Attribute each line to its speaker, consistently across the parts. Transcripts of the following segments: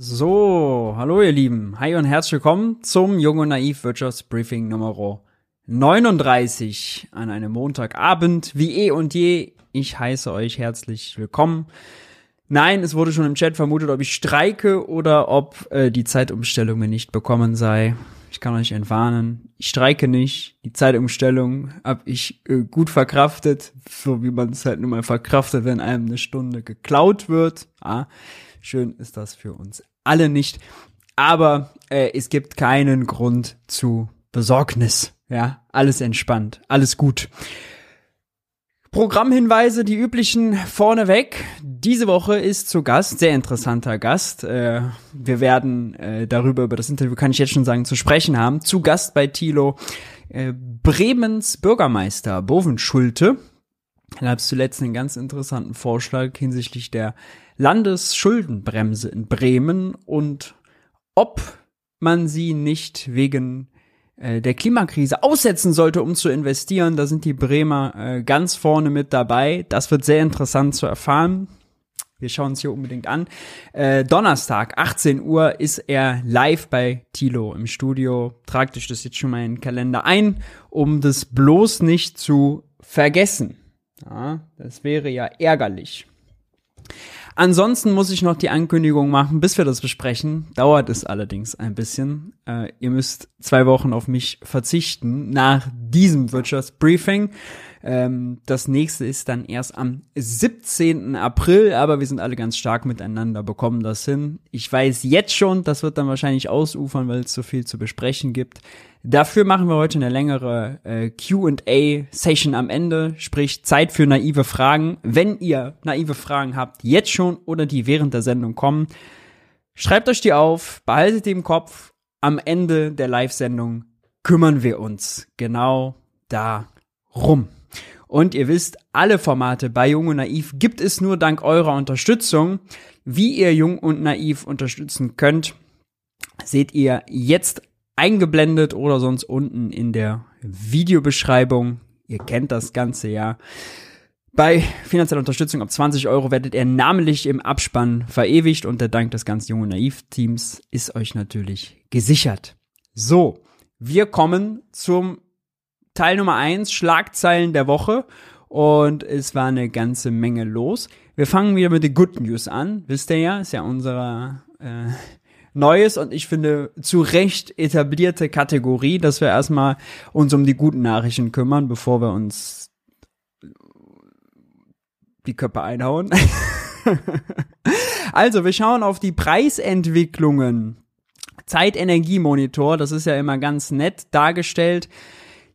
Speaker 1: So, hallo ihr Lieben. Hi und herzlich willkommen zum Jung und Naiv Wirtschaftsbriefing Nummer 39 an einem Montagabend. Wie eh und je, ich heiße euch herzlich willkommen. Nein, es wurde schon im Chat vermutet, ob ich streike oder ob äh, die Zeitumstellung mir nicht bekommen sei. Ich kann euch entwarnen. Ich streike nicht. Die Zeitumstellung habe ich äh, gut verkraftet, so wie man es halt nun mal verkraftet, wenn einem eine Stunde geklaut wird. Ah, schön ist das für uns alle nicht. Aber äh, es gibt keinen Grund zu Besorgnis. Ja, alles entspannt, alles gut. Programmhinweise, die üblichen vorneweg. Diese Woche ist zu Gast, sehr interessanter Gast. Äh, wir werden äh, darüber, über das Interview kann ich jetzt schon sagen, zu sprechen haben. Zu Gast bei Thilo äh, Bremens Bürgermeister Boven Schulte. Da gab es zuletzt einen ganz interessanten Vorschlag hinsichtlich der Landesschuldenbremse in Bremen und ob man sie nicht wegen äh, der Klimakrise aussetzen sollte, um zu investieren. Da sind die Bremer äh, ganz vorne mit dabei. Das wird sehr interessant zu erfahren. Wir schauen uns hier unbedingt an. Äh, Donnerstag, 18 Uhr, ist er live bei Tilo im Studio. Tragt euch das jetzt schon mal in den Kalender ein, um das bloß nicht zu vergessen. Ja, das wäre ja ärgerlich. Ansonsten muss ich noch die Ankündigung machen, bis wir das besprechen. Dauert es allerdings ein bisschen. Äh, ihr müsst zwei Wochen auf mich verzichten nach diesem Wirtschaftsbriefing. Ähm, das nächste ist dann erst am 17. April, aber wir sind alle ganz stark miteinander, bekommen das hin. Ich weiß jetzt schon, das wird dann wahrscheinlich ausufern, weil es so viel zu besprechen gibt. Dafür machen wir heute eine längere äh, QA-Session am Ende, sprich Zeit für naive Fragen. Wenn ihr naive Fragen habt, jetzt schon oder die während der Sendung kommen, schreibt euch die auf, behaltet die im Kopf. Am Ende der Live-Sendung kümmern wir uns genau darum. Und ihr wisst, alle Formate bei Jung und Naiv gibt es nur dank eurer Unterstützung. Wie ihr Jung und Naiv unterstützen könnt, seht ihr jetzt eingeblendet oder sonst unten in der Videobeschreibung. Ihr kennt das Ganze ja. Bei finanzieller Unterstützung ab 20 Euro werdet ihr namentlich im Abspann verewigt und der Dank des ganz jungen Naiv-Teams ist euch natürlich gesichert. So, wir kommen zum Teil Nummer 1, Schlagzeilen der Woche und es war eine ganze Menge los. Wir fangen wieder mit den Good News an, wisst ihr ja, ist ja unser äh, Neues und ich finde zu Recht etablierte Kategorie, dass wir erstmal uns um die guten Nachrichten kümmern, bevor wir uns die Köpfe einhauen. also, wir schauen auf die Preisentwicklungen. Zeitenergiemonitor, das ist ja immer ganz nett dargestellt.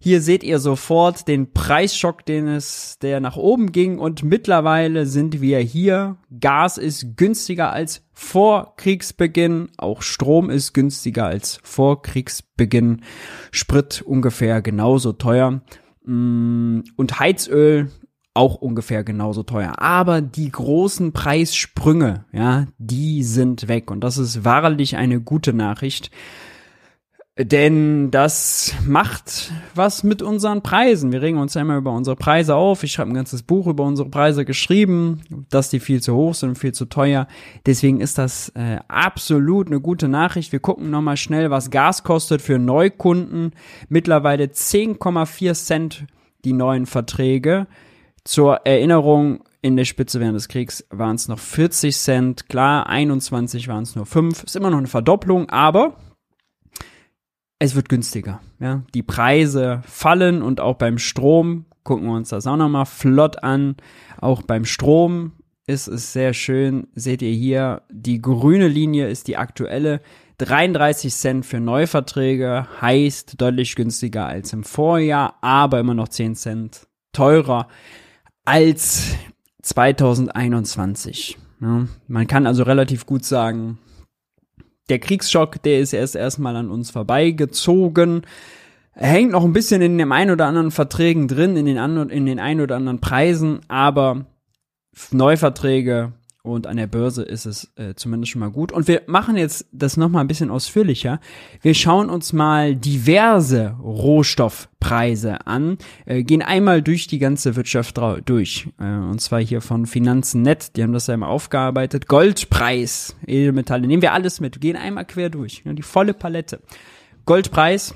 Speaker 1: Hier seht ihr sofort den Preisschock, den es, der nach oben ging und mittlerweile sind wir hier. Gas ist günstiger als vor Kriegsbeginn, auch Strom ist günstiger als vor Kriegsbeginn, Sprit ungefähr genauso teuer mm, und Heizöl auch ungefähr genauso teuer. Aber die großen Preissprünge, ja, die sind weg und das ist wahrlich eine gute Nachricht. Denn das macht was mit unseren Preisen. Wir regen uns ja immer über unsere Preise auf. Ich habe ein ganzes Buch über unsere Preise geschrieben, dass die viel zu hoch sind viel zu teuer. Deswegen ist das äh, absolut eine gute Nachricht. Wir gucken nochmal schnell, was Gas kostet für Neukunden. Mittlerweile 10,4 Cent die neuen Verträge. Zur Erinnerung, in der Spitze während des Kriegs waren es noch 40 Cent. Klar, 21 waren es nur 5. Ist immer noch eine Verdopplung, aber es wird günstiger. Ja? Die Preise fallen und auch beim Strom gucken wir uns das auch nochmal flott an. Auch beim Strom ist es sehr schön. Seht ihr hier, die grüne Linie ist die aktuelle. 33 Cent für Neuverträge heißt deutlich günstiger als im Vorjahr, aber immer noch 10 Cent teurer als 2021. Ja, man kann also relativ gut sagen, der Kriegsschock, der ist erst erstmal an uns vorbeigezogen. Hängt noch ein bisschen in dem ein oder anderen Verträgen drin, in den, an, in den ein oder anderen Preisen, aber Neuverträge und an der Börse ist es äh, zumindest schon mal gut. Und wir machen jetzt das nochmal ein bisschen ausführlicher. Wir schauen uns mal diverse Rohstoffpreise an, äh, gehen einmal durch die ganze Wirtschaft durch. Äh, und zwar hier von Finanzen.net, die haben das ja immer aufgearbeitet. Goldpreis, Edelmetalle, nehmen wir alles mit, gehen einmal quer durch. Ja, die volle Palette. Goldpreis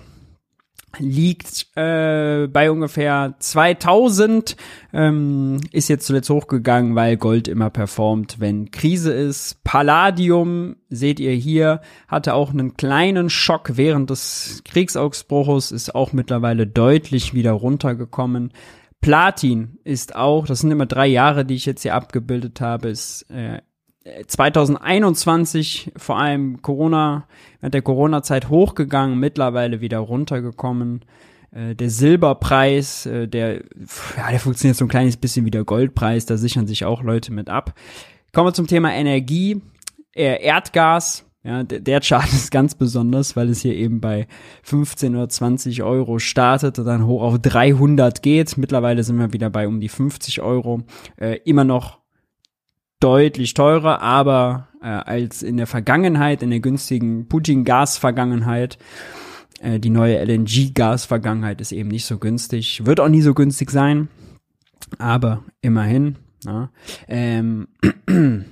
Speaker 1: liegt äh, bei ungefähr 2000, ähm, ist jetzt zuletzt hochgegangen, weil Gold immer performt, wenn Krise ist. Palladium, seht ihr hier, hatte auch einen kleinen Schock während des Kriegsausbruchs, ist auch mittlerweile deutlich wieder runtergekommen. Platin ist auch, das sind immer drei Jahre, die ich jetzt hier abgebildet habe, ist äh, 2021 vor allem Corona, während der Corona-Zeit hochgegangen, mittlerweile wieder runtergekommen. Äh, der Silberpreis, äh, der, ja, der funktioniert so ein kleines bisschen wie der Goldpreis, da sichern sich auch Leute mit ab. Kommen wir zum Thema Energie, äh, Erdgas. Ja, der, Chart ist ganz besonders, weil es hier eben bei 15 oder 20 Euro startet und dann hoch auf 300 geht. Mittlerweile sind wir wieder bei um die 50 Euro. Immer noch deutlich teurer, aber äh, als in der Vergangenheit, in der günstigen Putin-Gas-Vergangenheit. Äh, die neue LNG-Gas-Vergangenheit ist eben nicht so günstig, wird auch nie so günstig sein, aber immerhin. Ja. Ähm,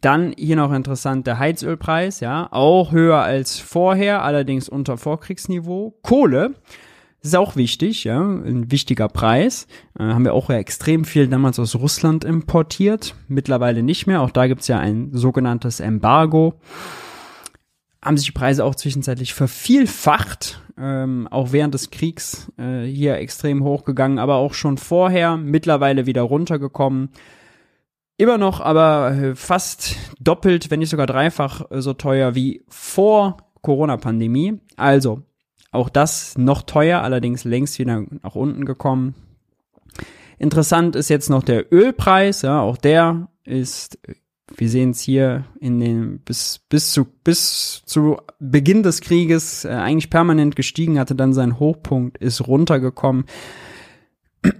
Speaker 1: dann hier noch interessant der Heizölpreis, ja, auch höher als vorher, allerdings unter Vorkriegsniveau. Kohle ist auch wichtig, ja, ein wichtiger Preis. Äh, haben wir auch ja extrem viel damals aus Russland importiert, mittlerweile nicht mehr. Auch da gibt's ja ein sogenanntes Embargo. Haben sich die Preise auch zwischenzeitlich vervielfacht, ähm, auch während des Kriegs äh, hier extrem hochgegangen, aber auch schon vorher, mittlerweile wieder runtergekommen. Immer noch aber äh, fast doppelt, wenn nicht sogar dreifach so teuer wie vor Corona-Pandemie. Also auch das noch teuer, allerdings längst wieder nach unten gekommen. Interessant ist jetzt noch der Ölpreis, ja, auch der ist, wir sehen es hier in den bis bis zu bis zu Beginn des Krieges äh, eigentlich permanent gestiegen, hatte dann seinen Hochpunkt, ist runtergekommen.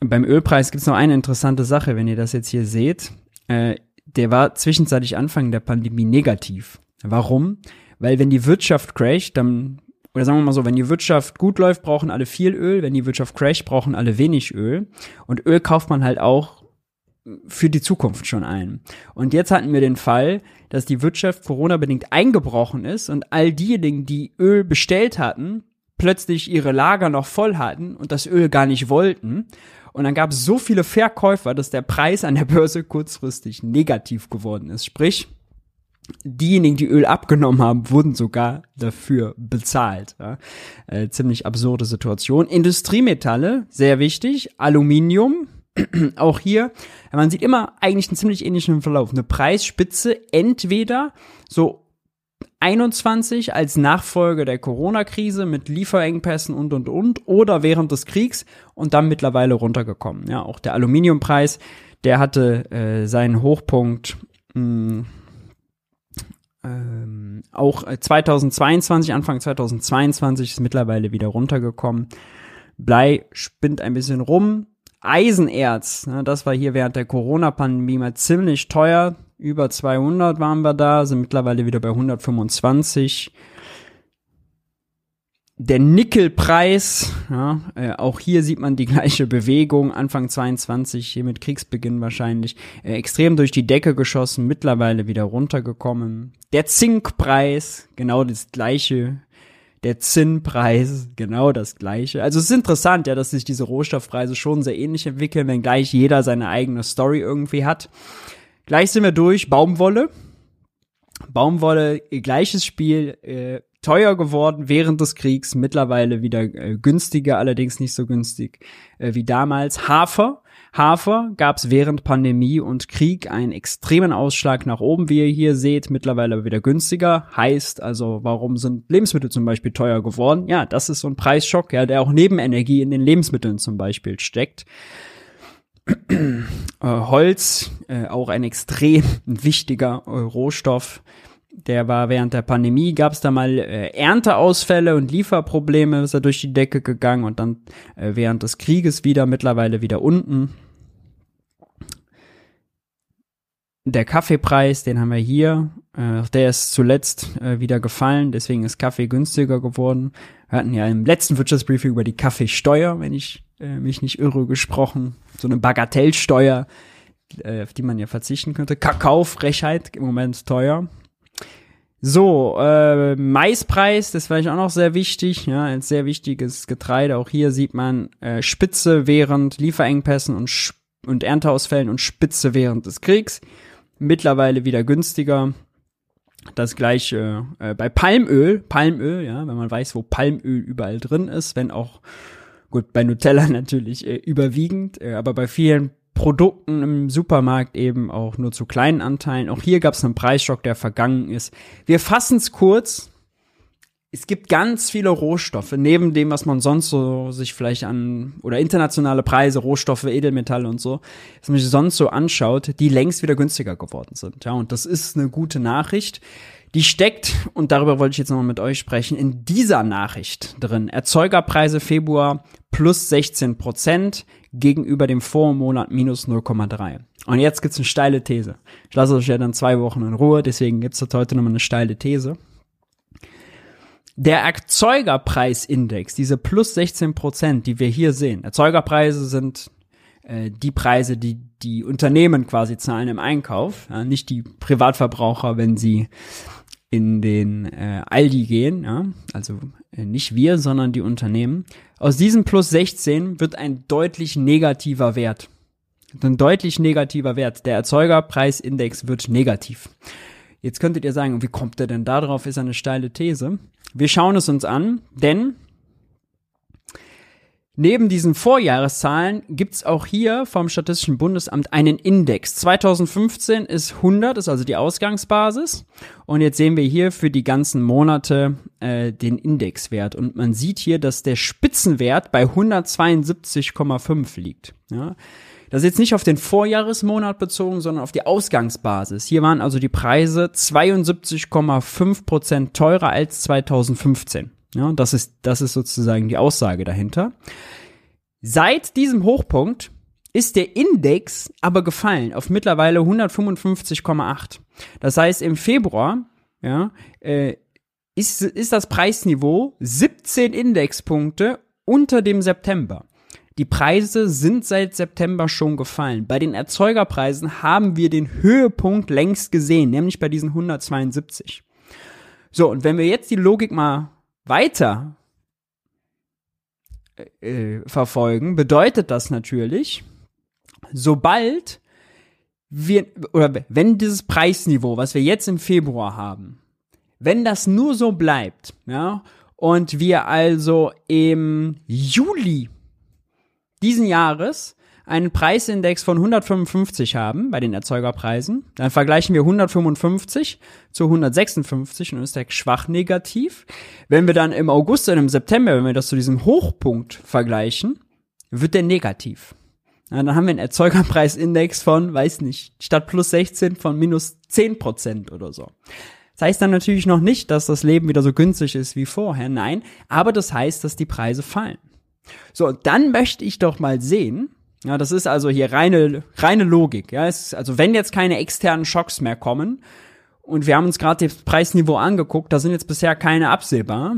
Speaker 1: Beim Ölpreis gibt es noch eine interessante Sache, wenn ihr das jetzt hier seht. Äh, der war zwischenzeitlich Anfang der Pandemie negativ. Warum? Weil wenn die Wirtschaft crasht, dann oder sagen wir mal so, wenn die Wirtschaft gut läuft, brauchen alle viel Öl, wenn die Wirtschaft crasht, brauchen alle wenig Öl. Und Öl kauft man halt auch für die Zukunft schon ein. Und jetzt hatten wir den Fall, dass die Wirtschaft Corona-bedingt eingebrochen ist und all diejenigen, die Öl bestellt hatten, plötzlich ihre Lager noch voll hatten und das Öl gar nicht wollten. Und dann gab es so viele Verkäufer, dass der Preis an der Börse kurzfristig negativ geworden ist. Sprich, diejenigen, die Öl abgenommen haben, wurden sogar dafür bezahlt. Ja? Äh, ziemlich absurde Situation. Industriemetalle, sehr wichtig. Aluminium, auch hier. Man sieht immer eigentlich einen ziemlich ähnlichen Verlauf. Eine Preisspitze entweder so 21 als Nachfolge der Corona-Krise mit Lieferengpässen und und und oder während des Kriegs und dann mittlerweile runtergekommen. Ja, auch der Aluminiumpreis, der hatte äh, seinen Hochpunkt mh, hm, ähm, auch 2022, äh, Anfang 2022 ist mittlerweile wieder runtergekommen. Blei spinnt ein bisschen rum. Eisenerz, ne, das war hier während der Corona-Pandemie mal ziemlich teuer. Über 200 waren wir da, sind mittlerweile wieder bei 125 der Nickelpreis, ja, äh, auch hier sieht man die gleiche Bewegung, Anfang 22, hier mit Kriegsbeginn wahrscheinlich, äh, extrem durch die Decke geschossen, mittlerweile wieder runtergekommen. Der Zinkpreis, genau das gleiche. Der Zinnpreis, genau das gleiche. Also es ist interessant, ja, dass sich diese Rohstoffpreise schon sehr ähnlich entwickeln, wenn gleich jeder seine eigene Story irgendwie hat. Gleich sind wir durch, Baumwolle. Baumwolle, gleiches Spiel, äh, teuer geworden während des Kriegs, mittlerweile wieder äh, günstiger, allerdings nicht so günstig äh, wie damals. Hafer. Hafer gab es während Pandemie und Krieg einen extremen Ausschlag nach oben, wie ihr hier seht, mittlerweile wieder günstiger. Heißt also, warum sind Lebensmittel zum Beispiel teuer geworden? Ja, das ist so ein Preisschock, ja, der auch neben Energie in den Lebensmitteln zum Beispiel steckt. äh, Holz, äh, auch ein extrem wichtiger äh, Rohstoff der war während der Pandemie, gab es da mal äh, Ernteausfälle und Lieferprobleme, ist er durch die Decke gegangen und dann äh, während des Krieges wieder, mittlerweile wieder unten. der Kaffeepreis, den haben wir hier. Äh, der ist zuletzt äh, wieder gefallen, deswegen ist Kaffee günstiger geworden. Wir hatten ja im letzten Wirtschaftsbriefing über die Kaffeesteuer, wenn ich äh, mich nicht irre, gesprochen. So eine Bagatellsteuer, äh, auf die man ja verzichten könnte. Kakaofrechheit, im Moment teuer. So, äh, Maispreis, das ist vielleicht auch noch sehr wichtig, ja, ein sehr wichtiges Getreide. Auch hier sieht man äh, Spitze während Lieferengpässen und, und Ernteausfällen und Spitze während des Kriegs. Mittlerweile wieder günstiger. Das gleiche äh, bei Palmöl. Palmöl, ja, wenn man weiß, wo Palmöl überall drin ist, wenn auch, gut, bei Nutella natürlich äh, überwiegend, äh, aber bei vielen Produkten im Supermarkt eben auch nur zu kleinen Anteilen. Auch hier gab es einen Preisschock, der vergangen ist. Wir fassen es kurz. Es gibt ganz viele Rohstoffe, neben dem, was man sonst so sich vielleicht an, oder internationale Preise, Rohstoffe, Edelmetalle und so, was man sich sonst so anschaut, die längst wieder günstiger geworden sind. Ja, und das ist eine gute Nachricht. Die steckt, und darüber wollte ich jetzt nochmal mit euch sprechen, in dieser Nachricht drin. Erzeugerpreise Februar plus 16 Prozent, gegenüber dem Vormonat minus 0,3. Und jetzt gibt's eine steile These. Ich lasse euch ja dann zwei Wochen in Ruhe, deswegen gibt's heute nochmal eine steile These. Der Erzeugerpreisindex, diese plus 16 Prozent, die wir hier sehen, Erzeugerpreise sind äh, die Preise, die die Unternehmen quasi zahlen im Einkauf, ja, nicht die Privatverbraucher, wenn sie in den äh, Aldi gehen, ja, also nicht wir, sondern die Unternehmen. Aus diesem plus 16 wird ein deutlich negativer Wert. Ein deutlich negativer Wert. Der Erzeugerpreisindex wird negativ. Jetzt könntet ihr sagen, wie kommt der denn da drauf? Ist eine steile These. Wir schauen es uns an, denn Neben diesen Vorjahreszahlen gibt's auch hier vom Statistischen Bundesamt einen Index. 2015 ist 100, ist also die Ausgangsbasis. Und jetzt sehen wir hier für die ganzen Monate äh, den Indexwert. Und man sieht hier, dass der Spitzenwert bei 172,5 liegt. Ja. Das ist jetzt nicht auf den Vorjahresmonat bezogen, sondern auf die Ausgangsbasis. Hier waren also die Preise 72,5 Prozent teurer als 2015. Ja, das ist, das ist sozusagen die Aussage dahinter. Seit diesem Hochpunkt ist der Index aber gefallen auf mittlerweile 155,8. Das heißt, im Februar, ja, äh, ist, ist das Preisniveau 17 Indexpunkte unter dem September. Die Preise sind seit September schon gefallen. Bei den Erzeugerpreisen haben wir den Höhepunkt längst gesehen, nämlich bei diesen 172. So, und wenn wir jetzt die Logik mal weiter äh, äh, verfolgen, bedeutet das natürlich, sobald wir, oder wenn dieses Preisniveau, was wir jetzt im Februar haben, wenn das nur so bleibt, ja, und wir also im Juli diesen Jahres einen Preisindex von 155 haben bei den Erzeugerpreisen, dann vergleichen wir 155 zu 156 und ist der schwach negativ. Wenn wir dann im August und im September, wenn wir das zu diesem Hochpunkt vergleichen, wird der negativ. Ja, dann haben wir einen Erzeugerpreisindex von, weiß nicht, statt plus 16 von minus 10 Prozent oder so. Das heißt dann natürlich noch nicht, dass das Leben wieder so günstig ist wie vorher, nein, aber das heißt, dass die Preise fallen. So, dann möchte ich doch mal sehen, ja, das ist also hier reine, reine Logik. Ja, es, also wenn jetzt keine externen Schocks mehr kommen und wir haben uns gerade das Preisniveau angeguckt, da sind jetzt bisher keine absehbar.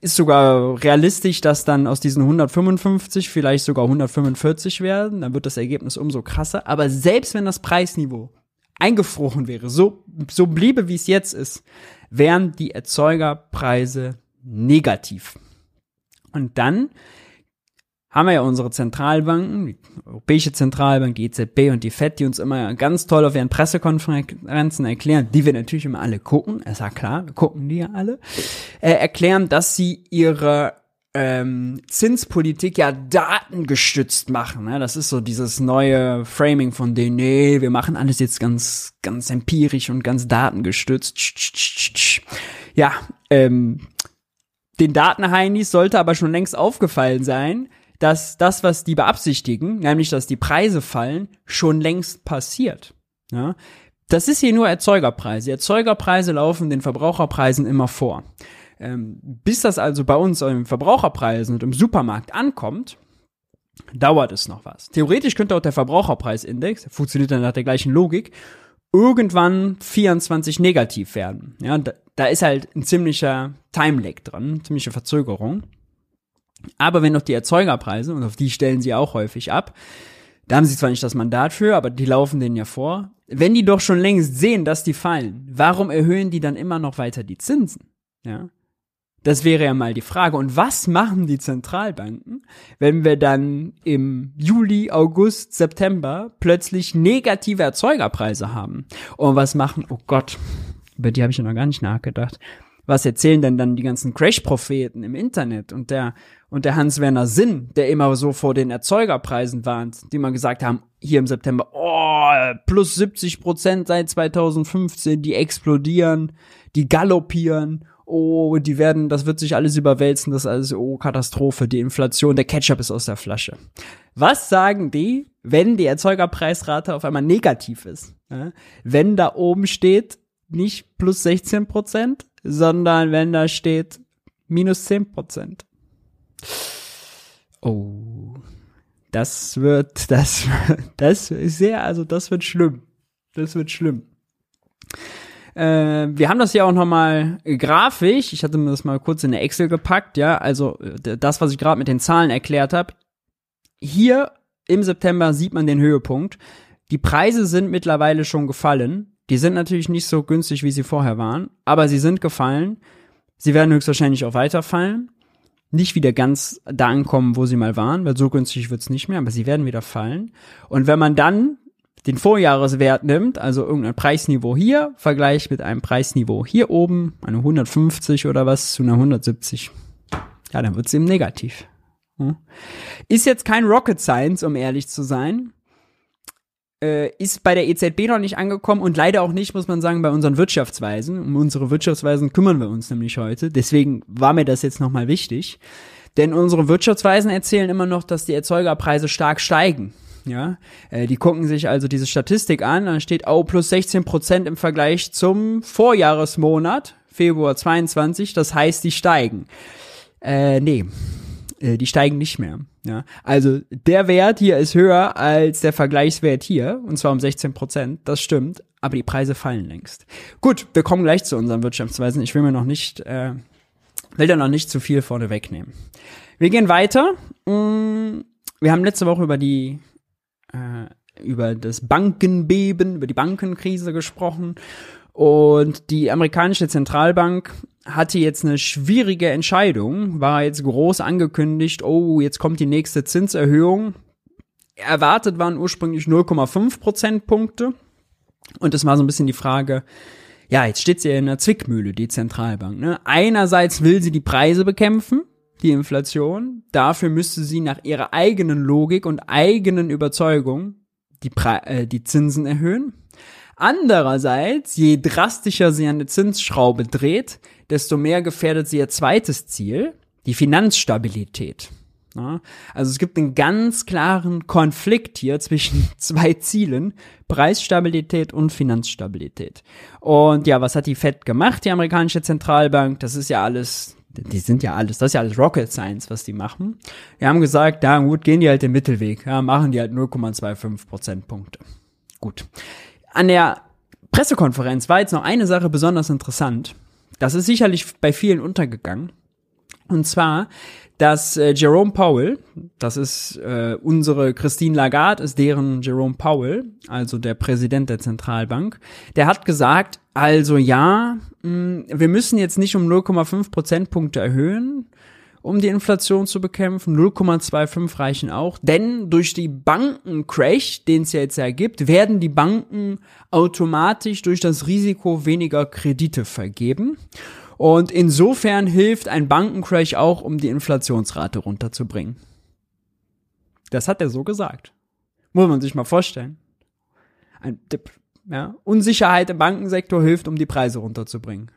Speaker 1: Ist sogar realistisch, dass dann aus diesen 155 vielleicht sogar 145 werden. Dann wird das Ergebnis umso krasser. Aber selbst wenn das Preisniveau eingefroren wäre, so, so bliebe wie es jetzt ist, wären die Erzeugerpreise negativ. Und dann haben wir ja unsere Zentralbanken, die Europäische Zentralbank, die EZB und die FED, die uns immer ganz toll auf ihren Pressekonferenzen erklären, die wir natürlich immer alle gucken, ist ja klar, wir gucken die ja alle, äh, erklären, dass sie ihre ähm, Zinspolitik ja datengestützt machen. Ne? Das ist so dieses neue Framing von denen, nee, wir machen alles jetzt ganz, ganz empirisch und ganz datengestützt. Ja, ähm, den Datenheinis sollte aber schon längst aufgefallen sein, dass das, was die beabsichtigen, nämlich dass die Preise fallen, schon längst passiert. Ja? Das ist hier nur Erzeugerpreise. Erzeugerpreise laufen den Verbraucherpreisen immer vor. Ähm, bis das also bei uns im Verbraucherpreisen und im Supermarkt ankommt, dauert es noch was. Theoretisch könnte auch der Verbraucherpreisindex, funktioniert dann nach der gleichen Logik, irgendwann 24 negativ werden. Ja, da, da ist halt ein ziemlicher Time-Lag dran, ziemliche Verzögerung. Aber wenn noch die Erzeugerpreise, und auf die stellen sie auch häufig ab, da haben sie zwar nicht das Mandat für, aber die laufen denen ja vor. Wenn die doch schon längst sehen, dass die fallen, warum erhöhen die dann immer noch weiter die Zinsen? Ja. Das wäre ja mal die Frage. Und was machen die Zentralbanken, wenn wir dann im Juli, August, September plötzlich negative Erzeugerpreise haben? Und was machen, oh Gott, über die habe ich ja noch gar nicht nachgedacht. Was erzählen denn dann die ganzen Crash-Propheten im Internet und der, und der Hans-Werner Sinn, der immer so vor den Erzeugerpreisen warnt, die mal gesagt haben, hier im September, oh, plus 70 Prozent seit 2015, die explodieren, die galoppieren oh, die werden, das wird sich alles überwälzen, das ist alles, oh, Katastrophe, die Inflation, der Ketchup ist aus der Flasche. Was sagen die, wenn die Erzeugerpreisrate auf einmal negativ ist? Ja? Wenn da oben steht, nicht plus 16 Prozent, sondern wenn da steht minus 10 Prozent. Oh, das wird, das, das ist sehr, also das wird schlimm. Das wird schlimm. Äh, wir haben das ja auch nochmal grafisch. Ich hatte mir das mal kurz in eine Excel gepackt, ja. Also das, was ich gerade mit den Zahlen erklärt habe. Hier im September sieht man den Höhepunkt. Die Preise sind mittlerweile schon gefallen. Die sind natürlich nicht so günstig, wie sie vorher waren, aber sie sind gefallen. Sie werden höchstwahrscheinlich auch weiterfallen. Nicht wieder ganz da ankommen, wo sie mal waren, weil so günstig wird's nicht mehr, aber sie werden wieder fallen. Und wenn man dann den Vorjahreswert nimmt, also irgendein Preisniveau hier, vergleicht mit einem Preisniveau hier oben, eine 150 oder was zu einer 170, ja, dann wird es eben negativ. Hm? Ist jetzt kein Rocket Science, um ehrlich zu sein. Äh, ist bei der EZB noch nicht angekommen und leider auch nicht, muss man sagen, bei unseren Wirtschaftsweisen. Um unsere Wirtschaftsweisen kümmern wir uns nämlich heute. Deswegen war mir das jetzt nochmal wichtig. Denn unsere Wirtschaftsweisen erzählen immer noch, dass die Erzeugerpreise stark steigen. Ja, äh, die gucken sich also diese Statistik an, dann steht oh plus 16 Prozent im Vergleich zum Vorjahresmonat Februar 22, das heißt, die steigen. Äh, nee, äh, die steigen nicht mehr. Ja, also der Wert hier ist höher als der Vergleichswert hier, und zwar um 16 Prozent. Das stimmt, aber die Preise fallen längst. Gut, wir kommen gleich zu unseren Wirtschaftsweisen. Ich will mir noch nicht, äh, will da noch nicht zu viel vorne wegnehmen. Wir gehen weiter. Mm, wir haben letzte Woche über die äh, über das Bankenbeben, über die Bankenkrise gesprochen. Und die amerikanische Zentralbank hatte jetzt eine schwierige Entscheidung, war jetzt groß angekündigt, oh, jetzt kommt die nächste Zinserhöhung. Erwartet waren ursprünglich 0,5 Prozentpunkte. Und es war so ein bisschen die Frage, ja, jetzt steht sie ja in der Zwickmühle, die Zentralbank. Ne? Einerseits will sie die Preise bekämpfen, die Inflation. Dafür müsste sie nach ihrer eigenen Logik und eigenen Überzeugung die, Pre äh, die Zinsen erhöhen. Andererseits, je drastischer sie eine Zinsschraube dreht, desto mehr gefährdet sie ihr zweites Ziel, die Finanzstabilität. Ja, also es gibt einen ganz klaren Konflikt hier zwischen zwei Zielen, Preisstabilität und Finanzstabilität. Und ja, was hat die Fed gemacht, die amerikanische Zentralbank? Das ist ja alles die sind ja alles, das ist ja alles Rocket Science, was die machen. Wir haben gesagt, ja gut, gehen die halt den Mittelweg, ja, machen die halt 0,25 Prozentpunkte. Gut. An der Pressekonferenz war jetzt noch eine Sache besonders interessant. Das ist sicherlich bei vielen untergegangen. Und zwar, dass äh, Jerome Powell, das ist äh, unsere Christine Lagarde, ist deren Jerome Powell, also der Präsident der Zentralbank, der hat gesagt, also ja, mh, mm, wir müssen jetzt nicht um 0,5 Prozentpunkte erhöhen, um die Inflation zu bekämpfen. 0,25 reichen auch, denn durch die Bankencrash, den es ja jetzt ja gibt, werden die Banken automatisch durch das Risiko weniger Kredite vergeben. Und insofern hilft ein Bankencrash auch, um die Inflationsrate runterzubringen. Das hat er so gesagt. Muss man sich mal vorstellen. Ein Tipp. Ja? Unsicherheit im Bankensektor hilft, um die Preise runterzubringen.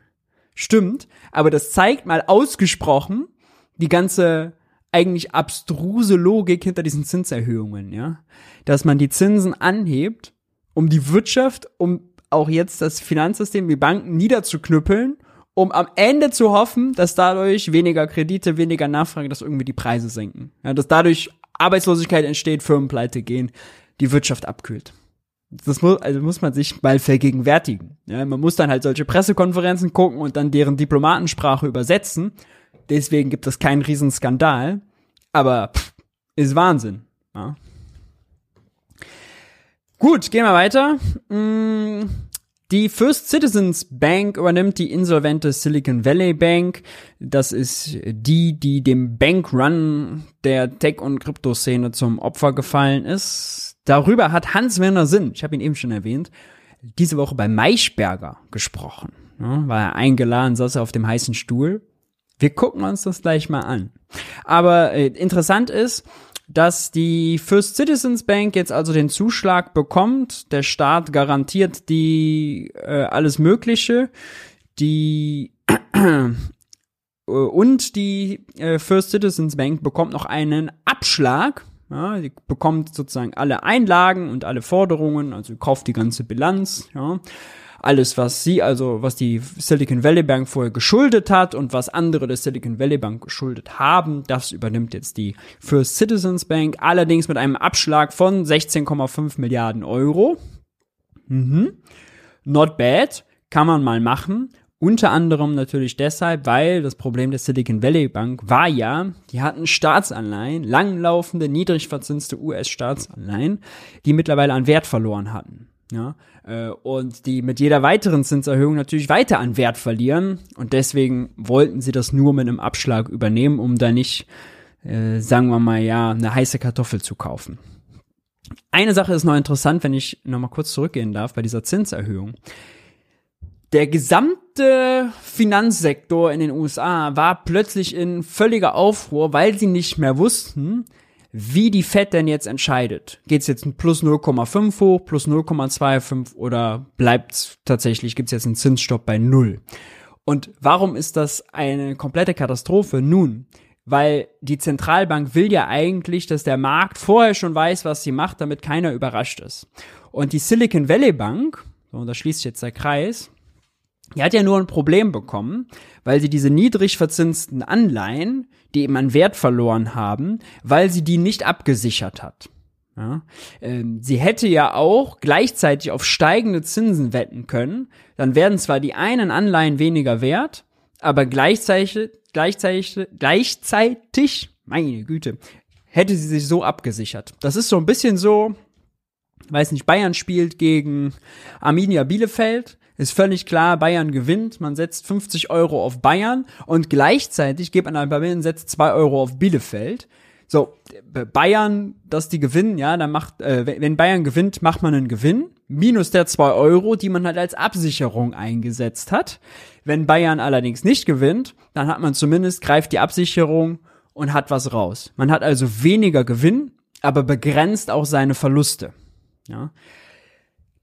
Speaker 1: Stimmt, aber das zeigt mal ausgesprochen die ganze eigentlich abstruse Logik hinter diesen Zinserhöhungen, ja. Dass man die Zinsen anhebt, um die Wirtschaft, um auch jetzt das Finanzsystem, die Banken niederzuknüppeln, um am Ende zu hoffen, dass dadurch weniger Kredite, weniger Nachfrage, dass irgendwie die Preise senken. Ja, dass dadurch Arbeitslosigkeit entsteht, Firmen pleite gehen, die Wirtschaft abkühlt. Das muss, also muss man sich mal vergegenwärtigen. Ja, man muss dann halt solche Pressekonferenzen gucken und dann deren Diplomatensprache übersetzen. Deswegen gibt es keinen Riesenskandal. Aber pff, ist Wahnsinn. Ja. Gut, gehen wir weiter. Mm, die First Citizens Bank übernimmt die insolvente Silicon Valley Bank. Das ist die, die dem Bankrun der Tech- und Kryptoszene zum Opfer gefallen ist. Darüber hat Hans-Werner Sinn, ich habe ihn eben schon erwähnt, diese Woche bei Maischberger gesprochen. Ja, war er eingeladen, saß er auf dem heißen Stuhl. Wir gucken uns das gleich mal an. Aber äh, interessant ist, dass die First Citizens Bank jetzt also den Zuschlag bekommt. Der Staat garantiert die äh, alles Mögliche. Die äh, und die äh, First Citizens Bank bekommt noch einen Abschlag. Ja, die bekommt sozusagen alle Einlagen und alle Forderungen, also kauft die ganze Bilanz. Ja alles, was sie, also was die Silicon Valley Bank vorher geschuldet hat und was andere der Silicon Valley Bank geschuldet haben, das übernimmt jetzt die First Citizens Bank, allerdings mit einem Abschlag von 16,5 Milliarden Euro. Mhm. Not bad, kann man mal machen. Unter anderem natürlich deshalb, weil das Problem der Silicon Valley Bank war ja, die hatten Staatsanleihen, langlaufende, niedrig verzinste US-Staatsanleihen, die mittlerweile an Wert verloren hatten. Ja, und die mit jeder weiteren Zinserhöhung natürlich weiter an Wert verlieren. Und deswegen wollten sie das nur mit einem Abschlag übernehmen, um da nicht, äh, sagen wir mal, ja, eine heiße Kartoffel zu kaufen. Eine Sache ist noch interessant, wenn ich noch mal kurz zurückgehen darf bei dieser Zinserhöhung. Der gesamte Finanzsektor in den USA war plötzlich in völliger Aufruhr, weil sie nicht mehr wussten, wie die Fed denn jetzt entscheidet. Geht es jetzt plus 0,5 hoch, plus 0,25 oder bleibt tatsächlich, gibt es jetzt einen Zinsstopp bei 0? Und warum ist das eine komplette Katastrophe? Nun, weil die Zentralbank will ja eigentlich, dass der Markt vorher schon weiß, was sie macht, damit keiner überrascht ist. Und die Silicon Valley Bank, und da schließt jetzt der Kreis, die hat ja nur ein Problem bekommen, weil sie diese niedrig verzinsten Anleihen, die eben an Wert verloren haben, weil sie die nicht abgesichert hat. Ja, ähm, sie hätte ja auch gleichzeitig auf steigende Zinsen wetten können. Dann werden zwar die einen Anleihen weniger wert, aber gleichzeitig, gleichzeitig, gleichzeitig, meine Güte, hätte sie sich so abgesichert. Das ist so ein bisschen so, weiß nicht, Bayern spielt gegen Arminia Bielefeld ist völlig klar, Bayern gewinnt, man setzt 50 Euro auf Bayern und gleichzeitig geht man an Bayern setzt 2 Euro auf Bielefeld. So, Bayern, dass die gewinnen, ja, dann macht, äh, wenn Bayern gewinnt, macht man einen Gewinn, minus der 2 Euro, die man halt als Absicherung eingesetzt hat. Wenn Bayern allerdings nicht gewinnt, dann hat man zumindest, greift die Absicherung und hat was raus. Man hat also weniger Gewinn, aber begrenzt auch seine Verluste. Ja.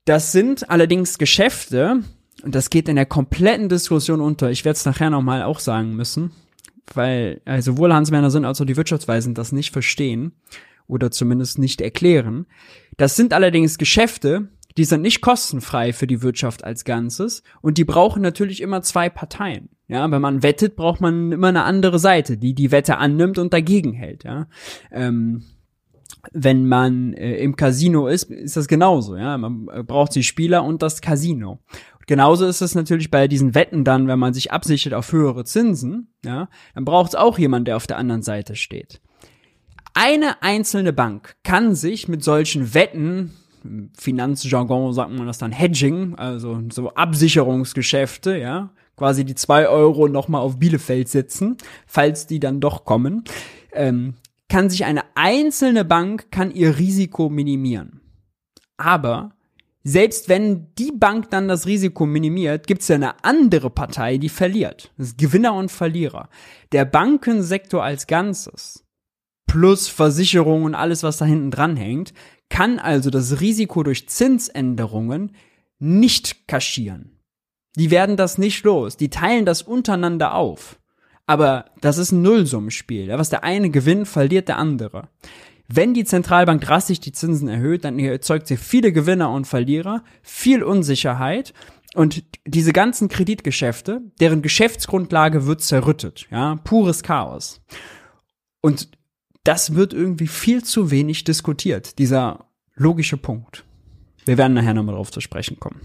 Speaker 1: Das sind allerdings Geschäfte, und das geht in der kompletten Diskussion unter. Ich werde es nachher nochmal auch sagen müssen, weil also sowohl Hans-Werner sind als auch die Wirtschaftsweisen das nicht verstehen oder zumindest nicht erklären. Das sind allerdings Geschäfte, die sind nicht kostenfrei für die Wirtschaft als Ganzes und die brauchen natürlich immer zwei Parteien. Ja, wenn man wettet, braucht man immer eine andere Seite, die die Wette annimmt und dagegen hält. Ja, ähm, wenn man äh, im Casino ist, ist das genauso. Ja, man äh, braucht die Spieler und das Casino. genauso ist es natürlich bei diesen Wetten dann, wenn man sich absichert auf höhere Zinsen. Ja, dann braucht es auch jemand, der auf der anderen Seite steht. Eine einzelne Bank kann sich mit solchen Wetten Finanzjargon sagt man das dann Hedging, also so Absicherungsgeschäfte, ja, quasi die zwei Euro nochmal auf Bielefeld sitzen, falls die dann doch kommen. Ähm, kann sich eine einzelne Bank kann ihr Risiko minimieren. Aber selbst wenn die Bank dann das Risiko minimiert, gibt es ja eine andere Partei, die verliert. Das ist Gewinner und Verlierer. Der Bankensektor als Ganzes plus Versicherung und alles, was da hinten dran hängt, kann also das Risiko durch Zinsänderungen nicht kaschieren. Die werden das nicht los. Die teilen das untereinander auf. Aber das ist ein Nullsummenspiel. Was der eine gewinnt, verliert der andere. Wenn die Zentralbank drastisch die Zinsen erhöht, dann erzeugt sie viele Gewinner und Verlierer, viel Unsicherheit und diese ganzen Kreditgeschäfte, deren Geschäftsgrundlage wird zerrüttet, ja, pures Chaos. Und das wird irgendwie viel zu wenig diskutiert, dieser logische Punkt. Wir werden nachher nochmal drauf zu sprechen kommen.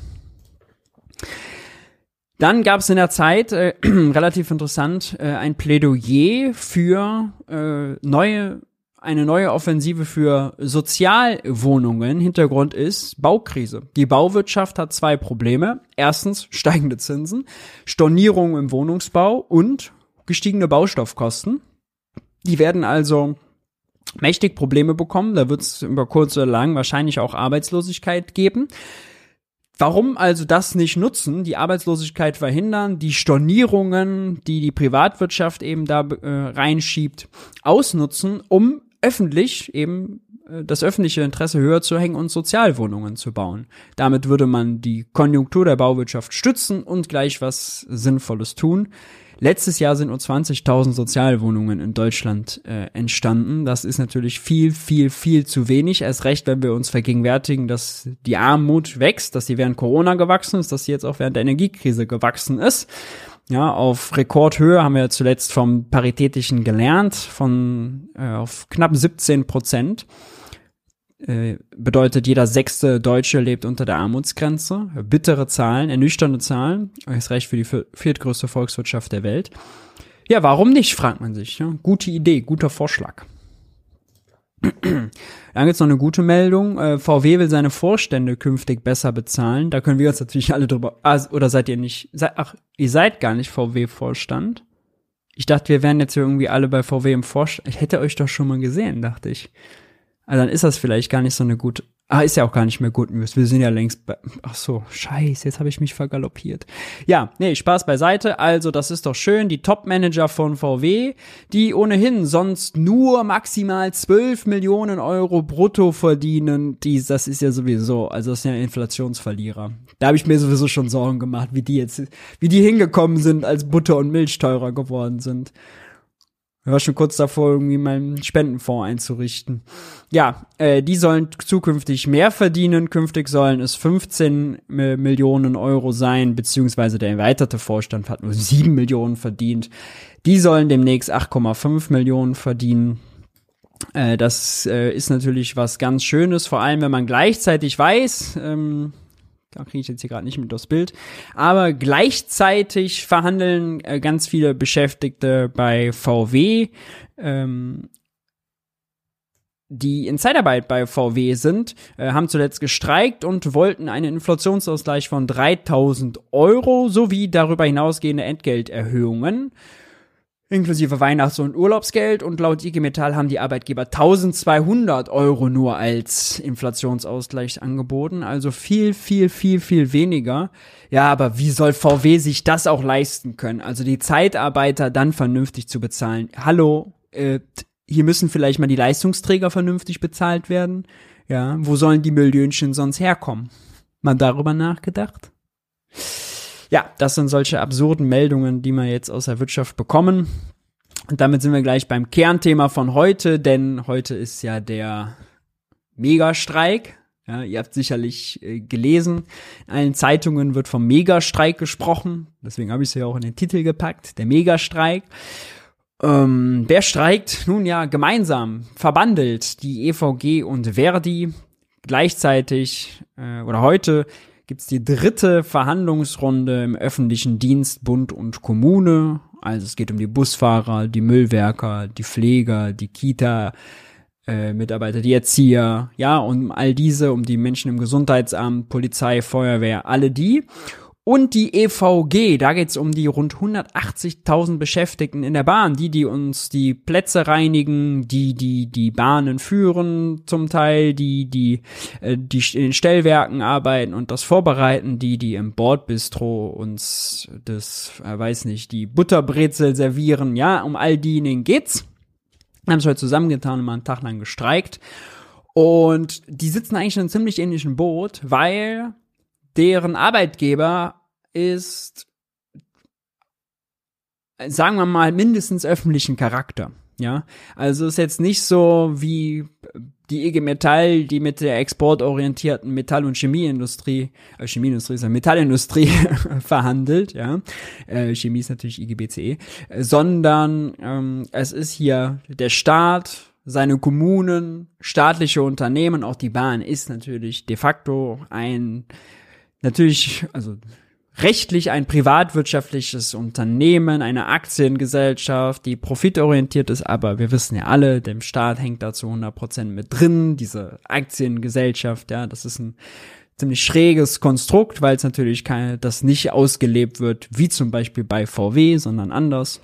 Speaker 1: Dann gab es in der Zeit, äh, relativ interessant, äh, ein Plädoyer für äh, neue, eine neue Offensive für Sozialwohnungen. Hintergrund ist Baukrise. Die Bauwirtschaft hat zwei Probleme. Erstens steigende Zinsen, Stornierung im Wohnungsbau und gestiegene Baustoffkosten. Die werden also mächtig Probleme bekommen. Da wird es über kurz oder lang wahrscheinlich auch Arbeitslosigkeit geben. Warum also das nicht nutzen, die Arbeitslosigkeit verhindern, die Stornierungen, die die Privatwirtschaft eben da äh, reinschiebt, ausnutzen, um öffentlich eben das öffentliche Interesse höher zu hängen und Sozialwohnungen zu bauen. Damit würde man die Konjunktur der Bauwirtschaft stützen und gleich was Sinnvolles tun. Letztes Jahr sind nur 20.000 Sozialwohnungen in Deutschland äh, entstanden. Das ist natürlich viel, viel, viel zu wenig. Erst recht, wenn wir uns vergegenwärtigen, dass die Armut wächst, dass sie während Corona gewachsen ist, dass sie jetzt auch während der Energiekrise gewachsen ist. Ja, auf Rekordhöhe haben wir zuletzt vom Paritätischen gelernt, von äh, auf knapp 17 Prozent. Äh, bedeutet, jeder sechste Deutsche lebt unter der Armutsgrenze. Bittere Zahlen, ernüchternde Zahlen. Ist recht für die viertgrößte Volkswirtschaft der Welt. Ja, warum nicht, fragt man sich. Ja? Gute Idee, guter Vorschlag. Dann gibt's noch eine gute Meldung. Äh, VW will seine Vorstände künftig besser bezahlen. Da können wir uns natürlich alle drüber. Ah, oder seid ihr nicht? Ach, ihr seid gar nicht VW-Vorstand. Ich dachte, wir wären jetzt irgendwie alle bei VW im Vorstand. Ich hätte euch doch schon mal gesehen, dachte ich. Also dann ist das vielleicht gar nicht so eine gute. Ah, ist ja auch gar nicht mehr Good News. Wir sind ja längst bei. Ach so, scheiße, jetzt habe ich mich vergaloppiert. Ja, nee, Spaß beiseite. Also, das ist doch schön. Die Top-Manager von VW, die ohnehin sonst nur maximal 12 Millionen Euro brutto verdienen, die, das ist ja sowieso, also das sind ja Inflationsverlierer. Da habe ich mir sowieso schon Sorgen gemacht, wie die jetzt, wie die hingekommen sind, als Butter und Milch teurer geworden sind. Ich war schon kurz davor, irgendwie meinen Spendenfonds einzurichten. Ja, äh, die sollen zukünftig mehr verdienen. Künftig sollen es 15 Millionen Euro sein, beziehungsweise der erweiterte Vorstand hat nur 7 Millionen verdient. Die sollen demnächst 8,5 Millionen verdienen. Äh, das äh, ist natürlich was ganz Schönes, vor allem wenn man gleichzeitig weiß, ähm, da kriege ich jetzt hier gerade nicht mit das Bild. Aber gleichzeitig verhandeln äh, ganz viele Beschäftigte bei VW, ähm, die in Zeitarbeit bei VW sind, äh, haben zuletzt gestreikt und wollten einen Inflationsausgleich von 3000 Euro sowie darüber hinausgehende Entgelterhöhungen inklusive Weihnachts- und Urlaubsgeld und laut IG Metall haben die Arbeitgeber 1200 Euro nur als Inflationsausgleich angeboten, also viel, viel, viel, viel weniger. Ja, aber wie soll VW sich das auch leisten können? Also die Zeitarbeiter dann vernünftig zu bezahlen. Hallo, äh, hier müssen vielleicht mal die Leistungsträger vernünftig bezahlt werden. Ja, wo sollen die Millionchen sonst herkommen? Mal darüber nachgedacht? Ja, das sind solche absurden Meldungen, die wir jetzt aus der Wirtschaft bekommen. Und damit sind wir gleich beim Kernthema von heute, denn heute ist ja der Megastreik. Ja, ihr habt sicherlich äh, gelesen, in allen Zeitungen wird vom Megastreik gesprochen. Deswegen habe ich es ja auch in den Titel gepackt, der Megastreik. Ähm, wer streikt? Nun ja, gemeinsam verbandelt die EVG und Verdi gleichzeitig äh, oder heute gibt's die dritte Verhandlungsrunde im öffentlichen Dienst Bund und Kommune. Also es geht um die Busfahrer, die Müllwerker, die Pfleger, die Kita, äh, Mitarbeiter, die Erzieher, ja, um all diese, um die Menschen im Gesundheitsamt, Polizei, Feuerwehr, alle die und die EVG. Da geht's um die rund 180.000 Beschäftigten in der Bahn, die, die uns die Plätze reinigen, die, die die Bahnen führen zum Teil, die, die, äh, die in den Stellwerken arbeiten und das vorbereiten, die, die im Bordbistro uns das, äh, weiß nicht, die Butterbrezel servieren. Ja, um all diejenigen geht's. Haben es heute zusammengetan und mal einen Tag lang gestreikt. Und die sitzen eigentlich in einem ziemlich ähnlichen Boot, weil deren Arbeitgeber ist, sagen wir mal, mindestens öffentlichen Charakter. Ja, also ist jetzt nicht so wie die IG Metall, die mit der exportorientierten Metall- und Chemieindustrie, äh, Chemieindustrie ist ja Metallindustrie verhandelt, ja. Äh, Chemie ist natürlich IGBCE, sondern ähm, es ist hier der Staat, seine Kommunen, staatliche Unternehmen, auch die Bahn ist natürlich de facto ein, natürlich, also rechtlich ein privatwirtschaftliches Unternehmen, eine Aktiengesellschaft, die profitorientiert ist, aber wir wissen ja alle, dem Staat hängt da zu 100 Prozent mit drin, diese Aktiengesellschaft, ja, das ist ein ziemlich schräges Konstrukt, weil es natürlich keine, das nicht ausgelebt wird, wie zum Beispiel bei VW, sondern anders.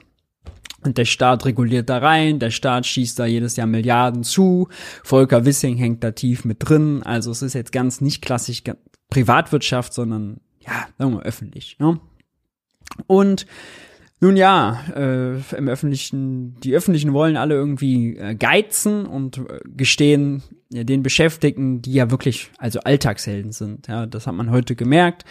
Speaker 1: Und der Staat reguliert da rein, der Staat schießt da jedes Jahr Milliarden zu, Volker Wissing hängt da tief mit drin, also es ist jetzt ganz nicht klassisch Privatwirtschaft, sondern ja, sagen wir mal öffentlich. Ne? Und nun ja, äh, im öffentlichen, die öffentlichen wollen alle irgendwie äh, geizen und äh, gestehen ja, den Beschäftigten, die ja wirklich also Alltagshelden sind. Ja, das hat man heute gemerkt.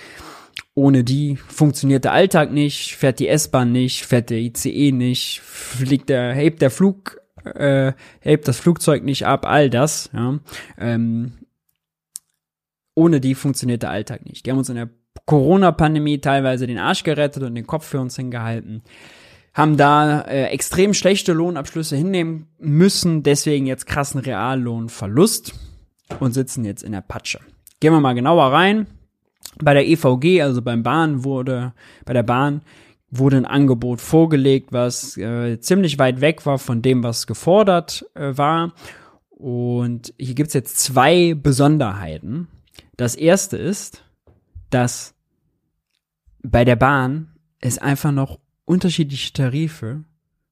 Speaker 1: Ohne die funktioniert der Alltag nicht, fährt die S-Bahn nicht, fährt der ICE nicht, fliegt der, hebt der Flug, äh, hebt das Flugzeug nicht ab, all das. Ja. Ähm, ohne die funktioniert der Alltag nicht. Die haben uns in der Corona-Pandemie teilweise den Arsch gerettet und den Kopf für uns hingehalten. Haben da äh, extrem schlechte Lohnabschlüsse hinnehmen müssen, deswegen jetzt krassen Reallohnverlust und sitzen jetzt in der Patsche. Gehen wir mal genauer rein. Bei der EVG, also beim Bahn wurde, bei der Bahn wurde ein Angebot vorgelegt, was äh, ziemlich weit weg war von dem, was gefordert äh, war. Und hier gibt's jetzt zwei Besonderheiten. Das erste ist, dass bei der Bahn es einfach noch unterschiedliche Tarife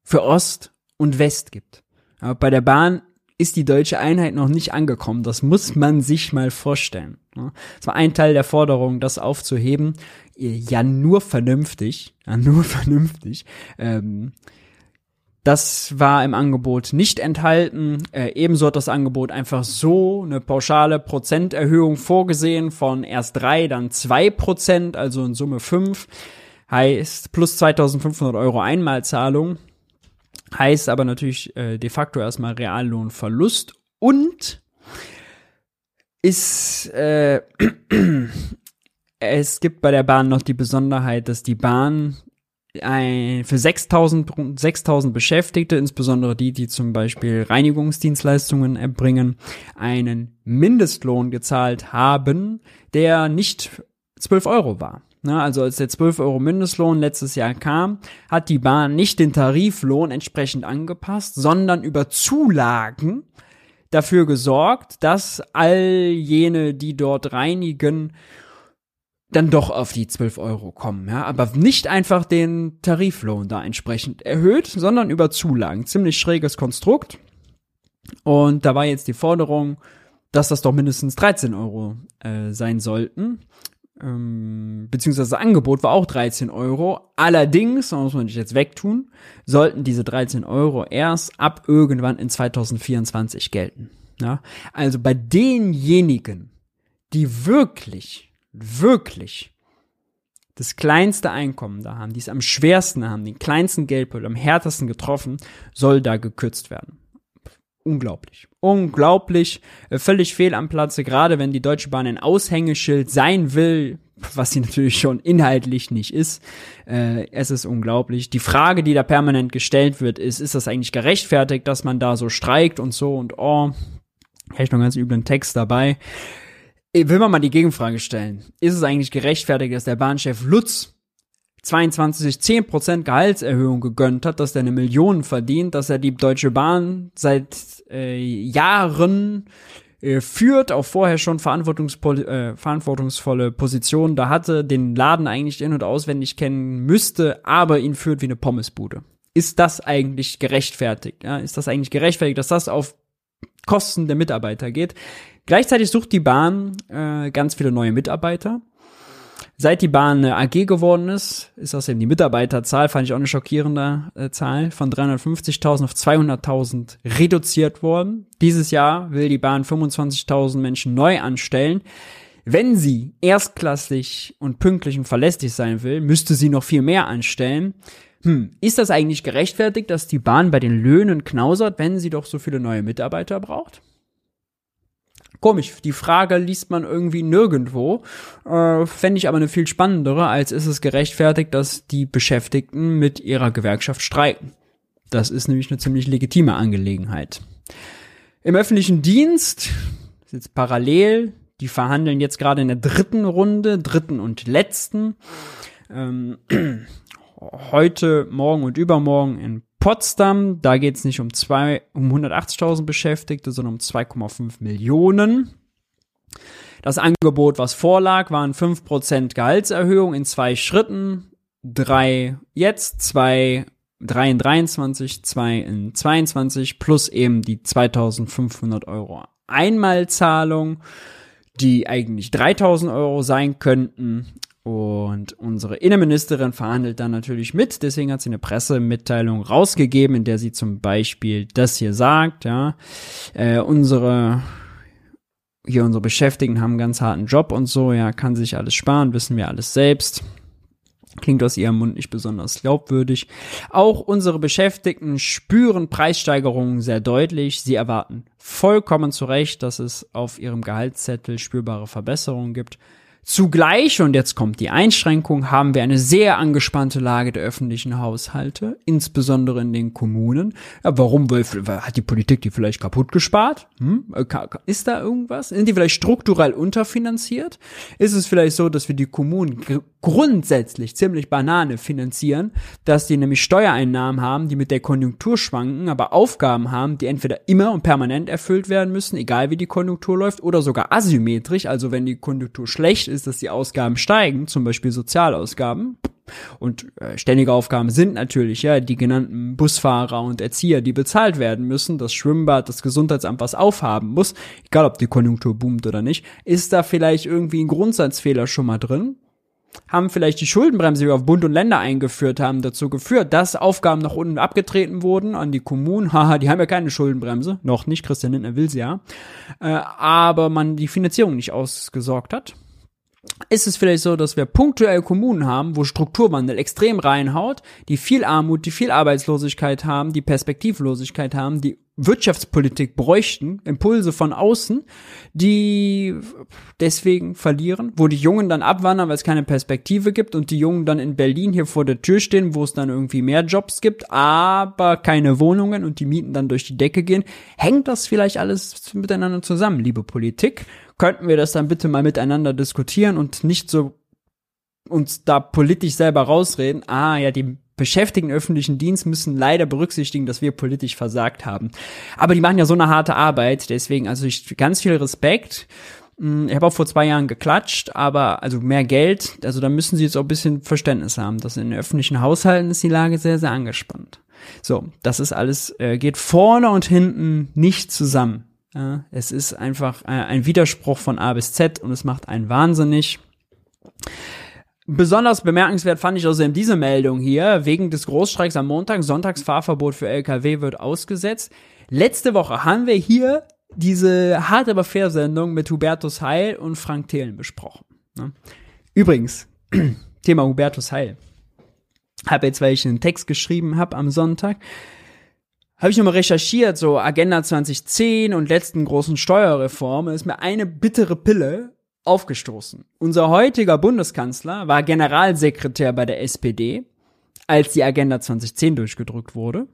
Speaker 1: für Ost und West gibt. Aber bei der Bahn ist die deutsche Einheit noch nicht angekommen. Das muss man sich mal vorstellen. Das war ein Teil der Forderung, das aufzuheben. Ja, nur vernünftig. Ja, nur vernünftig. Ähm, das war im Angebot nicht enthalten. Äh, ebenso hat das Angebot einfach so eine pauschale Prozenterhöhung vorgesehen von erst drei, dann zwei Prozent, also in Summe fünf. Heißt plus 2500 Euro Einmalzahlung. Heißt aber natürlich äh, de facto erstmal Reallohnverlust und ist äh, es gibt bei der Bahn noch die Besonderheit, dass die Bahn ein, für 6000, 6000 Beschäftigte, insbesondere die, die zum Beispiel Reinigungsdienstleistungen erbringen, einen Mindestlohn gezahlt haben, der nicht 12 Euro war. Na, also als der 12 Euro Mindestlohn letztes Jahr kam, hat die Bahn nicht den Tariflohn entsprechend angepasst, sondern über Zulagen dafür gesorgt, dass all jene, die dort reinigen, dann doch auf die 12 Euro kommen, ja, aber nicht einfach den Tariflohn da entsprechend erhöht, sondern über Zulagen. Ziemlich schräges Konstrukt. Und da war jetzt die Forderung, dass das doch mindestens 13 Euro äh, sein sollten. Ähm, beziehungsweise das Angebot war auch 13 Euro. Allerdings, da muss man sich jetzt wegtun, sollten diese 13 Euro erst ab irgendwann in 2024 gelten. Ja? Also bei denjenigen, die wirklich wirklich das kleinste Einkommen da haben, die es am schwersten haben, den kleinsten Geldbeutel am härtesten getroffen, soll da gekürzt werden. Unglaublich. Unglaublich. Äh, völlig fehl am Platze, gerade wenn die Deutsche Bahn ein Aushängeschild sein will, was sie natürlich schon inhaltlich nicht ist. Äh, es ist unglaublich. Die Frage, die da permanent gestellt wird, ist, ist das eigentlich gerechtfertigt, dass man da so streikt und so und oh, hätte ich noch einen ganz üblen Text dabei. Ich will man mal die Gegenfrage stellen. Ist es eigentlich gerechtfertigt, dass der Bahnchef Lutz 22 10% Gehaltserhöhung gegönnt hat, dass er eine Million verdient, dass er die Deutsche Bahn seit äh, Jahren äh, führt, auch vorher schon verantwortungsvolle, äh, verantwortungsvolle Positionen da hatte, den Laden eigentlich in- und auswendig kennen müsste, aber ihn führt wie eine Pommesbude. Ist das eigentlich gerechtfertigt? Ja? Ist das eigentlich gerechtfertigt, dass das auf Kosten der Mitarbeiter geht? Gleichzeitig sucht die Bahn äh, ganz viele neue Mitarbeiter. Seit die Bahn eine AG geworden ist, ist eben die Mitarbeiterzahl, fand ich auch eine schockierende äh, Zahl, von 350.000 auf 200.000 reduziert worden. Dieses Jahr will die Bahn 25.000 Menschen neu anstellen. Wenn sie erstklassig und pünktlich und verlässlich sein will, müsste sie noch viel mehr anstellen. Hm, ist das eigentlich gerechtfertigt, dass die Bahn bei den Löhnen knausert, wenn sie doch so viele neue Mitarbeiter braucht? Komisch, die Frage liest man irgendwie nirgendwo. Äh, Fände ich aber eine viel spannendere, als ist es gerechtfertigt, dass die Beschäftigten mit ihrer Gewerkschaft streiken. Das ist nämlich eine ziemlich legitime Angelegenheit. Im öffentlichen Dienst ist jetzt parallel, die verhandeln jetzt gerade in der dritten Runde, dritten und letzten. Ähm, heute, morgen und übermorgen in Potsdam. Da geht es nicht um, zwei, um 180.000 Beschäftigte, sondern um 2,5 Millionen. Das Angebot, was vorlag, waren 5% Gehaltserhöhung in zwei Schritten. Drei jetzt, zwei, drei in 23, zwei in 22, plus eben die 2500 Euro Einmalzahlung, die eigentlich 3000 Euro sein könnten. Und unsere Innenministerin verhandelt dann natürlich mit, deswegen hat sie eine Pressemitteilung rausgegeben, in der sie zum Beispiel das hier sagt, ja, äh, unsere hier unsere Beschäftigten haben einen ganz harten Job und so, ja, kann sich alles sparen, wissen wir alles selbst. Klingt aus ihrem Mund nicht besonders glaubwürdig. Auch unsere Beschäftigten spüren Preissteigerungen sehr deutlich. Sie erwarten vollkommen zu Recht, dass es auf ihrem Gehaltszettel spürbare Verbesserungen gibt. Zugleich, und jetzt kommt die Einschränkung, haben wir eine sehr angespannte Lage der öffentlichen Haushalte, insbesondere in den Kommunen. Ja, warum? Hat die Politik die vielleicht kaputt gespart? Hm? Äh, ist da irgendwas? Sind die vielleicht strukturell unterfinanziert? Ist es vielleicht so, dass wir die Kommunen grundsätzlich ziemlich Banane finanzieren, dass die nämlich Steuereinnahmen haben, die mit der Konjunktur schwanken, aber Aufgaben haben, die entweder immer und permanent erfüllt werden müssen, egal wie die Konjunktur läuft, oder sogar asymmetrisch, also wenn die Konjunktur schlecht ist, dass die Ausgaben steigen, zum Beispiel Sozialausgaben. Und äh, ständige Aufgaben sind natürlich, ja, die genannten Busfahrer und Erzieher, die bezahlt werden müssen, das Schwimmbad, das Gesundheitsamt was aufhaben muss, egal ob die Konjunktur boomt oder nicht, ist da vielleicht irgendwie ein Grundsatzfehler schon mal drin? haben vielleicht die Schuldenbremse, die wir auf Bund und Länder eingeführt haben, dazu geführt, dass Aufgaben nach unten abgetreten wurden an die Kommunen. Haha, die haben ja keine Schuldenbremse. Noch nicht, Christian Lindner will sie ja. Äh, aber man die Finanzierung nicht ausgesorgt hat ist es vielleicht so, dass wir punktuell Kommunen haben, wo Strukturwandel extrem reinhaut, die viel Armut, die viel Arbeitslosigkeit haben, die Perspektivlosigkeit haben, die Wirtschaftspolitik bräuchten, Impulse von außen, die deswegen verlieren, wo die Jungen dann abwandern, weil es keine Perspektive gibt und die Jungen dann in Berlin hier vor der Tür stehen, wo es dann irgendwie mehr Jobs gibt, aber keine Wohnungen und die Mieten dann durch die Decke gehen. Hängt das vielleicht alles miteinander zusammen, liebe Politik? Könnten wir das dann bitte mal miteinander diskutieren und nicht so uns da politisch selber rausreden? Ah, ja, die Beschäftigten öffentlichen Dienst müssen leider berücksichtigen, dass wir politisch versagt haben. Aber die machen ja so eine harte Arbeit, deswegen also ich ganz viel Respekt. Hm, ich habe auch vor zwei Jahren geklatscht, aber also mehr Geld, also da müssen sie jetzt auch ein bisschen Verständnis haben. dass in den öffentlichen Haushalten ist die Lage sehr, sehr angespannt. So, das ist alles, äh, geht vorne und hinten nicht zusammen. Ja, es ist einfach äh, ein Widerspruch von A bis Z und es macht einen wahnsinnig. Besonders bemerkenswert fand ich außerdem diese Meldung hier. Wegen des Großstreiks am Montag, Sonntagsfahrverbot für LKW wird ausgesetzt. Letzte Woche haben wir hier diese hart aber fair Sendung mit Hubertus Heil und Frank Thelen besprochen. Ne? Übrigens, Thema Hubertus Heil. Habe jetzt, weil ich einen Text geschrieben habe am Sonntag, habe ich nochmal recherchiert, so Agenda 2010 und letzten großen Steuerreform, ist mir eine bittere Pille aufgestoßen. Unser heutiger Bundeskanzler war Generalsekretär bei der SPD, als die Agenda 2010 durchgedrückt wurde.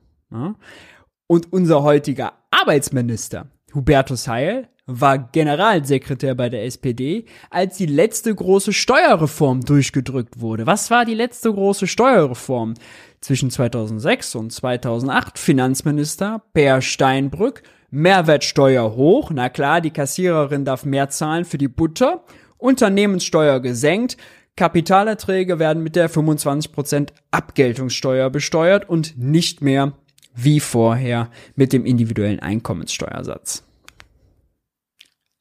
Speaker 1: Und unser heutiger Arbeitsminister, Hubertus Heil, war Generalsekretär bei der SPD, als die letzte große Steuerreform durchgedrückt wurde. Was war die letzte große Steuerreform? Zwischen 2006 und 2008 Finanzminister Per Steinbrück Mehrwertsteuer hoch, na klar, die Kassiererin darf mehr zahlen für die Butter, Unternehmenssteuer gesenkt, Kapitalerträge werden mit der 25% Abgeltungssteuer besteuert und nicht mehr wie vorher mit dem individuellen Einkommenssteuersatz.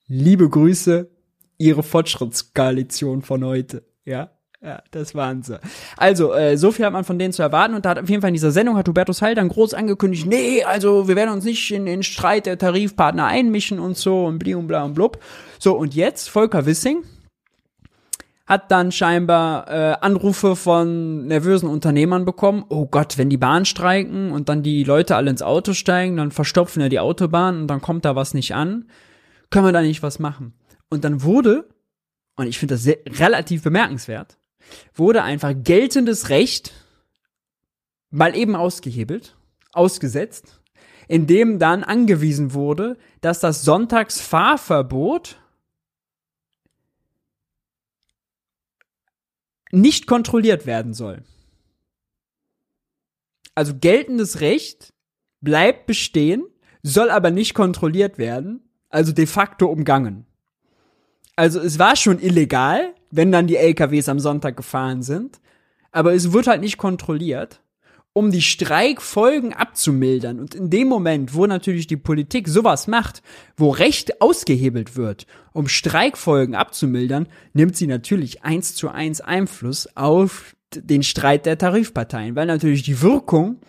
Speaker 1: Liebe Grüße, Ihre Fortschrittskoalition von heute, ja? Ja, das waren sie. Also, äh, so viel hat man von denen zu erwarten und da hat auf jeden Fall in dieser Sendung hat Hubertus Heil dann groß angekündigt, nee, also wir werden uns nicht in den Streit der Tarifpartner einmischen und so und bli und bla und blub. So, und jetzt, Volker Wissing hat dann scheinbar äh, Anrufe von nervösen Unternehmern bekommen. Oh Gott, wenn die Bahn streiken und dann die Leute alle ins Auto steigen, dann verstopfen ja die Autobahn und dann kommt da was nicht an. Können wir da nicht was machen? Und dann wurde, und ich finde das sehr, relativ bemerkenswert, wurde einfach geltendes Recht mal eben ausgehebelt, ausgesetzt, in dem dann angewiesen wurde, dass das Sonntagsfahrverbot nicht kontrolliert werden soll. Also geltendes Recht bleibt bestehen, soll aber nicht kontrolliert werden, also de facto umgangen. Also es war schon illegal, wenn dann die LKWs am Sonntag gefahren sind, aber es wird halt nicht kontrolliert, um die Streikfolgen abzumildern. Und in dem Moment, wo natürlich die Politik sowas macht, wo Recht ausgehebelt wird, um Streikfolgen abzumildern, nimmt sie natürlich eins zu eins Einfluss auf den Streit der Tarifparteien, weil natürlich die Wirkung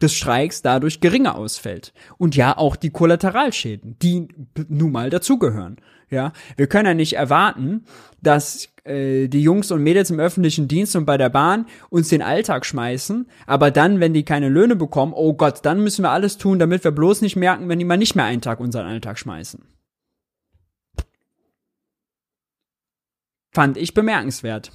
Speaker 1: des Streiks dadurch geringer ausfällt. Und ja, auch die Kollateralschäden, die nun mal dazugehören. Ja, wir können ja nicht erwarten, dass äh, die Jungs und Mädels im öffentlichen Dienst und bei der Bahn uns den Alltag schmeißen, aber dann, wenn die keine Löhne bekommen, oh Gott, dann müssen wir alles tun, damit wir bloß nicht merken, wenn die mal nicht mehr einen Tag unseren Alltag schmeißen. Fand ich bemerkenswert.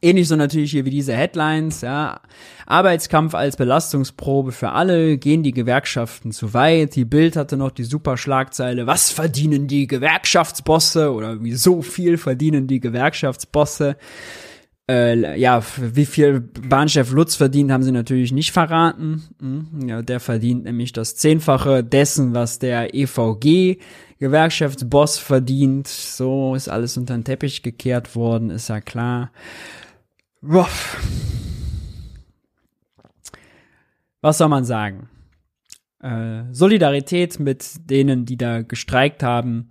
Speaker 1: Ähnlich so natürlich hier wie diese Headlines, ja. Arbeitskampf als Belastungsprobe für alle, gehen die Gewerkschaften zu weit. Die Bild hatte noch die super Schlagzeile, was verdienen die Gewerkschaftsbosse oder wie so viel verdienen die Gewerkschaftsbosse. Äh, ja, wie viel Bahnchef Lutz verdient, haben sie natürlich nicht verraten. Hm, ja, der verdient nämlich das Zehnfache dessen, was der EVG Gewerkschaftsboss verdient. So ist alles unter den Teppich gekehrt worden, ist ja klar. Boah. Was soll man sagen? Äh, Solidarität mit denen, die da gestreikt haben.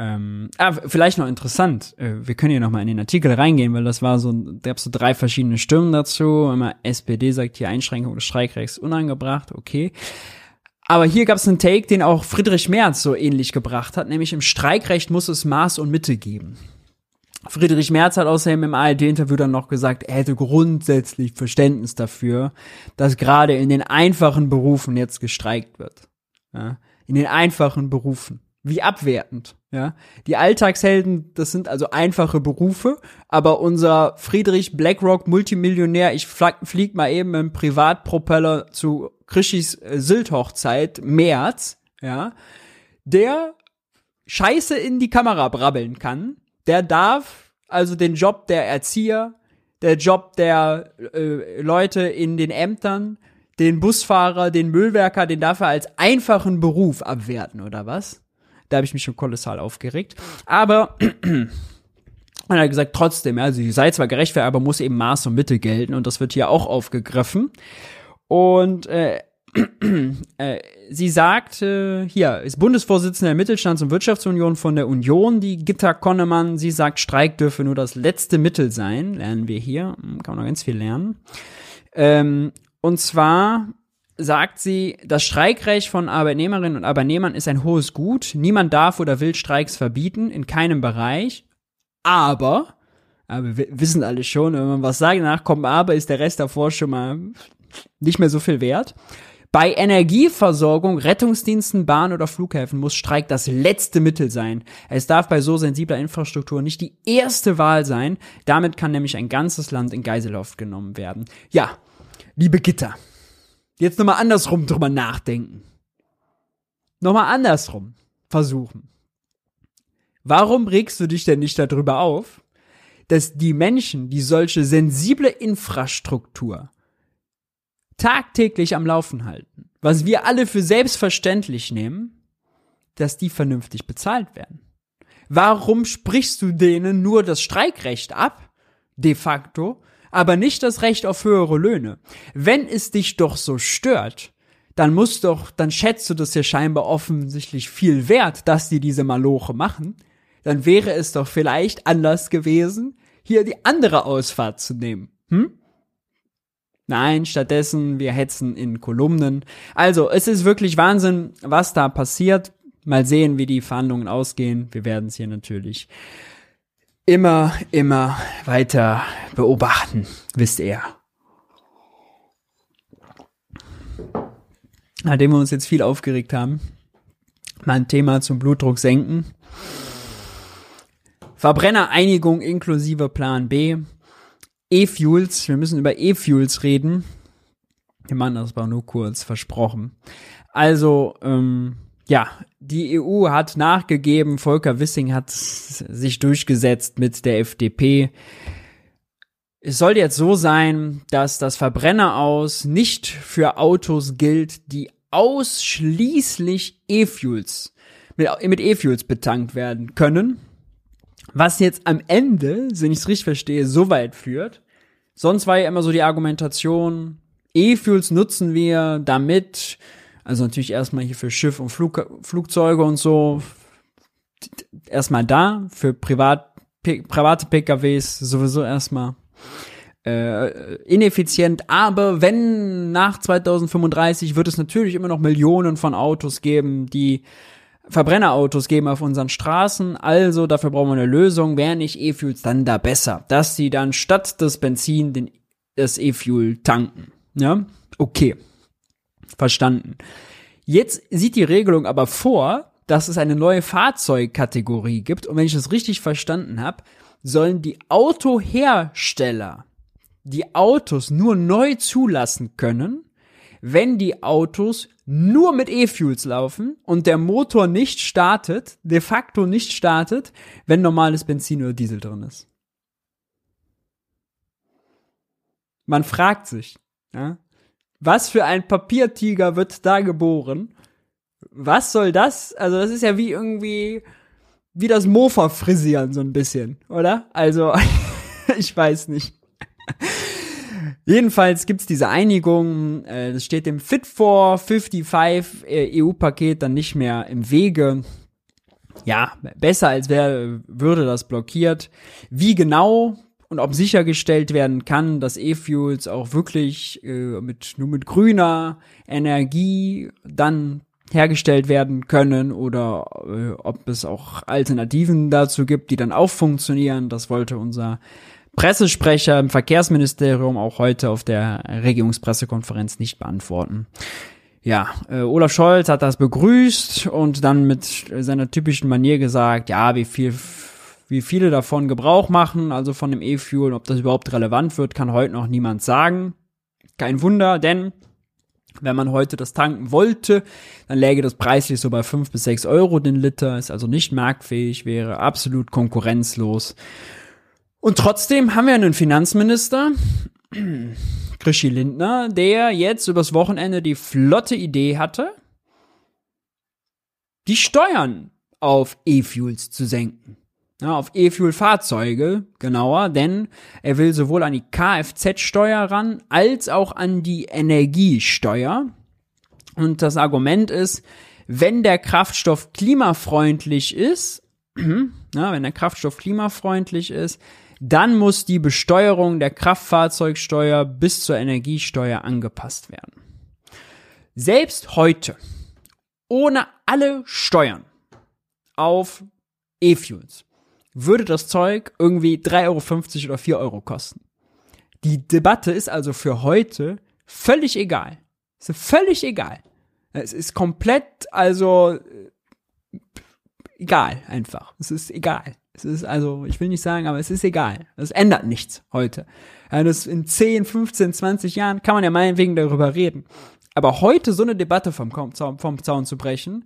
Speaker 1: Ähm, ah, vielleicht noch interessant. Äh, wir können hier nochmal in den Artikel reingehen, weil das war so, da gab so drei verschiedene Stimmen dazu. Einmal SPD sagt hier Einschränkung des Streikrechts unangebracht, okay. Aber hier gab es einen Take, den auch Friedrich Merz so ähnlich gebracht hat, nämlich im Streikrecht muss es Maß und Mitte geben. Friedrich Merz hat außerdem im ARD-Interview dann noch gesagt, er hätte grundsätzlich Verständnis dafür, dass gerade in den einfachen Berufen jetzt gestreikt wird. Ja, in den einfachen Berufen. Wie abwertend, ja. Die Alltagshelden, das sind also einfache Berufe, aber unser Friedrich Blackrock Multimillionär, ich flieg mal eben im Privatpropeller zu Krischis äh, Sylt-Hochzeit, März, ja, der Scheiße in die Kamera brabbeln kann, der darf also den Job der Erzieher, der Job der äh, Leute in den Ämtern, den Busfahrer, den Müllwerker, den darf er als einfachen Beruf abwerten, oder was? Da habe ich mich schon kolossal aufgeregt. Aber man hat gesagt, trotzdem, ja, sie sei zwar gerechtfertigt, aber muss eben Maß und Mitte gelten und das wird hier auch aufgegriffen. Und äh, äh, sie sagt, äh, hier ist Bundesvorsitzende der Mittelstands- und Wirtschaftsunion von der Union, die Gitta Konnemann. Sie sagt, Streik dürfe nur das letzte Mittel sein. Lernen wir hier. Hm, kann man noch ganz viel lernen. Ähm, und zwar sagt sie, das Streikrecht von Arbeitnehmerinnen und Arbeitnehmern ist ein hohes Gut. Niemand darf oder will Streiks verbieten, in keinem Bereich. Aber, aber wir wissen alle schon, wenn man was sagt, danach kommt aber, ist der Rest davor schon mal nicht mehr so viel wert. Bei Energieversorgung, Rettungsdiensten, Bahn oder Flughäfen muss Streik das letzte Mittel sein. Es darf bei so sensibler Infrastruktur nicht die erste Wahl sein. Damit kann nämlich ein ganzes Land in Geiselhaft genommen werden. Ja, liebe Gitter, jetzt nochmal andersrum drüber nachdenken. Nochmal andersrum versuchen. Warum regst du dich denn nicht darüber auf, dass die Menschen, die solche sensible Infrastruktur tagtäglich am Laufen halten, was wir alle für selbstverständlich nehmen, dass die vernünftig bezahlt werden. Warum sprichst du denen nur das Streikrecht ab, de facto, aber nicht das Recht auf höhere Löhne? Wenn es dich doch so stört, dann musst doch, dann schätzt du das ja scheinbar offensichtlich viel wert, dass die diese Maloche machen. Dann wäre es doch vielleicht anders gewesen, hier die andere Ausfahrt zu nehmen. Hm? Nein, stattdessen, wir hetzen in Kolumnen. Also, es ist wirklich Wahnsinn, was da passiert. Mal sehen, wie die Verhandlungen ausgehen. Wir werden es hier natürlich immer, immer weiter beobachten, wisst ihr. Nachdem wir uns jetzt viel aufgeregt haben, mal ein Thema zum Blutdruck senken. Verbrennereinigung inklusive Plan B. E-Fuels, wir müssen über E-Fuels reden. Wir machen das war nur kurz versprochen. Also, ähm, ja, die EU hat nachgegeben, Volker Wissing hat sich durchgesetzt mit der FDP. Es soll jetzt so sein, dass das Verbrenner aus nicht für Autos gilt, die ausschließlich E-Fuels mit, mit E-Fuels betankt werden können. Was jetzt am Ende, wenn ich es richtig verstehe, so weit führt. Sonst war ja immer so die Argumentation, E-Fuels nutzen wir damit, also natürlich erstmal hier für Schiff und Flug, Flugzeuge und so, erstmal da, für Privat, private PKWs sowieso erstmal äh, ineffizient, aber wenn nach 2035 wird es natürlich immer noch Millionen von Autos geben, die Verbrennerautos geben auf unseren Straßen, also dafür brauchen wir eine Lösung. Wäre nicht E-Fuels dann da besser, dass sie dann statt des Benzin den, das E-Fuel tanken. Ja, okay, verstanden. Jetzt sieht die Regelung aber vor, dass es eine neue Fahrzeugkategorie gibt und wenn ich das richtig verstanden habe, sollen die Autohersteller die Autos nur neu zulassen können, wenn die Autos nur mit E-Fuels laufen und der Motor nicht startet, de facto nicht startet, wenn normales Benzin oder Diesel drin ist. Man fragt sich, ja, was für ein Papiertiger wird da geboren? Was soll das? Also das ist ja wie irgendwie wie das Mofa frisieren so ein bisschen, oder? Also ich weiß nicht. Jedenfalls gibt's diese Einigung, äh, das steht dem Fit for 55 äh, EU-Paket dann nicht mehr im Wege. Ja, besser als wäre, würde das blockiert. Wie genau und ob sichergestellt werden kann, dass E-Fuels auch wirklich äh, mit nur mit grüner Energie dann hergestellt werden können oder äh, ob es auch Alternativen dazu gibt, die dann auch funktionieren. Das wollte unser Pressesprecher im Verkehrsministerium auch heute auf der Regierungspressekonferenz nicht beantworten. Ja, äh, Olaf Scholz hat das begrüßt und dann mit seiner typischen Manier gesagt, ja, wie viel wie viele davon Gebrauch machen, also von dem E-Fuel, ob das überhaupt relevant wird, kann heute noch niemand sagen. Kein Wunder, denn wenn man heute das tanken wollte, dann läge das preislich so bei fünf bis sechs Euro den Liter, ist also nicht marktfähig, wäre absolut konkurrenzlos. Und trotzdem haben wir einen Finanzminister, Krischi Lindner, der jetzt übers Wochenende die flotte Idee hatte, die Steuern auf E-Fuels zu senken. Ja, auf E-Fuel-Fahrzeuge genauer, denn er will sowohl an die Kfz-Steuer ran als auch an die Energiesteuer. Und das Argument ist, wenn der Kraftstoff klimafreundlich ist, ja, wenn der Kraftstoff klimafreundlich ist, dann muss die Besteuerung der Kraftfahrzeugsteuer bis zur Energiesteuer angepasst werden. Selbst heute, ohne alle Steuern auf E-Fuels, würde das Zeug irgendwie 3,50 Euro oder 4 Euro kosten. Die Debatte ist also für heute völlig egal. Ist völlig egal. Es ist komplett, also egal einfach. Es ist egal. Es ist also, ich will nicht sagen, aber es ist egal. Es ändert nichts heute. Das in 10, 15, 20 Jahren kann man ja meinetwegen darüber reden. Aber heute so eine Debatte vom, vom Zaun zu brechen,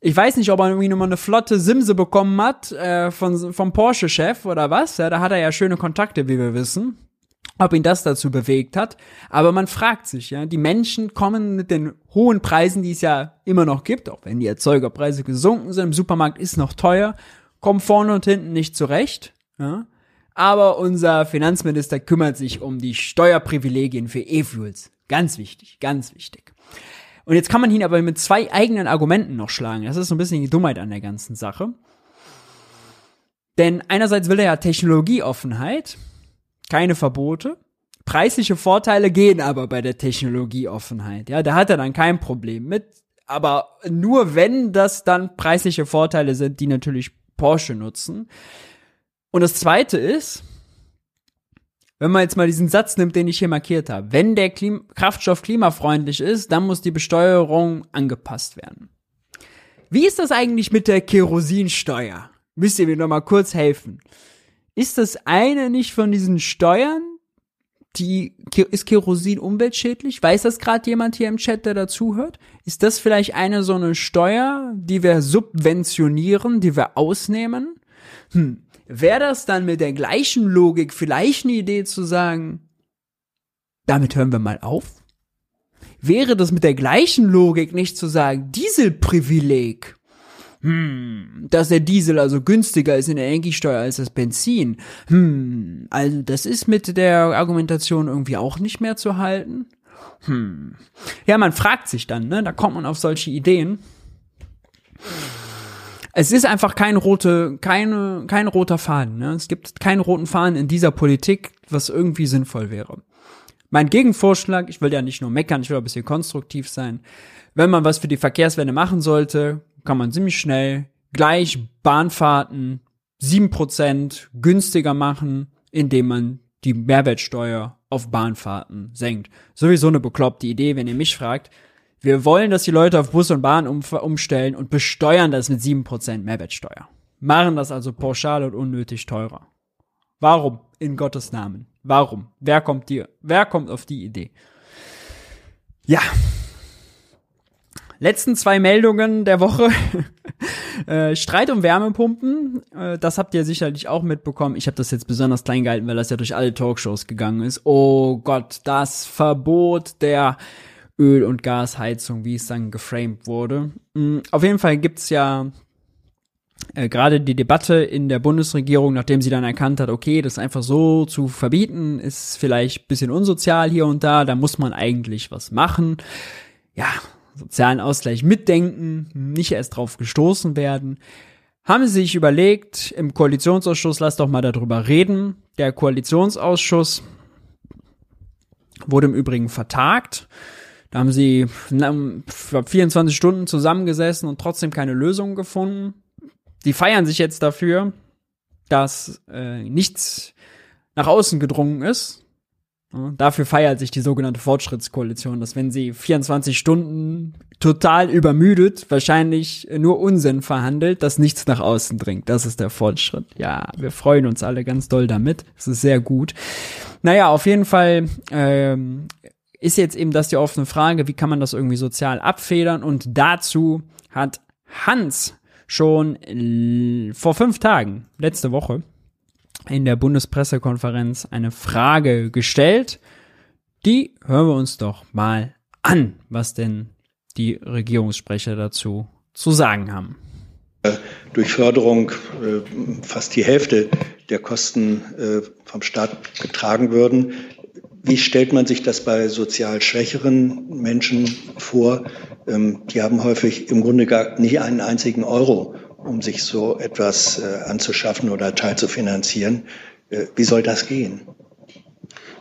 Speaker 1: ich weiß nicht, ob er irgendwie nochmal eine flotte Simse bekommen hat äh, von, vom Porsche-Chef oder was. Ja, da hat er ja schöne Kontakte, wie wir wissen. Ob ihn das dazu bewegt hat. Aber man fragt sich, ja, die Menschen kommen mit den hohen Preisen, die es ja immer noch gibt, auch wenn die Erzeugerpreise gesunken sind, im Supermarkt ist noch teuer, kommen vorne und hinten nicht zurecht. Ja. Aber unser Finanzminister kümmert sich um die Steuerprivilegien für E-Fuels. Ganz wichtig, ganz wichtig. Und jetzt kann man ihn aber mit zwei eigenen Argumenten noch schlagen. Das ist so ein bisschen die Dummheit an der ganzen Sache. Denn einerseits will er ja Technologieoffenheit, keine Verbote. Preisliche Vorteile gehen aber bei der Technologieoffenheit. Ja, da hat er dann kein Problem mit. Aber nur wenn das dann preisliche Vorteile sind, die natürlich Porsche nutzen. Und das zweite ist, wenn man jetzt mal diesen Satz nimmt, den ich hier markiert habe, wenn der Klim Kraftstoff klimafreundlich ist, dann muss die Besteuerung angepasst werden. Wie ist das eigentlich mit der Kerosinsteuer? Müsst ihr mir noch mal kurz helfen. Ist das eine nicht von diesen Steuern, die, ist Kerosin umweltschädlich? Weiß das gerade jemand hier im Chat, der dazuhört? Ist das vielleicht eine so eine Steuer, die wir subventionieren, die wir ausnehmen? Hm. Wäre das dann mit der gleichen Logik vielleicht eine Idee zu sagen, damit hören wir mal auf? Wäre das mit der gleichen Logik nicht zu sagen, Dieselprivileg? Hm, dass der Diesel also günstiger ist in der Energiesteuer als das Benzin. Hm, also das ist mit der Argumentation irgendwie auch nicht mehr zu halten. Hm. Ja, man fragt sich dann, ne? Da kommt man auf solche Ideen. Es ist einfach kein rote, keine, kein roter Faden. Ne? Es gibt keinen roten Faden in dieser Politik, was irgendwie sinnvoll wäre. Mein Gegenvorschlag, ich will ja nicht nur meckern, ich will ein bisschen konstruktiv sein. Wenn man was für die Verkehrswende machen sollte, kann man ziemlich schnell gleich Bahnfahrten sieben Prozent günstiger machen, indem man die Mehrwertsteuer auf Bahnfahrten senkt. Sowieso eine bekloppte Idee, wenn ihr mich fragt. Wir wollen, dass die Leute auf Bus und Bahn um, umstellen und besteuern das mit sieben Prozent Mehrwertsteuer. Machen das also pauschal und unnötig teurer. Warum? In Gottes Namen. Warum? Wer kommt dir? Wer kommt auf die Idee? Ja, letzten zwei Meldungen der Woche. äh, Streit um Wärmepumpen, äh, das habt ihr sicherlich auch mitbekommen. Ich habe das jetzt besonders klein gehalten, weil das ja durch alle Talkshows gegangen ist. Oh Gott, das Verbot der Öl- und Gasheizung, wie es dann geframed wurde. Mhm, auf jeden Fall gibt's ja äh, gerade die Debatte in der Bundesregierung, nachdem sie dann erkannt hat, okay, das einfach so zu verbieten, ist vielleicht bisschen unsozial hier und da, da muss man eigentlich was machen. Ja, sozialen Ausgleich mitdenken, nicht erst drauf gestoßen werden, haben sie sich überlegt, im Koalitionsausschuss, lass doch mal darüber reden. Der Koalitionsausschuss wurde im Übrigen vertagt. Da haben sie 24 Stunden zusammengesessen und trotzdem keine Lösung gefunden. Die feiern sich jetzt dafür, dass äh, nichts nach außen gedrungen ist. Dafür feiert sich die sogenannte Fortschrittskoalition, dass wenn sie 24 Stunden total übermüdet, wahrscheinlich nur Unsinn verhandelt, dass nichts nach außen dringt. Das ist der Fortschritt. Ja, wir freuen uns alle ganz doll damit. Das ist sehr gut. Naja, auf jeden Fall ähm, ist jetzt eben das die offene Frage, wie kann man das irgendwie sozial abfedern? Und dazu hat Hans schon vor fünf Tagen, letzte Woche, in der Bundespressekonferenz eine Frage gestellt. Die hören wir uns doch mal an, was denn die Regierungssprecher dazu zu sagen haben.
Speaker 2: Durch Förderung äh, fast die Hälfte der Kosten äh, vom Staat getragen würden. Wie stellt man sich das bei sozial schwächeren Menschen vor? Ähm, die haben häufig im Grunde gar nicht einen einzigen Euro um sich so etwas äh, anzuschaffen oder teilzufinanzieren. Äh, wie soll das gehen?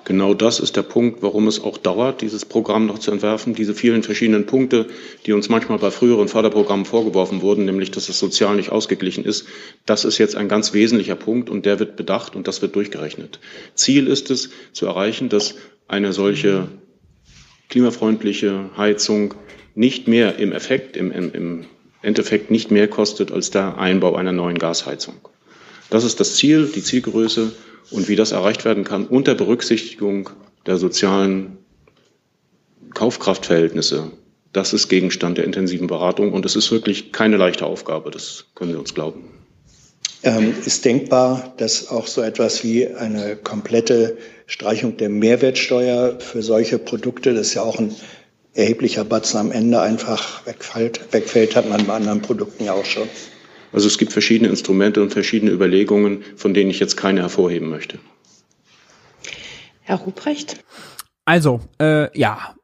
Speaker 3: Genau das ist der Punkt, warum es auch dauert, dieses Programm noch zu entwerfen. Diese vielen verschiedenen Punkte, die uns manchmal bei früheren Förderprogrammen vorgeworfen wurden, nämlich dass es sozial nicht ausgeglichen ist, das ist jetzt ein ganz wesentlicher Punkt und der wird bedacht und das wird durchgerechnet. Ziel ist es zu erreichen, dass eine solche klimafreundliche Heizung nicht mehr im Effekt, im, im, im Endeffekt nicht mehr kostet als der Einbau einer neuen Gasheizung. Das ist das Ziel, die Zielgröße und wie das erreicht werden kann unter Berücksichtigung der sozialen Kaufkraftverhältnisse. Das ist Gegenstand der intensiven Beratung und es ist wirklich keine leichte Aufgabe, das können Sie uns glauben.
Speaker 2: Ähm, ist denkbar, dass auch so etwas wie eine komplette Streichung der Mehrwertsteuer für solche Produkte, das ist ja auch ein erheblicher Batzen am Ende einfach wegfällt, wegfällt, hat man bei anderen Produkten ja auch schon.
Speaker 3: Also es gibt verschiedene Instrumente und verschiedene Überlegungen, von denen ich jetzt keine hervorheben möchte.
Speaker 4: Herr Ruprecht?
Speaker 1: Also, äh, ja,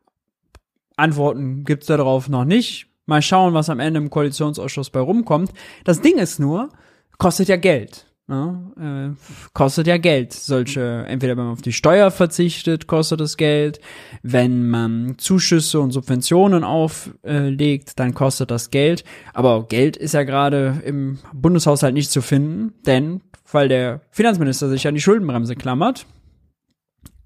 Speaker 1: Antworten gibt's darauf noch nicht. Mal schauen, was am Ende im Koalitionsausschuss bei rumkommt. Das Ding ist nur, kostet ja Geld. Ja, äh, kostet ja Geld. Solche, entweder wenn man auf die Steuer verzichtet, kostet es Geld. Wenn man Zuschüsse und Subventionen auflegt, dann kostet das Geld. Aber Geld ist ja gerade im Bundeshaushalt nicht zu finden, denn weil der Finanzminister sich an die Schuldenbremse klammert,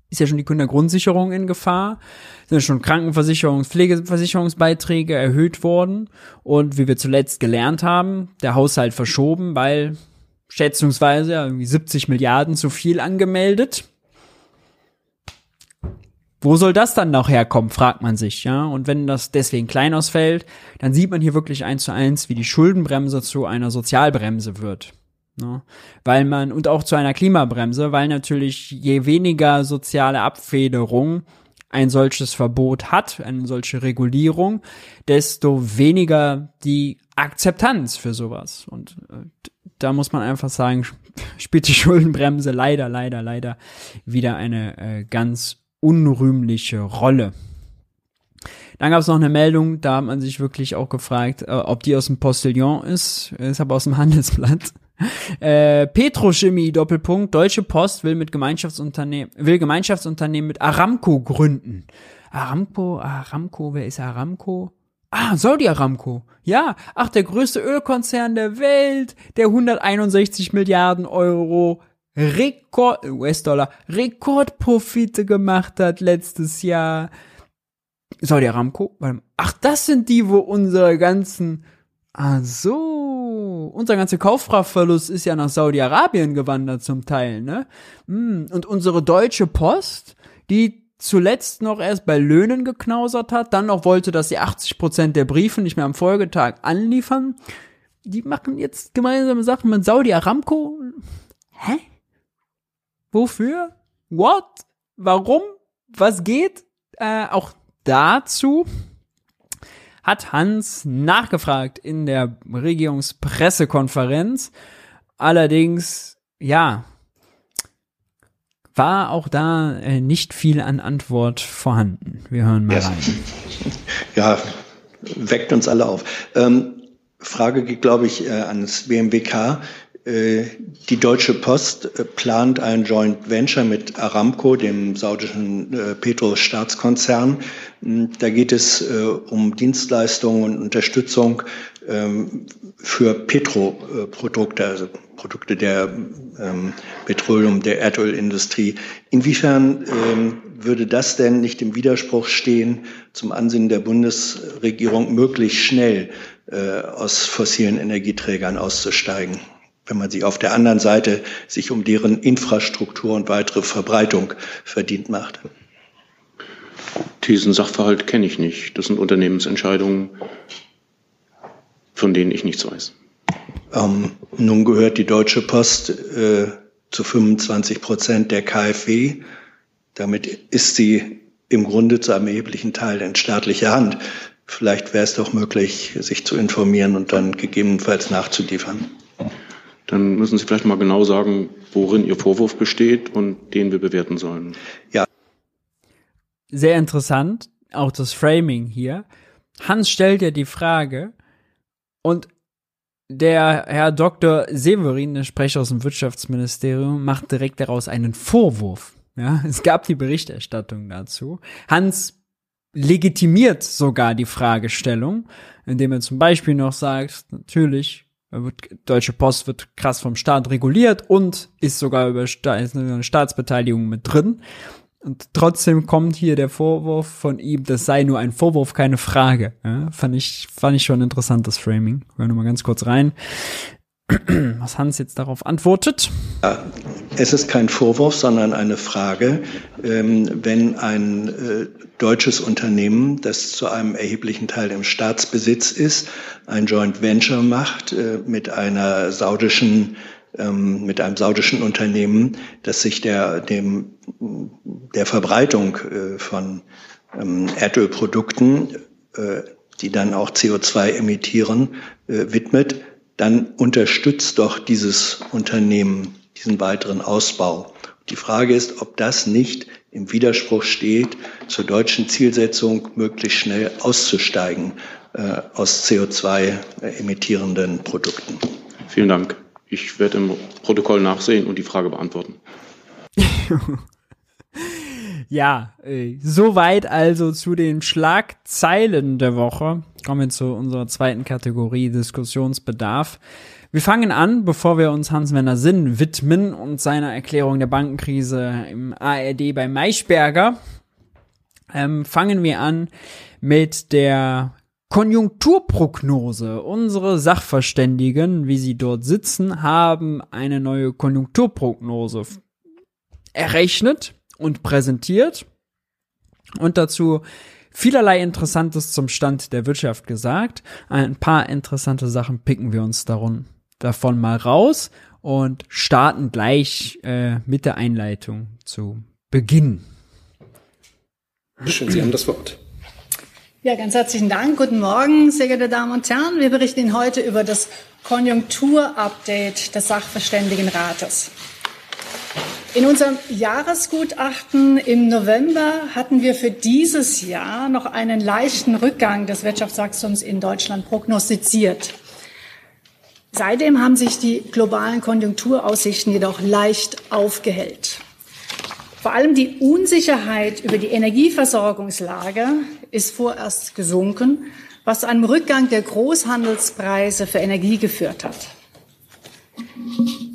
Speaker 1: ist ja schon die Kindergrundsicherung in Gefahr, sind schon Krankenversicherungs-, Pflegeversicherungsbeiträge erhöht worden und wie wir zuletzt gelernt haben, der Haushalt verschoben, weil schätzungsweise irgendwie 70 Milliarden zu viel angemeldet. wo soll das dann noch herkommen, fragt man sich, ja. Und wenn das deswegen klein ausfällt, dann sieht man hier wirklich eins zu eins, wie die Schuldenbremse zu einer Sozialbremse wird. Ne? Weil man, und auch zu einer Klimabremse, weil natürlich je weniger soziale Abfederung ein solches Verbot hat, eine solche Regulierung, desto weniger die Akzeptanz für sowas. Und äh, da muss man einfach sagen, spielt die Schuldenbremse leider, leider, leider wieder eine äh, ganz unrühmliche Rolle. Dann gab es noch eine Meldung, da hat man sich wirklich auch gefragt, äh, ob die aus dem Postillon ist. Ist aber aus dem Handelsblatt. Äh, Petrochemie Doppelpunkt Deutsche Post will mit Gemeinschaftsunternehmen will Gemeinschaftsunternehmen mit Aramco gründen. Aramco, Aramco, wer ist Aramco? Ah, Saudi Aramco. Ja, ach, der größte Ölkonzern der Welt, der 161 Milliarden Euro Rekord, US-Dollar, Rekordprofite gemacht hat letztes Jahr. Saudi Aramco? Ach, das sind die, wo unsere ganzen, ah so, unser ganzer Kaufkraftverlust ist ja nach Saudi-Arabien gewandert zum Teil, ne? Hm, und unsere deutsche Post, die zuletzt noch erst bei Löhnen geknausert hat, dann noch wollte, dass sie 80 Prozent der Briefe nicht mehr am Folgetag anliefern. Die machen jetzt gemeinsame Sachen mit Saudi Aramco. Hä? Wofür? What? Warum? Was geht? Äh, auch dazu hat Hans nachgefragt in der Regierungspressekonferenz. Allerdings, ja, war auch da äh, nicht viel an Antwort vorhanden. Wir hören mal yes. rein.
Speaker 2: Ja, weckt uns alle auf. Ähm, Frage geht, glaube ich, äh, ans BMWK. Äh, die Deutsche Post äh, plant ein Joint Venture mit Aramco, dem saudischen äh, Petro-Staatskonzern. Hm, da geht es um Dienstleistungen und Unterstützung ähm, für Petroprodukte, also Produkte der ähm, Petroleum, der Erdölindustrie. Inwiefern ähm, würde das denn nicht im Widerspruch stehen zum Ansinnen der Bundesregierung, möglichst schnell aus fossilen Energieträgern auszusteigen? wenn man sie auf der anderen Seite sich um deren Infrastruktur und weitere Verbreitung verdient macht.
Speaker 3: Diesen Sachverhalt kenne ich nicht. Das sind Unternehmensentscheidungen, von denen ich nichts weiß.
Speaker 2: Ähm, nun gehört die Deutsche Post äh, zu 25 Prozent der KfW. Damit ist sie im Grunde zu einem erheblichen Teil in staatlicher Hand. Vielleicht wäre es doch möglich, sich zu informieren und dann gegebenenfalls nachzuliefern
Speaker 3: dann müssen Sie vielleicht mal genau sagen, worin Ihr Vorwurf besteht und den wir bewerten sollen.
Speaker 1: Ja. Sehr interessant, auch das Framing hier. Hans stellt ja die Frage und der Herr Dr. Severin, der Sprecher aus dem Wirtschaftsministerium, macht direkt daraus einen Vorwurf. Ja, es gab die Berichterstattung dazu. Hans legitimiert sogar die Fragestellung, indem er zum Beispiel noch sagt, natürlich Deutsche Post wird krass vom Staat reguliert und ist sogar über Staatsbeteiligung mit drin. Und trotzdem kommt hier der Vorwurf von ihm, das sei nur ein Vorwurf, keine Frage. Ja, fand ich, fand ich schon interessant, das Framing. Hören wir mal ganz kurz rein, was Hans jetzt darauf antwortet.
Speaker 2: Es ist kein Vorwurf, sondern eine Frage. Ähm, wenn ein äh, deutsches Unternehmen, das zu einem erheblichen Teil im Staatsbesitz ist, ein Joint Venture macht äh, mit einer saudischen ähm, mit einem saudischen Unternehmen, das sich der, dem, der Verbreitung äh, von ähm, Erdölprodukten, äh, die dann auch CO2 emittieren, äh, widmet, dann unterstützt doch dieses Unternehmen diesen weiteren Ausbau. Die Frage ist, ob das nicht im Widerspruch steht zur deutschen Zielsetzung, möglichst schnell auszusteigen äh, aus CO2 emittierenden Produkten.
Speaker 3: Vielen Dank. Ich werde im Protokoll nachsehen und die Frage beantworten.
Speaker 1: ja, äh, soweit also zu den Schlagzeilen der Woche. Kommen wir zu unserer zweiten Kategorie Diskussionsbedarf. Wir fangen an, bevor wir uns Hans-Werner Sinn widmen und seiner Erklärung der Bankenkrise im ARD bei Maischberger. Ähm, fangen wir an mit der Konjunkturprognose. Unsere Sachverständigen, wie sie dort sitzen, haben eine neue Konjunkturprognose errechnet und präsentiert. und dazu vielerlei Interessantes zum Stand der Wirtschaft gesagt. Ein paar interessante Sachen picken wir uns darum, davon mal raus und starten gleich äh, mit der Einleitung zu Beginn.
Speaker 5: Schön, Sie haben das Wort.
Speaker 6: Ja, ganz herzlichen Dank. Guten Morgen, sehr geehrte Damen und Herren. Wir berichten Ihnen heute über das Konjunkturupdate des Sachverständigenrates. In unserem Jahresgutachten im November hatten wir für dieses Jahr noch einen leichten Rückgang des Wirtschaftswachstums in Deutschland prognostiziert. Seitdem haben sich die globalen Konjunkturaussichten jedoch leicht aufgehellt. Vor allem die Unsicherheit über die Energieversorgungslage ist vorerst gesunken, was zu einem Rückgang der Großhandelspreise für Energie geführt hat.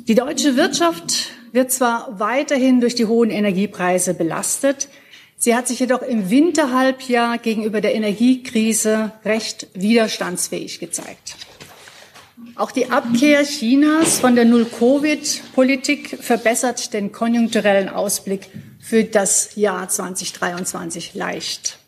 Speaker 6: Die deutsche Wirtschaft wird zwar weiterhin durch die hohen Energiepreise belastet, sie hat sich jedoch im Winterhalbjahr gegenüber der Energiekrise recht widerstandsfähig gezeigt. Auch die Abkehr Chinas von der Null-Covid-Politik verbessert den konjunkturellen Ausblick für das Jahr 2023 leicht.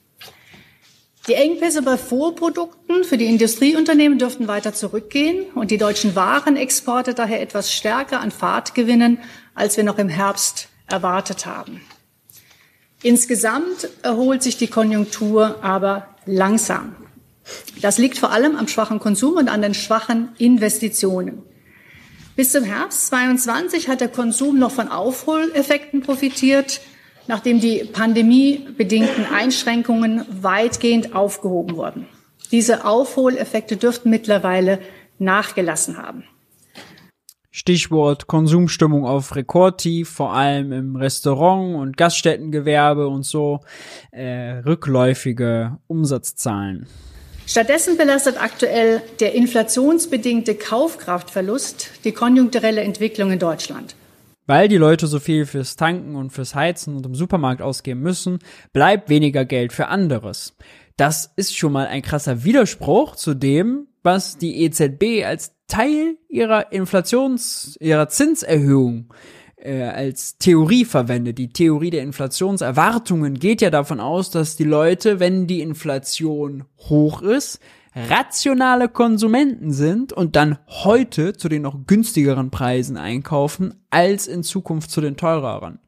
Speaker 6: Die Engpässe bei Vorprodukten für die Industrieunternehmen dürften weiter zurückgehen und die deutschen Warenexporte daher etwas stärker an Fahrt gewinnen, als wir noch im Herbst erwartet haben. Insgesamt erholt sich die Konjunktur aber langsam. Das liegt vor allem am schwachen Konsum und an den schwachen Investitionen. Bis zum Herbst 22 hat der Konsum noch von Aufholeffekten profitiert, nachdem die pandemiebedingten Einschränkungen weitgehend aufgehoben wurden. Diese Aufholeffekte dürften mittlerweile nachgelassen haben.
Speaker 1: Stichwort Konsumstimmung auf Rekordtief, vor allem im Restaurant- und Gaststättengewerbe und so, äh, rückläufige Umsatzzahlen.
Speaker 6: Stattdessen belastet aktuell der inflationsbedingte Kaufkraftverlust die konjunkturelle Entwicklung in Deutschland.
Speaker 1: Weil die Leute so viel fürs Tanken und fürs Heizen und im Supermarkt ausgeben müssen, bleibt weniger Geld für anderes. Das ist schon mal ein krasser Widerspruch zu dem, was die EZB als Teil ihrer Inflations-, ihrer Zinserhöhung äh, als Theorie verwendet. Die Theorie der Inflationserwartungen geht ja davon aus, dass die Leute, wenn die Inflation hoch ist, rationale Konsumenten sind und dann heute zu den noch günstigeren Preisen einkaufen, als in Zukunft zu den teureren.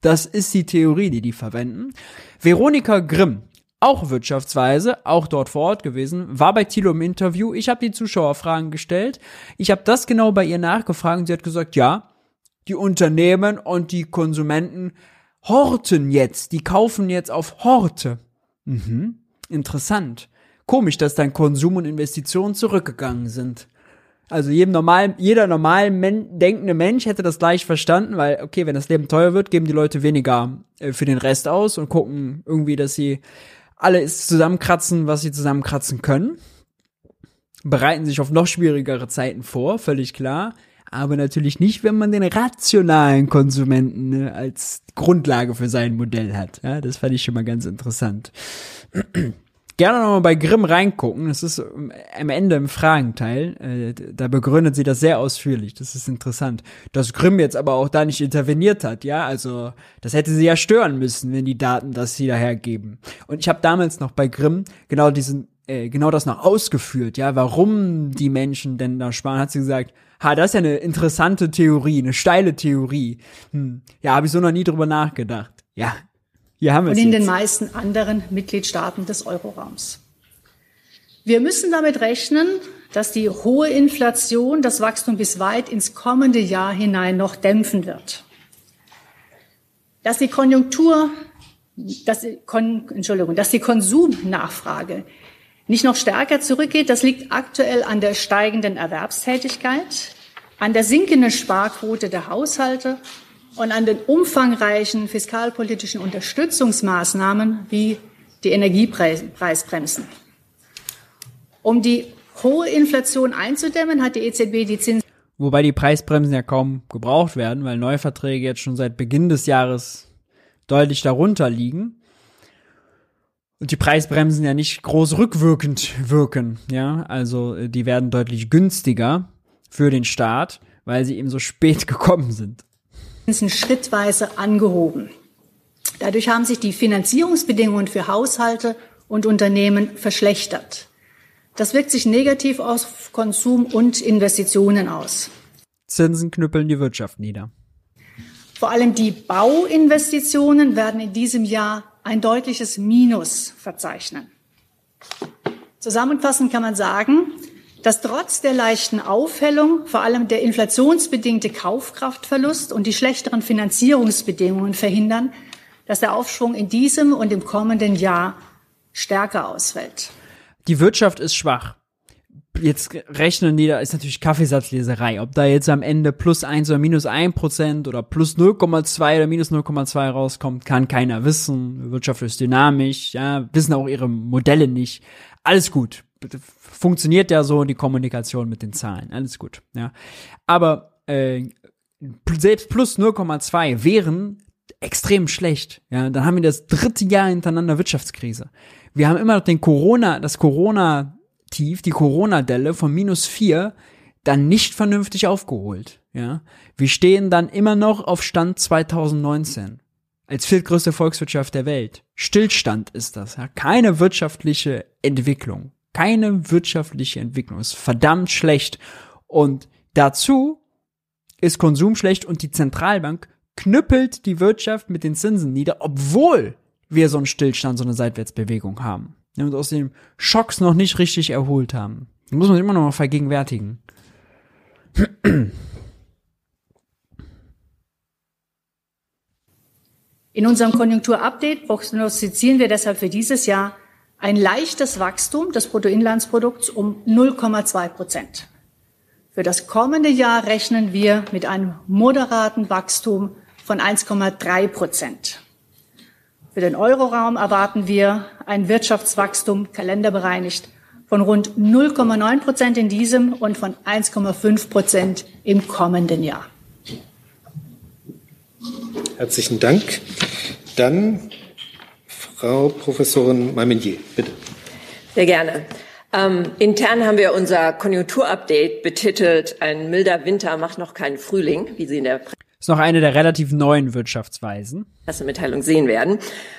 Speaker 1: Das ist die Theorie, die die verwenden. Veronika Grimm, auch Wirtschaftsweise, auch dort vor Ort gewesen, war bei Thilo im Interview. Ich habe die Zuschauerfragen gestellt. Ich habe das genau bei ihr nachgefragt und sie hat gesagt, ja, die Unternehmen und die Konsumenten horten jetzt, die kaufen jetzt auf Horte. Mhm, interessant. Komisch, dass dein Konsum und Investitionen zurückgegangen sind. Also jedem normal, jeder normal men denkende Mensch hätte das gleich verstanden, weil, okay, wenn das Leben teuer wird, geben die Leute weniger äh, für den Rest aus und gucken irgendwie, dass sie alles zusammenkratzen, was sie zusammenkratzen können. Bereiten sich auf noch schwierigere Zeiten vor, völlig klar aber natürlich nicht, wenn man den rationalen Konsumenten ne, als Grundlage für sein Modell hat. Ja, das fand ich schon mal ganz interessant. Gerne nochmal bei Grimm reingucken. Das ist ähm, am Ende im Fragenteil. Äh, da begründet sie das sehr ausführlich. Das ist interessant. Dass Grimm jetzt aber auch da nicht interveniert hat, ja. Also, das hätte sie ja stören müssen, wenn die Daten das sie dahergeben. Und ich habe damals noch bei Grimm genau diesen, äh, genau das noch ausgeführt, ja, warum die Menschen denn da sparen, hat sie gesagt, ha, das ist ja eine interessante Theorie, eine steile Theorie. Hm. Ja, habe ich so noch nie drüber nachgedacht. Ja, hier haben wir.
Speaker 6: Und in jetzt. den meisten anderen Mitgliedstaaten des Euroraums. Wir müssen damit rechnen, dass die hohe Inflation das Wachstum bis weit ins kommende Jahr hinein noch dämpfen wird. Dass die Konjunktur, dass die, Kon, Entschuldigung, dass die Konsumnachfrage nicht noch stärker zurückgeht, das liegt aktuell an der steigenden Erwerbstätigkeit, an der sinkenden Sparquote der Haushalte und an den umfangreichen fiskalpolitischen Unterstützungsmaßnahmen wie die Energiepreisbremsen. Um die hohe Inflation einzudämmen, hat die EZB die Zinsen
Speaker 1: Wobei die Preisbremsen ja kaum gebraucht werden, weil Neuverträge jetzt schon seit Beginn des Jahres deutlich darunter liegen und die Preisbremsen ja nicht groß rückwirkend wirken, ja, also äh, die werden deutlich günstiger für den Staat, weil sie eben so spät gekommen sind.
Speaker 6: Schrittweise angehoben. Dadurch haben sich die Finanzierungsbedingungen für Haushalte und Unternehmen verschlechtert. Das wirkt sich negativ auf Konsum und Investitionen aus.
Speaker 1: Zinsen knüppeln die Wirtschaft nieder.
Speaker 6: Vor allem die Bauinvestitionen werden in diesem Jahr ein deutliches Minus verzeichnen. Zusammenfassend kann man sagen, dass trotz der leichten Aufhellung vor allem der inflationsbedingte Kaufkraftverlust und die schlechteren Finanzierungsbedingungen verhindern, dass der Aufschwung in diesem und im kommenden Jahr stärker ausfällt.
Speaker 1: Die Wirtschaft ist schwach. Jetzt rechnen die, da ist natürlich Kaffeesatzleserei. Ob da jetzt am Ende plus eins oder minus ein Prozent oder plus 0,2 oder minus 0,2 rauskommt, kann keiner wissen. Wirtschaft ist dynamisch, ja, wissen auch ihre Modelle nicht. Alles gut. Funktioniert ja so die Kommunikation mit den Zahlen. Alles gut, ja. Aber äh, selbst plus 0,2 wären extrem schlecht. Ja, dann haben wir das dritte Jahr hintereinander Wirtschaftskrise. Wir haben immer noch den Corona, das Corona-Tief, die Corona-Delle von minus vier dann nicht vernünftig aufgeholt. Ja, wir stehen dann immer noch auf Stand 2019 als viertgrößte Volkswirtschaft der Welt. Stillstand ist das. Ja? Keine wirtschaftliche Entwicklung. Keine wirtschaftliche Entwicklung. Ist verdammt schlecht. Und dazu ist Konsum schlecht und die Zentralbank knüppelt die Wirtschaft mit den Zinsen nieder, obwohl wir so einen Stillstand, so eine Seitwärtsbewegung haben. Und uns aus den Schocks noch nicht richtig erholt haben. Das muss man immer noch mal vergegenwärtigen.
Speaker 6: In unserem Konjunkturupdate prognostizieren wir deshalb für dieses Jahr ein leichtes Wachstum des Bruttoinlandsprodukts um 0,2 Prozent. Für das kommende Jahr rechnen wir mit einem moderaten Wachstum von 1,3 Prozent. Für den Euroraum erwarten wir ein Wirtschaftswachstum kalenderbereinigt von rund 0,9 Prozent in diesem und von 1,5 Prozent im kommenden Jahr.
Speaker 5: Herzlichen Dank. Dann Frau Professorin Malmenier, bitte.
Speaker 7: Sehr gerne. Ähm, intern haben wir unser Konjunkturupdate betitelt, ein milder Winter macht noch keinen Frühling, wie Sie in der
Speaker 1: ist noch eine der relativ neuen Wirtschaftsweisen.
Speaker 7: Pressemitteilung sehen werden.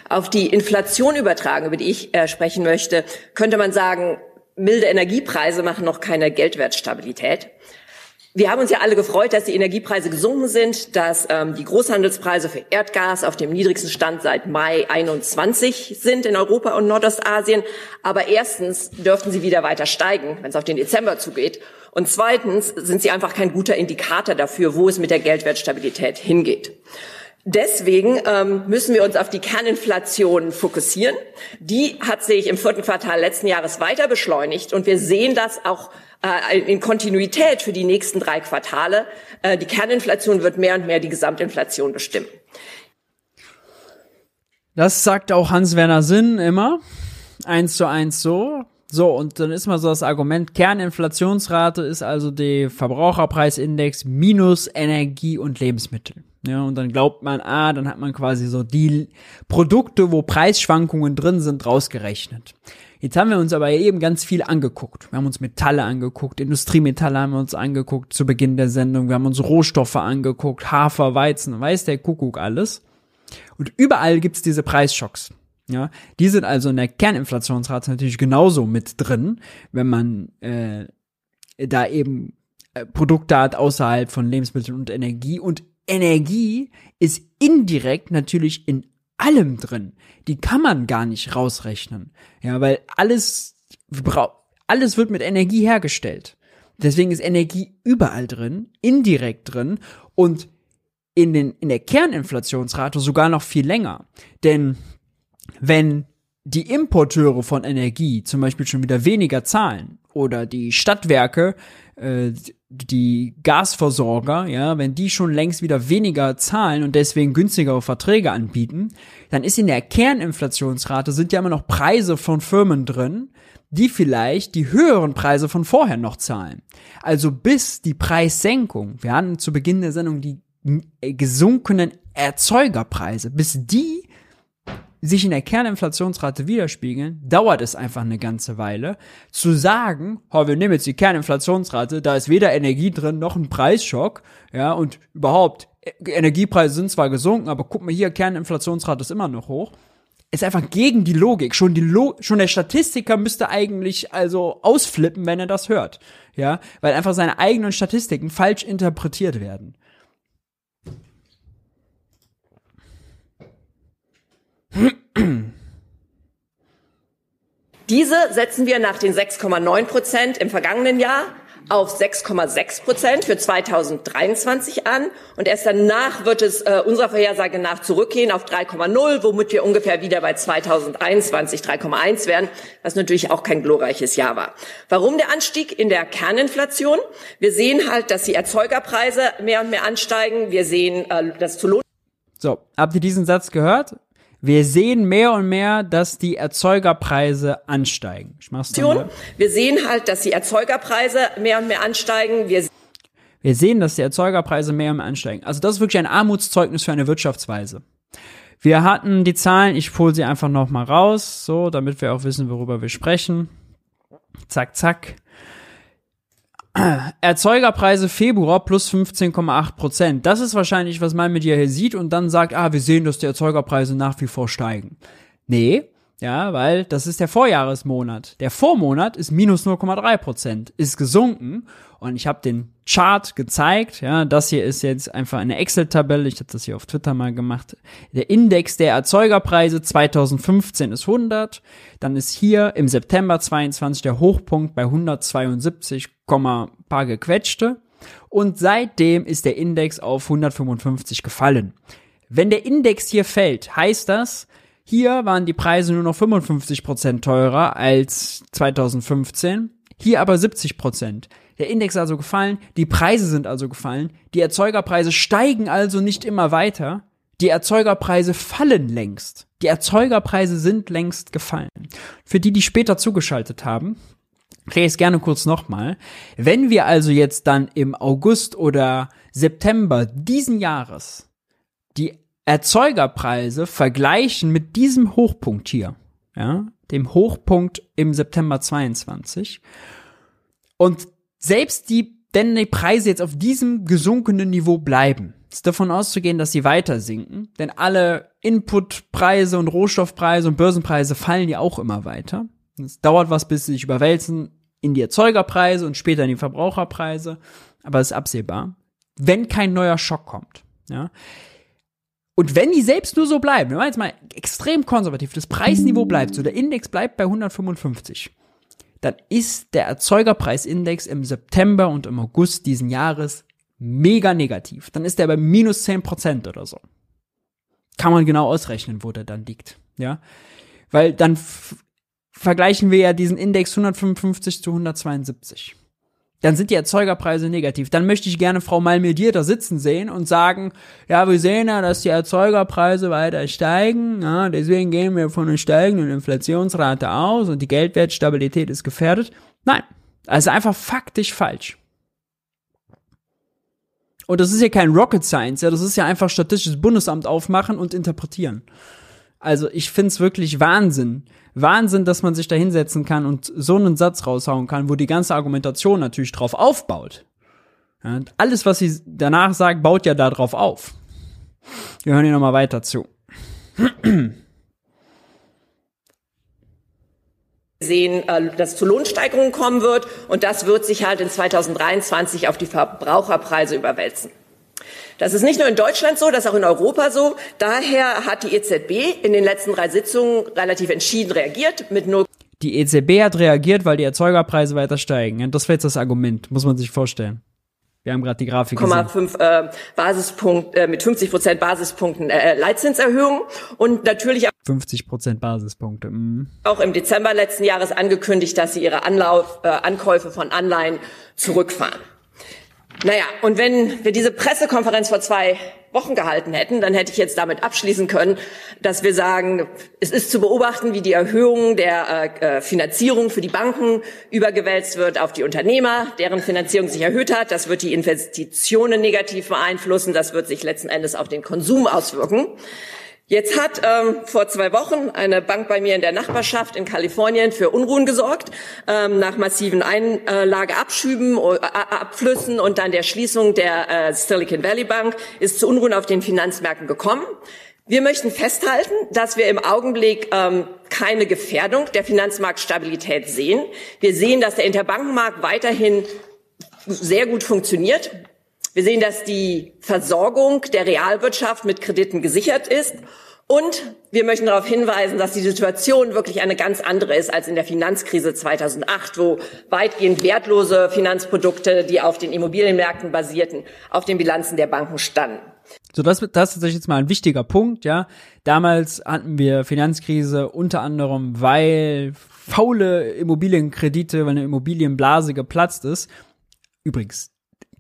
Speaker 7: Auf die Inflation übertragen, über die ich äh, sprechen möchte, könnte man sagen, milde Energiepreise machen noch keine Geldwertstabilität. Wir haben uns ja alle gefreut, dass die Energiepreise gesunken sind, dass ähm, die Großhandelspreise für Erdgas auf dem niedrigsten Stand seit Mai 21 sind in Europa und Nordostasien. Aber erstens dürften sie wieder weiter steigen, wenn es auf den Dezember zugeht. Und zweitens sind sie einfach kein guter Indikator dafür, wo es mit der Geldwertstabilität hingeht. Deswegen ähm, müssen wir uns auf die Kerninflation fokussieren. Die hat sich im vierten Quartal letzten Jahres weiter beschleunigt und wir sehen das auch äh, in Kontinuität für die nächsten drei Quartale. Äh, die Kerninflation wird mehr und mehr die Gesamtinflation bestimmen.
Speaker 1: Das sagt auch Hans-Werner Sinn immer. Eins zu eins so. So, und dann ist mal so das Argument, Kerninflationsrate ist also der Verbraucherpreisindex minus Energie und Lebensmittel. Ja, und dann glaubt man, ah, dann hat man quasi so die Produkte, wo Preisschwankungen drin sind, rausgerechnet. Jetzt haben wir uns aber eben ganz viel angeguckt. Wir haben uns Metalle angeguckt, Industriemetalle haben wir uns angeguckt zu Beginn der Sendung. Wir haben uns Rohstoffe angeguckt, Hafer, Weizen, weiß der Kuckuck alles. Und überall gibt's diese Preisschocks. Ja, die sind also in der Kerninflationsrate natürlich genauso mit drin, wenn man äh, da eben äh, Produkte hat außerhalb von Lebensmitteln und Energie. Und Energie ist indirekt natürlich in allem drin. Die kann man gar nicht rausrechnen. Ja, weil alles, alles wird mit Energie hergestellt. Deswegen ist Energie überall drin, indirekt drin und in, den, in der Kerninflationsrate sogar noch viel länger. Denn wenn die Importeure von Energie zum Beispiel schon wieder weniger zahlen oder die Stadtwerke, äh, die Gasversorger, ja, wenn die schon längst wieder weniger zahlen und deswegen günstigere Verträge anbieten, dann ist in der Kerninflationsrate sind ja immer noch Preise von Firmen drin, die vielleicht die höheren Preise von vorher noch zahlen. Also bis die Preissenkung, wir hatten zu Beginn der Sendung die gesunkenen Erzeugerpreise, bis die sich in der Kerninflationsrate widerspiegeln, dauert es einfach eine ganze Weile. Zu sagen, oh, wir nehmen jetzt die Kerninflationsrate, da ist weder Energie drin noch ein Preisschock, ja, und überhaupt, Energiepreise sind zwar gesunken, aber guck mal hier, Kerninflationsrate ist immer noch hoch. Ist einfach gegen die Logik. Schon die Lo schon der Statistiker müsste eigentlich also ausflippen, wenn er das hört. Ja, weil einfach seine eigenen Statistiken falsch interpretiert werden.
Speaker 7: Diese setzen wir nach den 6,9 Prozent im vergangenen Jahr auf 6,6 Prozent für 2023 an und erst danach wird es äh, unserer Vorhersage nach zurückgehen auf 3,0, womit wir ungefähr wieder bei 2023 3,1 werden, was natürlich auch kein glorreiches Jahr war. Warum der Anstieg in der Kerninflation? Wir sehen halt, dass die Erzeugerpreise mehr und mehr ansteigen. Wir sehen, äh, dass zu Lohn
Speaker 1: So, habt ihr diesen Satz gehört? Wir sehen mehr und mehr, dass die Erzeugerpreise ansteigen. Ich mach's nochmal.
Speaker 7: Wir sehen halt, dass die Erzeugerpreise mehr und mehr ansteigen. Wir
Speaker 1: Wir sehen, dass die Erzeugerpreise mehr und mehr ansteigen. Also das ist wirklich ein Armutszeugnis für eine Wirtschaftsweise. Wir hatten die Zahlen, ich hole sie einfach noch mal raus, so, damit wir auch wissen, worüber wir sprechen. Zack, zack. Erzeugerpreise Februar plus 15,8 Prozent. Das ist wahrscheinlich, was man mit dir hier sieht und dann sagt, ah, wir sehen, dass die Erzeugerpreise nach wie vor steigen. Nee, ja, weil das ist der Vorjahresmonat. Der Vormonat ist minus 0,3 Prozent, ist gesunken und ich habe den Chart gezeigt. Ja, das hier ist jetzt einfach eine Excel-Tabelle. Ich habe das hier auf Twitter mal gemacht. Der Index der Erzeugerpreise 2015 ist 100. Dann ist hier im September 22 der Hochpunkt bei 172, paar gequetschte. Und seitdem ist der Index auf 155 gefallen. Wenn der Index hier fällt, heißt das, hier waren die Preise nur noch 55% teurer als 2015, hier aber 70%. Der Index ist also gefallen, die Preise sind also gefallen, die Erzeugerpreise steigen also nicht immer weiter, die Erzeugerpreise fallen längst. Die Erzeugerpreise sind längst gefallen. Für die, die später zugeschaltet haben, rede ich es gerne kurz nochmal. Wenn wir also jetzt dann im August oder September diesen Jahres die Erzeugerpreise vergleichen mit diesem Hochpunkt hier, ja, dem Hochpunkt im September 22 und selbst die, denn die Preise jetzt auf diesem gesunkenen Niveau bleiben, ist davon auszugehen, dass sie weiter sinken, denn alle Inputpreise und Rohstoffpreise und Börsenpreise fallen ja auch immer weiter. Es dauert was, bis sie sich überwälzen in die Erzeugerpreise und später in die Verbraucherpreise, aber es ist absehbar, wenn kein neuer Schock kommt. Ja. Und wenn die selbst nur so bleiben, wir machen jetzt mal extrem konservativ, das Preisniveau bleibt so, der Index bleibt bei 155, dann ist der Erzeugerpreisindex im September und im August diesen Jahres mega negativ. Dann ist der bei minus 10% oder so. Kann man genau ausrechnen, wo der dann liegt. Ja. Weil dann vergleichen wir ja diesen Index 155 zu 172 dann sind die Erzeugerpreise negativ. Dann möchte ich gerne Frau Malmedier da sitzen sehen und sagen, ja, wir sehen ja, dass die Erzeugerpreise weiter steigen, ja, deswegen gehen wir von einer steigenden Inflationsrate aus und die Geldwertstabilität ist gefährdet. Nein, also einfach faktisch falsch. Und das ist ja kein Rocket Science, ja, das ist ja einfach statistisches Bundesamt aufmachen und interpretieren. Also ich find's wirklich Wahnsinn, Wahnsinn, dass man sich da hinsetzen kann und so einen Satz raushauen kann, wo die ganze Argumentation natürlich drauf aufbaut. Ja, alles, was sie danach sagt, baut ja da drauf auf. Wir hören hier nochmal weiter zu.
Speaker 7: sehen, äh, dass zu Lohnsteigerungen kommen wird und das wird sich halt in 2023 auf die Verbraucherpreise überwälzen. Das ist nicht nur in Deutschland so, das ist auch in Europa so. Daher hat die EZB in den letzten drei Sitzungen relativ entschieden reagiert mit nur
Speaker 1: die EZB hat reagiert, weil die Erzeugerpreise weiter steigen. Das wäre jetzt das Argument, muss man sich vorstellen. Wir haben gerade die Grafik gesehen.
Speaker 7: 0,5 äh, Basispunkt äh, mit 50 Prozent Basispunkten äh, Leitzinserhöhung und natürlich
Speaker 1: 50 Prozent Basispunkte. Mm.
Speaker 7: Auch im Dezember letzten Jahres angekündigt, dass sie ihre Anlauf, äh, Ankäufe von Anleihen zurückfahren. Naja, und wenn wir diese Pressekonferenz vor zwei Wochen gehalten hätten, dann hätte ich jetzt damit abschließen können, dass wir sagen, es ist zu beobachten, wie die Erhöhung der äh, äh, Finanzierung für die Banken übergewälzt wird auf die Unternehmer, deren Finanzierung sich erhöht hat. Das wird die Investitionen negativ beeinflussen. Das wird sich letzten Endes auf den Konsum auswirken. Jetzt hat ähm, vor zwei Wochen eine Bank bei mir in der Nachbarschaft in Kalifornien für Unruhen gesorgt, ähm, nach massiven Einlageabschüben, äh, Abflüssen und dann der Schließung der äh, Silicon Valley Bank ist zu Unruhen auf den Finanzmärkten gekommen. Wir möchten festhalten, dass wir im Augenblick ähm, keine Gefährdung der Finanzmarktstabilität sehen. Wir sehen, dass der Interbankenmarkt weiterhin sehr gut funktioniert. Wir sehen, dass die Versorgung der Realwirtschaft mit Krediten gesichert ist. Und wir möchten darauf hinweisen, dass die Situation wirklich eine ganz andere ist als in der Finanzkrise 2008, wo weitgehend wertlose Finanzprodukte, die auf den Immobilienmärkten basierten, auf den Bilanzen der Banken standen.
Speaker 1: So, das, das ist jetzt mal ein wichtiger Punkt, ja. Damals hatten wir Finanzkrise unter anderem, weil faule Immobilienkredite, weil eine Immobilienblase geplatzt ist. Übrigens,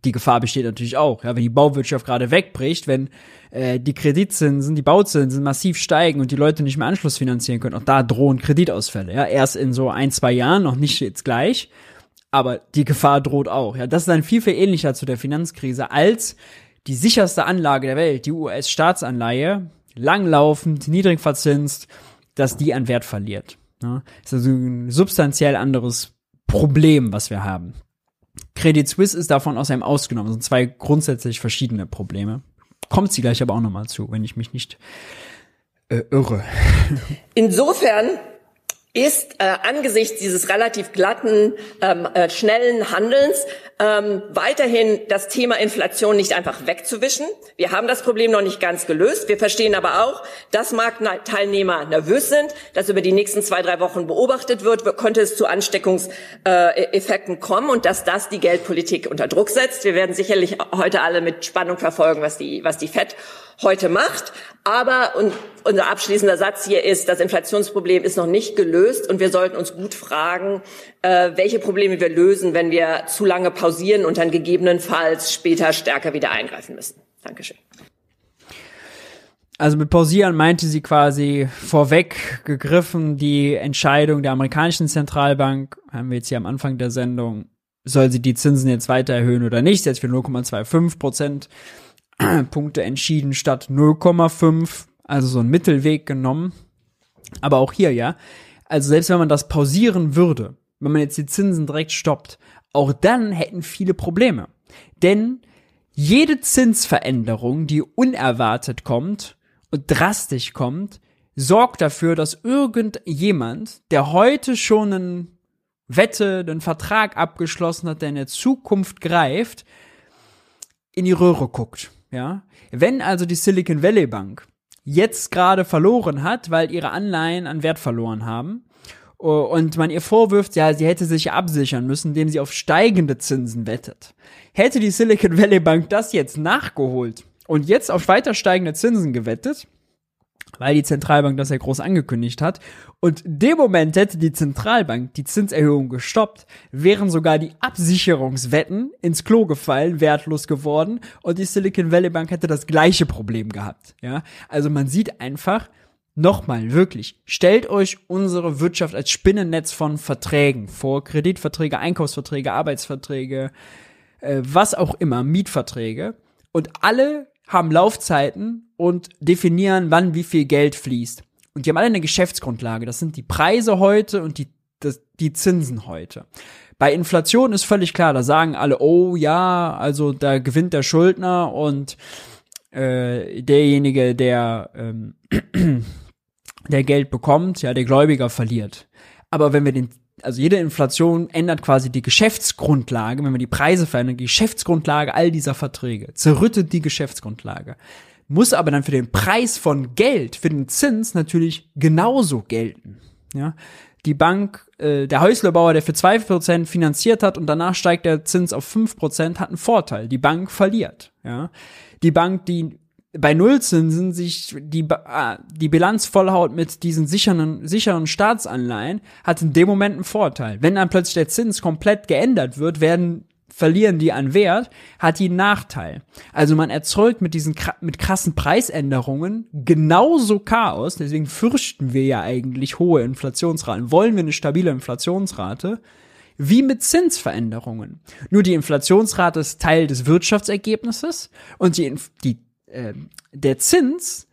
Speaker 1: die Gefahr besteht natürlich auch, ja, wenn die Bauwirtschaft gerade wegbricht, wenn äh, die Kreditzinsen, die Bauzinsen massiv steigen und die Leute nicht mehr Anschluss finanzieren können, auch da drohen Kreditausfälle, ja, erst in so ein, zwei Jahren, noch nicht jetzt gleich, aber die Gefahr droht auch, ja, das ist dann viel, viel ähnlicher zu der Finanzkrise als die sicherste Anlage der Welt, die US-Staatsanleihe, langlaufend, niedrig verzinst, dass die an Wert verliert. Ja, ist also ein substanziell anderes Problem, was wir haben. Credit Suisse ist davon aus einem ausgenommen. Das sind zwei grundsätzlich verschiedene Probleme. Kommt sie gleich aber auch nochmal zu, wenn ich mich nicht äh, irre.
Speaker 7: Insofern ist äh, angesichts dieses relativ glatten, ähm, äh, schnellen Handelns ähm, weiterhin das Thema Inflation nicht einfach wegzuwischen. Wir haben das Problem noch nicht ganz gelöst. Wir verstehen aber auch, dass Marktteilnehmer nervös sind, dass über die nächsten zwei, drei Wochen beobachtet wird, könnte es zu Ansteckungseffekten äh, kommen und dass das die Geldpolitik unter Druck setzt. Wir werden sicherlich heute alle mit Spannung verfolgen, was die, was die FED heute macht. Aber und unser abschließender Satz hier ist, das Inflationsproblem ist noch nicht gelöst und wir sollten uns gut fragen, äh, welche Probleme wir lösen, wenn wir zu lange pausieren und dann gegebenenfalls später stärker wieder eingreifen müssen. Dankeschön.
Speaker 1: Also mit pausieren meinte sie quasi vorweg gegriffen die Entscheidung der amerikanischen Zentralbank, haben wir jetzt hier am Anfang der Sendung, soll sie die Zinsen jetzt weiter erhöhen oder nicht, jetzt für 0,25 Prozent Punkte entschieden statt 0,5, also so ein Mittelweg genommen. Aber auch hier, ja. Also selbst wenn man das pausieren würde, wenn man jetzt die Zinsen direkt stoppt, auch dann hätten viele Probleme. Denn jede Zinsveränderung, die unerwartet kommt und drastisch kommt, sorgt dafür, dass irgendjemand, der heute schon einen Wette, einen Vertrag abgeschlossen hat, der in der Zukunft greift, in die Röhre guckt. Ja, wenn also die Silicon Valley Bank jetzt gerade verloren hat, weil ihre Anleihen an Wert verloren haben und man ihr vorwirft, ja, sie hätte sich absichern müssen, indem sie auf steigende Zinsen wettet. Hätte die Silicon Valley Bank das jetzt nachgeholt und jetzt auf weiter steigende Zinsen gewettet, weil die Zentralbank das ja groß angekündigt hat. Und dem Moment hätte die Zentralbank die Zinserhöhung gestoppt, wären sogar die Absicherungswetten ins Klo gefallen, wertlos geworden und die Silicon Valley Bank hätte das gleiche Problem gehabt. Ja, also man sieht einfach, Nochmal, wirklich, stellt euch unsere Wirtschaft als Spinnennetz von Verträgen vor. Kreditverträge, Einkaufsverträge, Arbeitsverträge, äh, was auch immer, Mietverträge. Und alle haben Laufzeiten und definieren, wann wie viel Geld fließt. Und die haben alle eine Geschäftsgrundlage. Das sind die Preise heute und die, das, die Zinsen heute. Bei Inflation ist völlig klar, da sagen alle, oh ja, also da gewinnt der Schuldner und äh, derjenige, der, ähm, der Geld bekommt, ja, der Gläubiger verliert. Aber wenn wir den also jede Inflation ändert quasi die Geschäftsgrundlage, wenn man die Preise verändert, die Geschäftsgrundlage all dieser Verträge, zerrüttet die Geschäftsgrundlage. Muss aber dann für den Preis von Geld, für den Zins natürlich genauso gelten. Ja, die Bank, äh, der Häuslebauer, der für zwei Prozent finanziert hat und danach steigt der Zins auf fünf Prozent, hat einen Vorteil. Die Bank verliert. Ja, die Bank, die bei Nullzinsen sich die, äh, die Bilanz vollhaut mit diesen sicheren, sicheren Staatsanleihen, hat in dem Moment einen Vorteil. Wenn dann plötzlich der Zins komplett geändert wird, werden verlieren die an Wert, hat die einen Nachteil. Also man erzeugt mit diesen mit krassen Preisänderungen genauso Chaos, deswegen fürchten wir ja eigentlich hohe Inflationsraten. Wollen wir eine stabile Inflationsrate? Wie mit Zinsveränderungen. Nur die Inflationsrate ist Teil des Wirtschaftsergebnisses und die, die äh, der Zins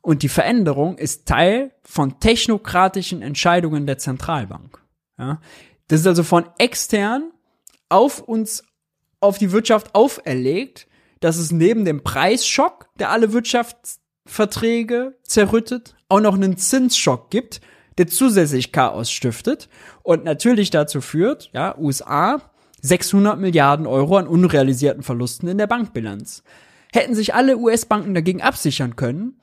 Speaker 1: Und die Veränderung ist Teil von technokratischen Entscheidungen der Zentralbank. Ja? Das ist also von extern auf uns, auf die Wirtschaft auferlegt, dass es neben dem Preisschock, der alle Wirtschaftsverträge zerrüttet, auch noch einen Zinsschock gibt, der zusätzlich Chaos stiftet und natürlich dazu führt, ja, USA 600 Milliarden Euro an unrealisierten Verlusten in der Bankbilanz. Hätten sich alle US-Banken dagegen absichern können,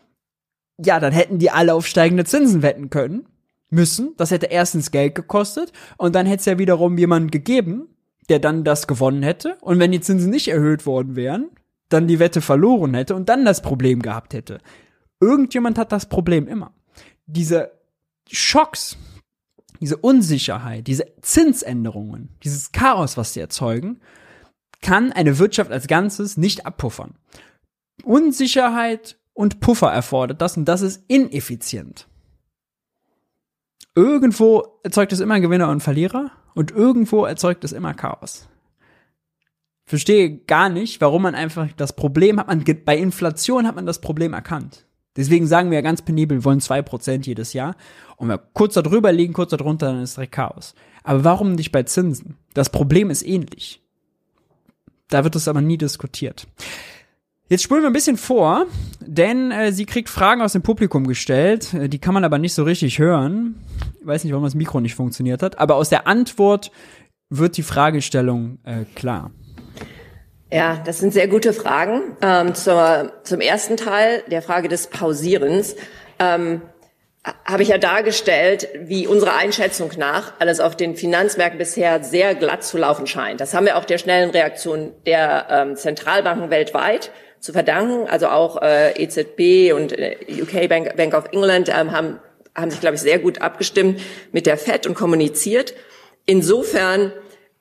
Speaker 1: ja, dann hätten die alle auf steigende Zinsen wetten können, müssen. Das hätte erstens Geld gekostet und dann hätte es ja wiederum jemanden gegeben, der dann das gewonnen hätte. Und wenn die Zinsen nicht erhöht worden wären, dann die Wette verloren hätte und dann das Problem gehabt hätte. Irgendjemand hat das Problem immer. Diese Schocks, diese Unsicherheit, diese Zinsänderungen, dieses Chaos, was sie erzeugen, kann eine Wirtschaft als Ganzes nicht abpuffern. Unsicherheit und Puffer erfordert das und das ist ineffizient. Irgendwo erzeugt es immer Gewinner und Verlierer und irgendwo erzeugt es immer Chaos. Verstehe gar nicht, warum man einfach das Problem hat man bei Inflation hat man das Problem erkannt. Deswegen sagen wir ja ganz penibel, wir wollen zwei Prozent jedes Jahr. Und wenn wir kurz darüber liegen, kurz darunter, dann ist direkt Chaos. Aber warum nicht bei Zinsen? Das Problem ist ähnlich. Da wird es aber nie diskutiert. Jetzt spulen wir ein bisschen vor, denn äh, sie kriegt Fragen aus dem Publikum gestellt, äh, die kann man aber nicht so richtig hören. Ich weiß nicht, warum das Mikro nicht funktioniert hat, aber aus der Antwort wird die Fragestellung äh, klar.
Speaker 7: Ja, das sind sehr gute Fragen. Ähm, zur, zum ersten Teil, der Frage des Pausierens, ähm, habe ich ja dargestellt, wie unsere Einschätzung nach alles auf den Finanzmärkten bisher sehr glatt zu laufen scheint. Das haben wir auch der schnellen Reaktion der ähm, Zentralbanken weltweit zu verdanken. Also auch äh, EZB und äh, UK Bank, Bank of England ähm, haben, haben sich, glaube ich, sehr gut abgestimmt mit der Fed und kommuniziert. Insofern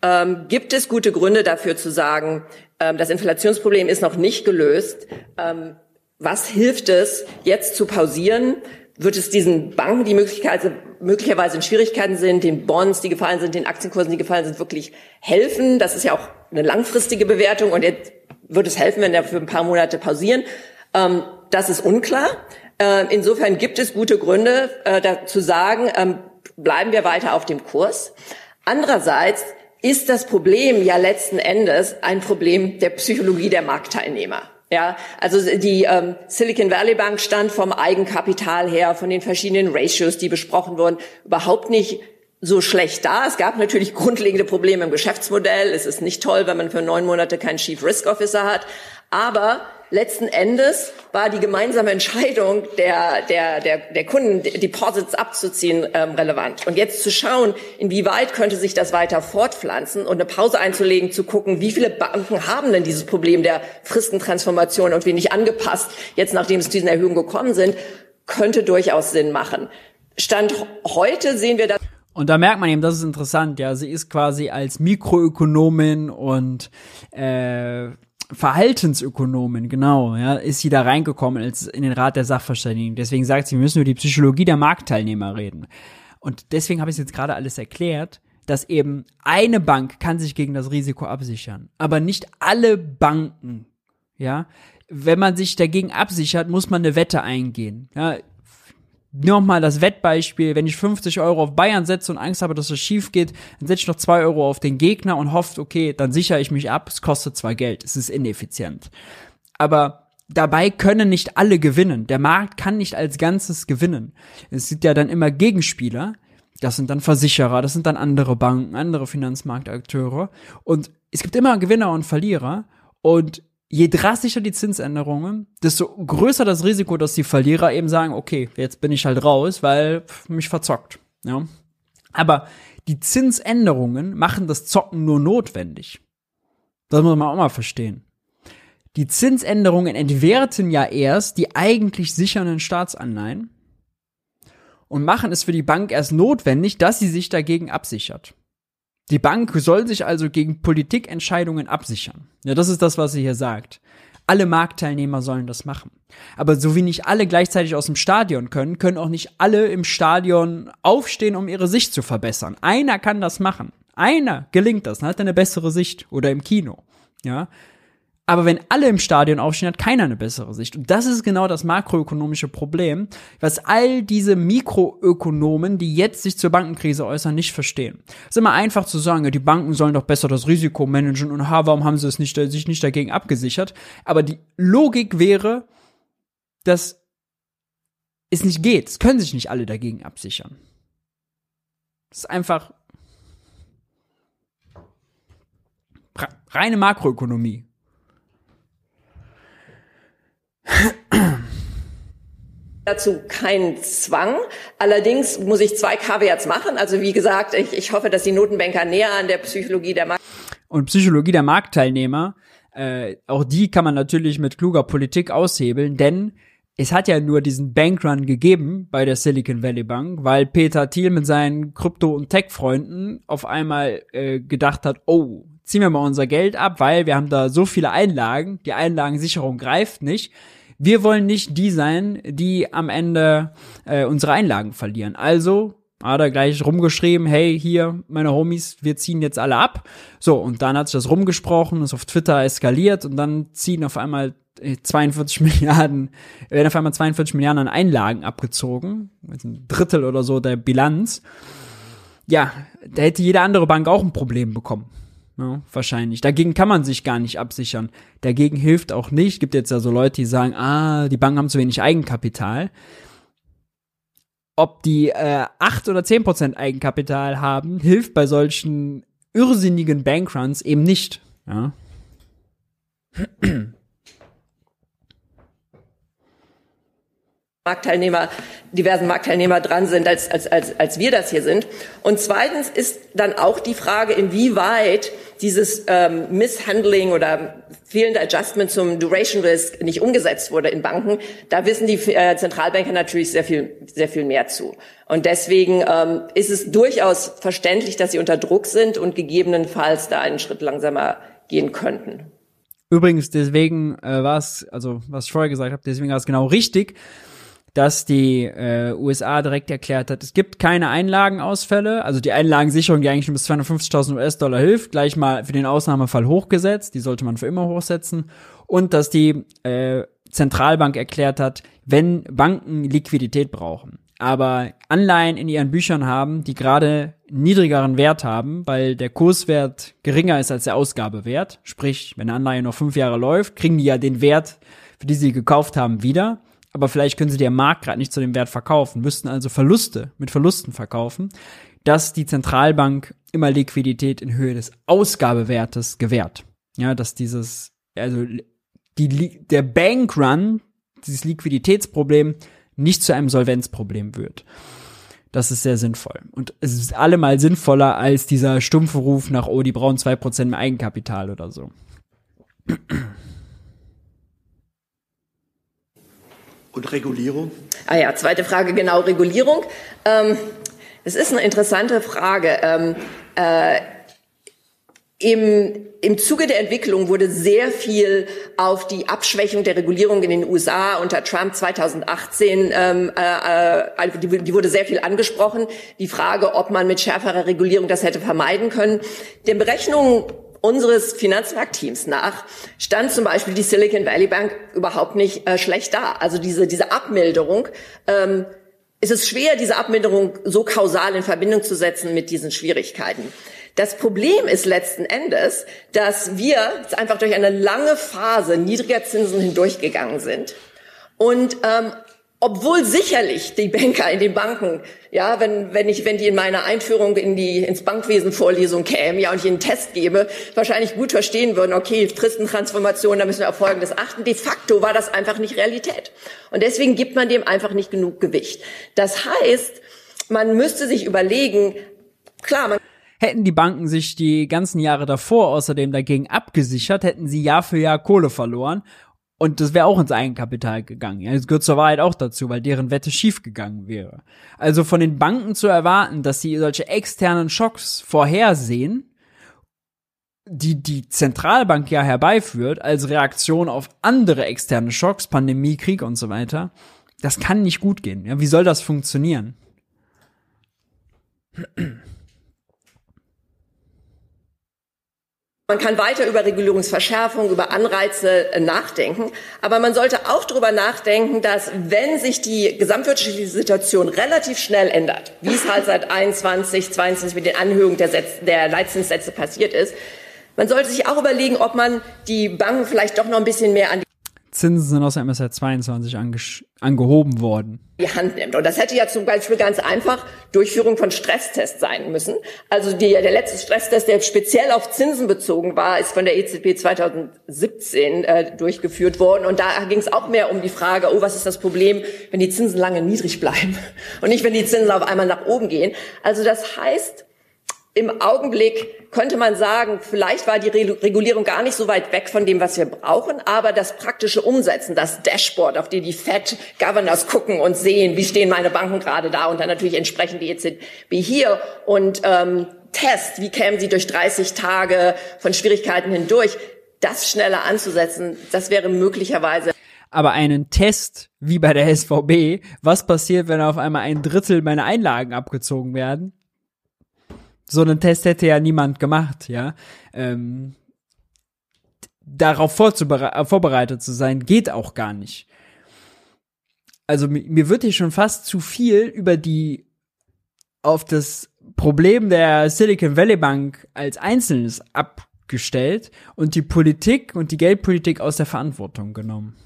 Speaker 7: ähm, gibt es gute Gründe dafür zu sagen, ähm, das Inflationsproblem ist noch nicht gelöst. Ähm, was hilft es, jetzt zu pausieren? Wird es diesen Banken, die möglicherweise in Schwierigkeiten sind, den Bonds, die gefallen sind, den Aktienkursen, die gefallen sind, wirklich helfen? Das ist ja auch eine langfristige Bewertung und jetzt wird es helfen, wenn wir für ein paar Monate pausieren. Ähm, das ist unklar. insofern gibt es gute Gründe, äh, zu sagen, bleiben wir weiter auf dem Kurs. Andererseits ist das Problem ja letzten Endes ein Problem der Psychologie der Marktteilnehmer. Ja, also die ähm, Silicon Valley Bank stand vom Eigenkapital her, von den verschiedenen Ratios, die besprochen wurden, überhaupt nicht so schlecht da. Es gab natürlich grundlegende Probleme im Geschäftsmodell. Es ist nicht toll, wenn man für neun Monate keinen Chief Risk Officer hat. Aber letzten Endes war die gemeinsame Entscheidung der, der, der, der Kunden, Deposits abzuziehen, ähm, relevant. Und jetzt zu schauen, inwieweit könnte sich das weiter fortpflanzen und eine Pause einzulegen, zu gucken, wie viele Banken haben denn dieses Problem der Fristentransformation und wie nicht angepasst, jetzt nachdem es zu diesen Erhöhungen gekommen sind, könnte durchaus Sinn machen. Stand heute sehen wir das.
Speaker 1: Und da merkt man eben, das ist interessant, ja, sie ist quasi als Mikroökonomin und äh, Verhaltensökonomin, genau, ja, ist sie da reingekommen als in den Rat der Sachverständigen. Deswegen sagt sie, wir müssen über die Psychologie der Marktteilnehmer reden. Und deswegen habe ich jetzt gerade alles erklärt, dass eben eine Bank kann sich gegen das Risiko absichern, aber nicht alle Banken, ja. Wenn man sich dagegen absichert, muss man eine Wette eingehen. Ja, nochmal das Wettbeispiel, wenn ich 50 Euro auf Bayern setze und Angst habe, dass es schief geht, dann setze ich noch 2 Euro auf den Gegner und hoffe, okay, dann sichere ich mich ab, es kostet zwar Geld, es ist ineffizient. Aber dabei können nicht alle gewinnen. Der Markt kann nicht als Ganzes gewinnen. Es sind ja dann immer Gegenspieler. Das sind dann Versicherer, das sind dann andere Banken, andere Finanzmarktakteure. Und es gibt immer Gewinner und Verlierer. Und je drastischer die Zinsänderungen, desto größer das Risiko, dass die Verlierer eben sagen, okay, jetzt bin ich halt raus, weil mich verzockt. Ja. Aber die Zinsänderungen machen das Zocken nur notwendig. Das muss man auch mal verstehen. Die Zinsänderungen entwerten ja erst die eigentlich sichernden Staatsanleihen und machen es für die Bank erst notwendig, dass sie sich dagegen absichert. Die Bank soll sich also gegen Politikentscheidungen absichern. Ja, das ist das, was sie hier sagt. Alle Marktteilnehmer sollen das machen. Aber so wie nicht alle gleichzeitig aus dem Stadion können, können auch nicht alle im Stadion aufstehen, um ihre Sicht zu verbessern. Einer kann das machen. Einer gelingt das, hat eine bessere Sicht oder im Kino. Ja. Aber wenn alle im Stadion aufstehen, hat keiner eine bessere Sicht. Und das ist genau das makroökonomische Problem, was all diese Mikroökonomen, die jetzt sich zur Bankenkrise äußern, nicht verstehen. Es ist immer einfach zu sagen, die Banken sollen doch besser das Risiko managen und ha, warum haben sie es nicht, sich nicht dagegen abgesichert? Aber die Logik wäre, dass es nicht geht. Es können sich nicht alle dagegen absichern. Es ist einfach reine Makroökonomie.
Speaker 7: Dazu keinen Zwang. Allerdings muss ich zwei Kaviats machen. Also wie gesagt, ich, ich hoffe, dass die Notenbanker näher an der Psychologie der Markt
Speaker 1: und Psychologie der Marktteilnehmer, äh, auch die kann man natürlich mit kluger Politik aushebeln, denn es hat ja nur diesen Bankrun gegeben bei der Silicon Valley Bank, weil Peter Thiel mit seinen Krypto- und Tech-Freunden auf einmal äh, gedacht hat, oh, ziehen wir mal unser Geld ab, weil wir haben da so viele Einlagen, die Einlagensicherung greift nicht. Wir wollen nicht die sein, die am Ende äh, unsere Einlagen verlieren. Also hat er gleich rumgeschrieben, hey, hier, meine Homies, wir ziehen jetzt alle ab. So, und dann hat sich das rumgesprochen, ist auf Twitter eskaliert und dann ziehen auf einmal 42 Milliarden, werden auf einmal 42 Milliarden an Einlagen abgezogen. Ein Drittel oder so der Bilanz. Ja, da hätte jede andere Bank auch ein Problem bekommen. Ja, wahrscheinlich. Dagegen kann man sich gar nicht absichern. Dagegen hilft auch nicht. Gibt jetzt ja so Leute, die sagen, ah, die Banken haben zu wenig Eigenkapital. Ob die äh, 8 oder 10 Prozent Eigenkapital haben, hilft bei solchen irrsinnigen Bankruns eben nicht. Ja.
Speaker 7: Marktteilnehmer, diversen Marktteilnehmer dran sind, als, als, als, als wir das hier sind. Und zweitens ist dann auch die Frage, inwieweit dieses ähm, Misshandling oder fehlende Adjustment zum Duration Risk nicht umgesetzt wurde in Banken. Da wissen die äh, Zentralbanker natürlich sehr viel, sehr viel mehr zu. Und deswegen ähm, ist es durchaus verständlich, dass sie unter Druck sind und gegebenenfalls da einen Schritt langsamer gehen könnten.
Speaker 1: Übrigens, deswegen äh, war es, also was ich vorher gesagt habe, deswegen war es genau richtig, dass die äh, USA direkt erklärt hat, es gibt keine Einlagenausfälle, also die Einlagensicherung, die eigentlich nur bis 250.000 US-Dollar hilft, gleich mal für den Ausnahmefall hochgesetzt, die sollte man für immer hochsetzen. Und dass die äh, Zentralbank erklärt hat, wenn Banken Liquidität brauchen, aber Anleihen in ihren Büchern haben, die gerade niedrigeren Wert haben, weil der Kurswert geringer ist als der Ausgabewert, sprich, wenn eine Anleihe noch fünf Jahre läuft, kriegen die ja den Wert, für die sie gekauft haben, wieder aber vielleicht können sie dir Markt gerade nicht zu dem Wert verkaufen, müssten also Verluste mit Verlusten verkaufen, dass die Zentralbank immer Liquidität in Höhe des Ausgabewertes gewährt. Ja, dass dieses, also die, der Bankrun, dieses Liquiditätsproblem, nicht zu einem Solvenzproblem wird. Das ist sehr sinnvoll. Und es ist allemal sinnvoller als dieser stumpfe Ruf nach, oh, die brauchen zwei Prozent mehr Eigenkapital oder so.
Speaker 2: Und Regulierung?
Speaker 7: Ah ja, zweite Frage, genau, Regulierung. Ähm, es ist eine interessante Frage. Ähm, äh, im, Im Zuge der Entwicklung wurde sehr viel auf die Abschwächung der Regulierung in den USA unter Trump 2018, ähm, äh, also die, die wurde sehr viel angesprochen. Die Frage, ob man mit schärferer Regulierung das hätte vermeiden können. Den Berechnungen unseres Finanzmarktteams nach stand zum Beispiel die Silicon Valley Bank überhaupt nicht äh, schlecht da. Also diese, diese Abmilderung, ähm, es ist schwer, diese Abmilderung so kausal in Verbindung zu setzen mit diesen Schwierigkeiten. Das Problem ist letzten Endes, dass wir einfach durch eine lange Phase niedriger Zinsen hindurchgegangen sind und ähm, obwohl sicherlich die Banker in den Banken, ja, wenn, wenn ich, wenn die in meiner Einführung in die, ins Bankwesen Vorlesung kämen, ja, und ich ihnen einen Test gebe, wahrscheinlich gut verstehen würden, okay, Fristentransformation, da müssen wir auf Folgendes achten. De facto war das einfach nicht Realität. Und deswegen gibt man dem einfach nicht genug Gewicht. Das heißt, man müsste sich überlegen, klar, man
Speaker 1: Hätten die Banken sich die ganzen Jahre davor außerdem dagegen abgesichert, hätten sie Jahr für Jahr Kohle verloren und das wäre auch ins Eigenkapital gegangen. Ja, das gehört zur Wahrheit auch dazu, weil deren Wette schief gegangen wäre. Also von den Banken zu erwarten, dass sie solche externen Schocks vorhersehen, die die Zentralbank ja herbeiführt, als Reaktion auf andere externe Schocks, Pandemie, Krieg und so weiter, das kann nicht gut gehen. Ja, wie soll das funktionieren?
Speaker 7: Man kann weiter über Regulierungsverschärfung, über Anreize äh, nachdenken. Aber man sollte auch darüber nachdenken, dass wenn sich die gesamtwirtschaftliche Situation relativ schnell ändert, wie es halt seit 21, 22 mit den Anhöhungen der, Sätze, der Leitzinssätze passiert ist, man sollte sich auch überlegen, ob man die Banken vielleicht doch noch ein bisschen mehr an die
Speaker 1: Zinsen sind aus der MSR 22 angehoben worden.
Speaker 7: Die Hand nimmt. Und das hätte ja zum Beispiel ganz einfach Durchführung von Stresstests sein müssen. Also die, der letzte Stresstest, der speziell auf Zinsen bezogen war, ist von der EZB 2017 äh, durchgeführt worden. Und da ging es auch mehr um die Frage, oh, was ist das Problem, wenn die Zinsen lange niedrig bleiben und nicht, wenn die Zinsen auf einmal nach oben gehen. Also das heißt, im Augenblick könnte man sagen, vielleicht war die Regulierung gar nicht so weit weg von dem, was wir brauchen, aber das praktische Umsetzen, das Dashboard, auf dem die Fed Governors gucken und sehen, wie stehen meine Banken gerade da und dann natürlich entsprechend die EZB hier und ähm, Test, wie kämen sie durch 30 Tage von Schwierigkeiten hindurch, das schneller anzusetzen, das wäre möglicherweise
Speaker 1: aber einen Test wie bei der SVB, was passiert, wenn auf einmal ein Drittel meiner Einlagen abgezogen werden? So einen Test hätte ja niemand gemacht, ja. Ähm, darauf vorbereitet zu sein, geht auch gar nicht. Also mir wird hier schon fast zu viel über die auf das Problem der Silicon Valley Bank als Einzelnes abgestellt und die Politik und die Geldpolitik aus der Verantwortung genommen.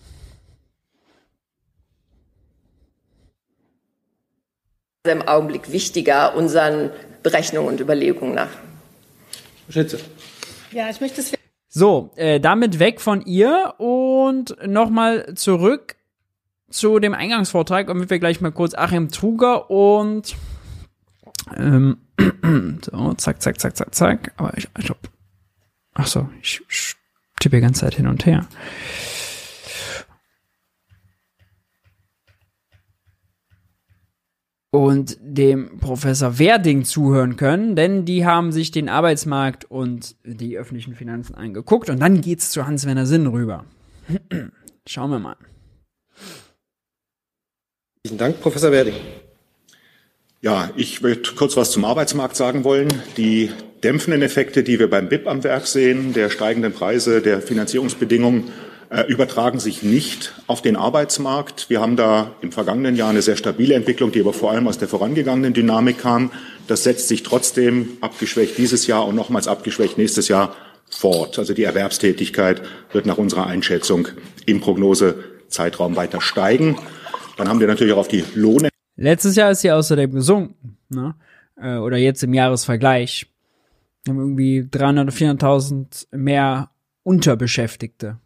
Speaker 7: im Augenblick wichtiger, unseren Berechnungen und Überlegungen nach.
Speaker 5: Schätze.
Speaker 6: Ja, ich möchte es.
Speaker 1: So, äh, damit weg von ihr und nochmal zurück zu dem Eingangsvortrag, damit wir gleich mal kurz Achim Truger und ähm, so, zack, zack, zack, zack, zack. Aber ich, ich ach so, ich, ich tippe die ganze Zeit hin und her. Und dem Professor Werding zuhören können, denn die haben sich den Arbeitsmarkt und die öffentlichen Finanzen angeguckt und dann geht's zu Hans-Werner Sinn rüber. Schauen wir mal.
Speaker 5: Vielen Dank, Professor Werding.
Speaker 8: Ja, ich möchte kurz was zum Arbeitsmarkt sagen wollen. Die dämpfenden Effekte, die wir beim BIP am Werk sehen, der steigenden Preise, der Finanzierungsbedingungen, übertragen sich nicht auf den Arbeitsmarkt. Wir haben da im vergangenen Jahr eine sehr stabile Entwicklung, die aber vor allem aus der vorangegangenen Dynamik kam. Das setzt sich trotzdem abgeschwächt dieses Jahr und nochmals abgeschwächt nächstes Jahr fort. Also die Erwerbstätigkeit wird nach unserer Einschätzung im Prognosezeitraum weiter steigen. Dann haben wir natürlich auch auf die Lohne.
Speaker 1: Letztes Jahr ist sie außerdem gesunken, ne? Äh, oder jetzt im Jahresvergleich. Wir haben irgendwie 300 oder 400.000 mehr Unterbeschäftigte.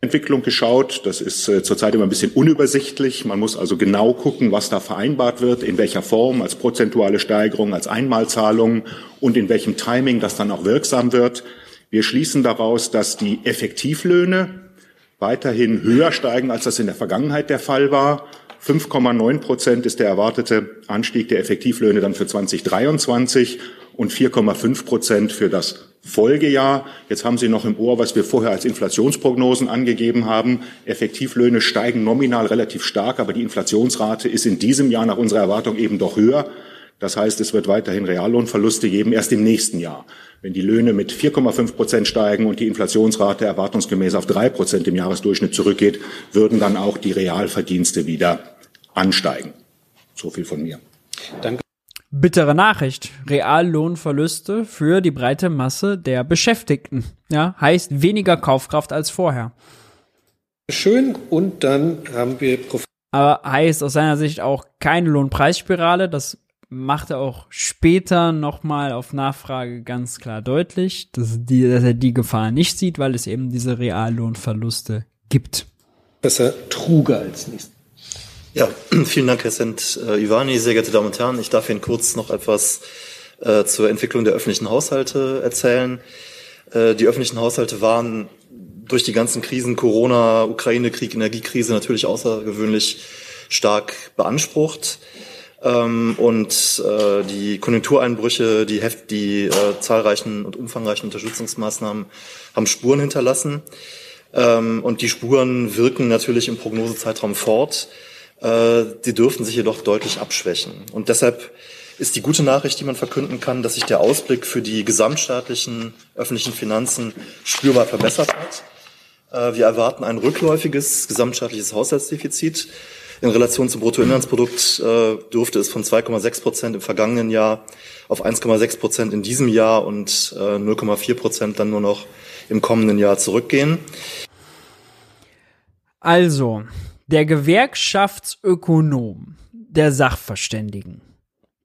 Speaker 8: Entwicklung geschaut. Das ist äh, zurzeit immer ein bisschen unübersichtlich. Man muss also genau gucken, was da vereinbart wird, in welcher Form, als prozentuale Steigerung, als Einmalzahlung und in welchem Timing das dann auch wirksam wird. Wir schließen daraus, dass die Effektivlöhne weiterhin höher steigen, als das in der Vergangenheit der Fall war. 5,9 Prozent ist der erwartete Anstieg der Effektivlöhne dann für 2023 und 4,5 Prozent für das Folgejahr. Jetzt haben Sie noch im Ohr, was wir vorher als Inflationsprognosen angegeben haben. Effektivlöhne steigen nominal relativ stark, aber die Inflationsrate ist in diesem Jahr nach unserer Erwartung eben doch höher. Das heißt, es wird weiterhin Reallohnverluste geben, erst im nächsten Jahr. Wenn die Löhne mit 4,5 Prozent steigen und die Inflationsrate erwartungsgemäß auf drei Prozent im Jahresdurchschnitt zurückgeht, würden dann auch die Realverdienste wieder ansteigen. So viel von mir.
Speaker 1: Danke. Bittere Nachricht. Reallohnverluste für die breite Masse der Beschäftigten. Ja, heißt weniger Kaufkraft als vorher.
Speaker 5: Schön. Und dann haben wir
Speaker 1: Prof aber heißt aus seiner Sicht auch keine Lohnpreisspirale. Das macht er auch später nochmal auf Nachfrage ganz klar deutlich, dass, die, dass er die Gefahr nicht sieht, weil es eben diese Reallohnverluste gibt.
Speaker 5: Besser Truger als nächstes.
Speaker 9: Ja, vielen Dank, Herr Sent äh, Ivani, sehr geehrte Damen und Herren. Ich darf Ihnen kurz noch etwas äh, zur Entwicklung der öffentlichen Haushalte erzählen. Äh, die öffentlichen Haushalte waren durch die ganzen Krisen, Corona, Ukraine-Krieg, Energiekrise natürlich außergewöhnlich stark beansprucht. Ähm, und äh, die Konjunktureinbrüche, die, Heft, die äh, zahlreichen und umfangreichen Unterstützungsmaßnahmen haben Spuren hinterlassen. Ähm, und die Spuren wirken natürlich im Prognosezeitraum fort. Äh, die dürften sich jedoch deutlich abschwächen. Und deshalb ist die gute Nachricht, die man verkünden kann, dass sich der Ausblick für die gesamtstaatlichen öffentlichen Finanzen spürbar verbessert hat. Äh, wir erwarten ein rückläufiges gesamtstaatliches Haushaltsdefizit. In Relation zum Bruttoinlandsprodukt äh, dürfte es von 2,6 Prozent im vergangenen Jahr auf 1,6 Prozent in diesem Jahr und 0,4 Prozent dann nur noch im kommenden Jahr zurückgehen.
Speaker 1: Also, der Gewerkschaftsökonom der Sachverständigen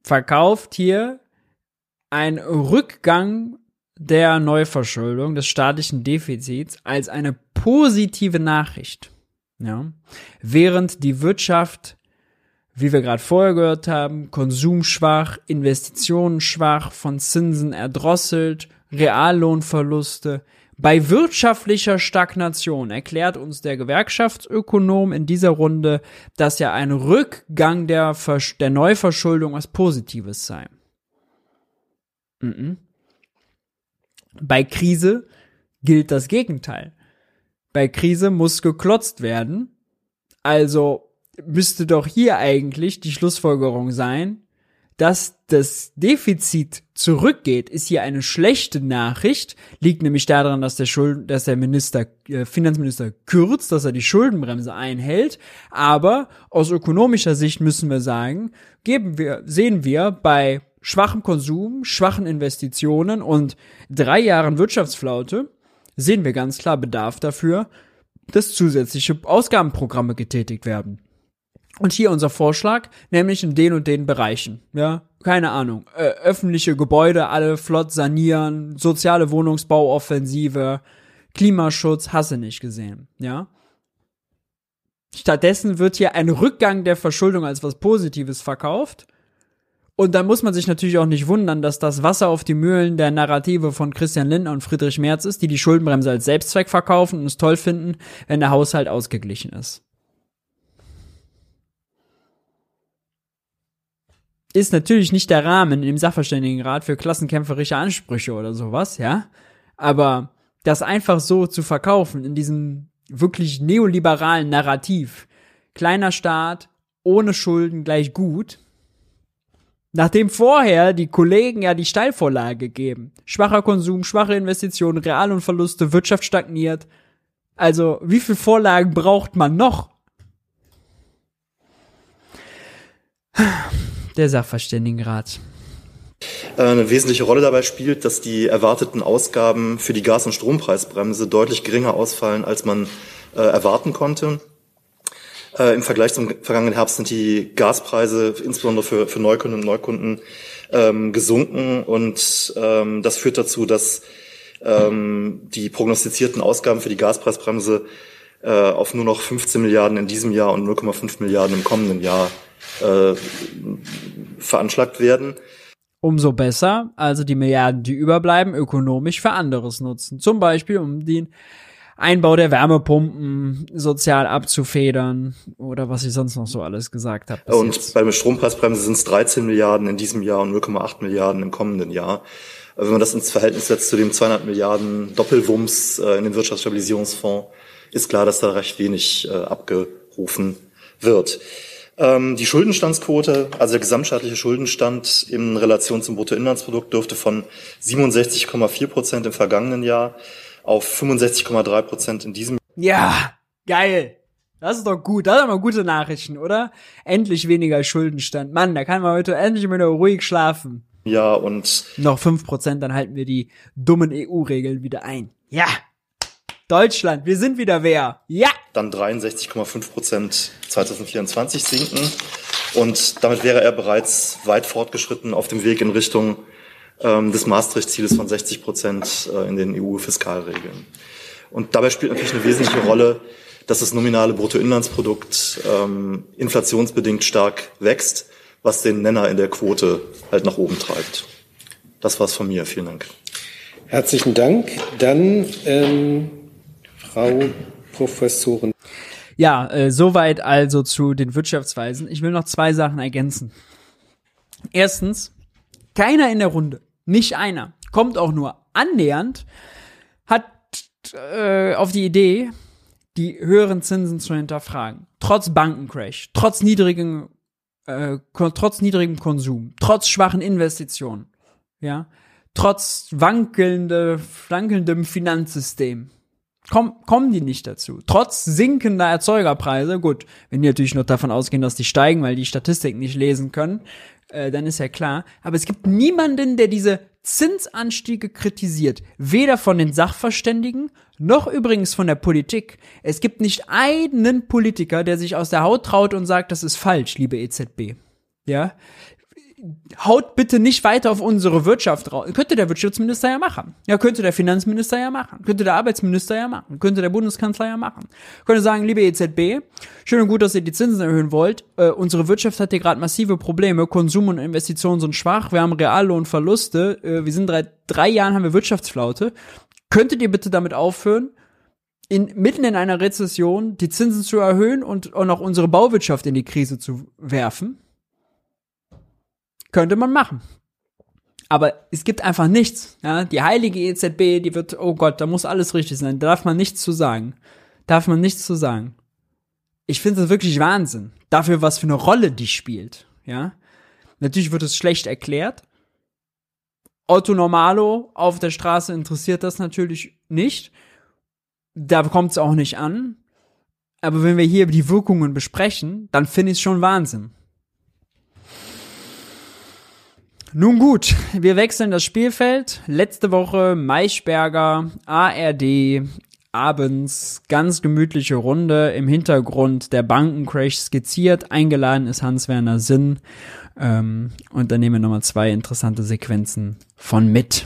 Speaker 1: verkauft hier ein Rückgang der Neuverschuldung des staatlichen Defizits als eine positive Nachricht. Ja. Während die Wirtschaft, wie wir gerade vorher gehört haben, konsumschwach, investitionenschwach, von Zinsen erdrosselt, Reallohnverluste, bei wirtschaftlicher Stagnation erklärt uns der Gewerkschaftsökonom in dieser Runde, dass ja ein Rückgang der, Versch der Neuverschuldung was Positives sei. Mhm. Bei Krise gilt das Gegenteil. Bei Krise muss geklotzt werden. Also müsste doch hier eigentlich die Schlussfolgerung sein, dass das Defizit zurückgeht, ist hier eine schlechte Nachricht, liegt nämlich daran, dass der Schulden, dass der Minister, äh, Finanzminister kürzt, dass er die Schuldenbremse einhält. Aber aus ökonomischer Sicht müssen wir sagen, geben wir, sehen wir bei schwachem Konsum, schwachen Investitionen und drei Jahren Wirtschaftsflaute, sehen wir ganz klar Bedarf dafür, dass zusätzliche Ausgabenprogramme getätigt werden. Und hier unser Vorschlag, nämlich in den und den Bereichen, ja, keine Ahnung, äh, öffentliche Gebäude alle flott sanieren, soziale Wohnungsbauoffensive, Klimaschutz, hasse nicht gesehen, ja. Stattdessen wird hier ein Rückgang der Verschuldung als was Positives verkauft. Und dann muss man sich natürlich auch nicht wundern, dass das Wasser auf die Mühlen der Narrative von Christian Lindner und Friedrich Merz ist, die die Schuldenbremse als Selbstzweck verkaufen und es toll finden, wenn der Haushalt ausgeglichen ist. Ist natürlich nicht der Rahmen dem Sachverständigenrat für klassenkämpferische Ansprüche oder sowas, ja. Aber das einfach so zu verkaufen in diesem wirklich neoliberalen Narrativ, kleiner Staat, ohne Schulden gleich gut, nachdem vorher die Kollegen ja die Steilvorlage geben. Schwacher Konsum, schwache Investitionen, Reallohnverluste, Wirtschaft stagniert. Also, wie viel Vorlagen braucht man noch? Der Sachverständigenrat.
Speaker 9: Eine wesentliche Rolle dabei spielt, dass die erwarteten Ausgaben für die Gas- und Strompreisbremse deutlich geringer ausfallen, als man äh, erwarten konnte. Äh, Im Vergleich zum vergangenen Herbst sind die Gaspreise insbesondere für, für Neukunden und Neukunden ähm, gesunken und ähm, das führt dazu, dass ähm, die prognostizierten Ausgaben für die Gaspreisbremse äh, auf nur noch 15 Milliarden in diesem Jahr und 0,5 Milliarden im kommenden Jahr äh, veranschlagt werden.
Speaker 1: Umso besser, also die Milliarden, die überbleiben, ökonomisch für anderes nutzen. Zum Beispiel um den Einbau der Wärmepumpen sozial abzufedern oder was ich sonst noch so alles gesagt habe.
Speaker 9: Und jetzt. bei der Strompreisbremse sind es 13 Milliarden in diesem Jahr und 0,8 Milliarden im kommenden Jahr. Wenn man das ins Verhältnis setzt zu dem 200 Milliarden Doppelwumms äh, in den Wirtschaftsstabilisierungsfonds, ist klar, dass da recht wenig äh, abgerufen wird. Ähm, die Schuldenstandsquote, also der gesamtstaatliche Schuldenstand in Relation zum Bruttoinlandsprodukt dürfte von 67,4 Prozent im vergangenen Jahr auf 65,3 Prozent in diesem
Speaker 1: Ja, geil. Das ist doch gut. Das sind mal gute Nachrichten, oder? Endlich weniger Schuldenstand. Mann, da kann man heute endlich wieder ruhig schlafen.
Speaker 9: Ja, und
Speaker 1: noch fünf Prozent, dann halten wir die dummen EU-Regeln wieder ein. Ja. Deutschland, wir sind wieder wer. Ja.
Speaker 9: Dann 63,5 Prozent 2024 sinken. Und damit wäre er bereits weit fortgeschritten auf dem Weg in Richtung ähm, des Maastricht-Zieles von 60 Prozent äh, in den EU-Fiskalregeln. Und dabei spielt natürlich eine wesentliche Rolle, dass das nominale Bruttoinlandsprodukt ähm, inflationsbedingt stark wächst, was den Nenner in der Quote halt nach oben treibt. Das war's von mir. Vielen Dank.
Speaker 5: Herzlichen Dank. Dann ähm, Frau Professorin.
Speaker 1: Ja, äh, soweit also zu den Wirtschaftsweisen. Ich will noch zwei Sachen ergänzen. Erstens, keiner in der Runde, nicht einer, kommt auch nur annähernd, hat äh, auf die Idee, die höheren Zinsen zu hinterfragen. Trotz Bankencrash, trotz niedrigen äh, trotz niedrigem Konsum, trotz schwachen Investitionen, ja, trotz wankelnde, wankelndem Finanzsystem, komm, kommen die nicht dazu. Trotz sinkender Erzeugerpreise, gut, wenn die natürlich nur davon ausgehen, dass die steigen, weil die Statistiken nicht lesen können, äh, dann ist ja klar. Aber es gibt niemanden, der diese Zinsanstiege kritisiert. Weder von den Sachverständigen, noch übrigens von der Politik. Es gibt nicht einen Politiker, der sich aus der Haut traut und sagt, das ist falsch, liebe EZB. Ja, haut bitte nicht weiter auf unsere Wirtschaft raus. Könnte der Wirtschaftsminister ja machen. Ja, könnte der Finanzminister ja machen. Könnte der Arbeitsminister ja machen. Könnte der Bundeskanzler ja machen. Könnte sagen, liebe EZB, schön und gut, dass ihr die Zinsen erhöhen wollt. Äh, unsere Wirtschaft hat hier gerade massive Probleme. Konsum und Investitionen sind schwach. Wir haben Reallohnverluste. Äh, wir sind drei, drei Jahren haben wir Wirtschaftsflaute. Könntet ihr bitte damit aufhören? In, mitten in einer Rezession die Zinsen zu erhöhen und auch noch unsere Bauwirtschaft in die Krise zu werfen? Könnte man machen. Aber es gibt einfach nichts. Ja? Die heilige EZB, die wird, oh Gott, da muss alles richtig sein. Da darf man nichts zu sagen. Darf man nichts zu sagen. Ich finde das wirklich Wahnsinn. Dafür, was für eine Rolle die spielt. Ja. Natürlich wird es schlecht erklärt. Otto Normalo auf der Straße interessiert das natürlich nicht. Da kommt es auch nicht an. Aber wenn wir hier die Wirkungen besprechen, dann finde ich es schon Wahnsinn. Nun gut, wir wechseln das Spielfeld. Letzte Woche Maischberger, ARD, abends, ganz gemütliche Runde, im Hintergrund der Bankencrash skizziert, eingeladen ist Hans-Werner Sinn. Ähm, und dann nehmen wir nochmal zwei interessante Sequenzen von mit.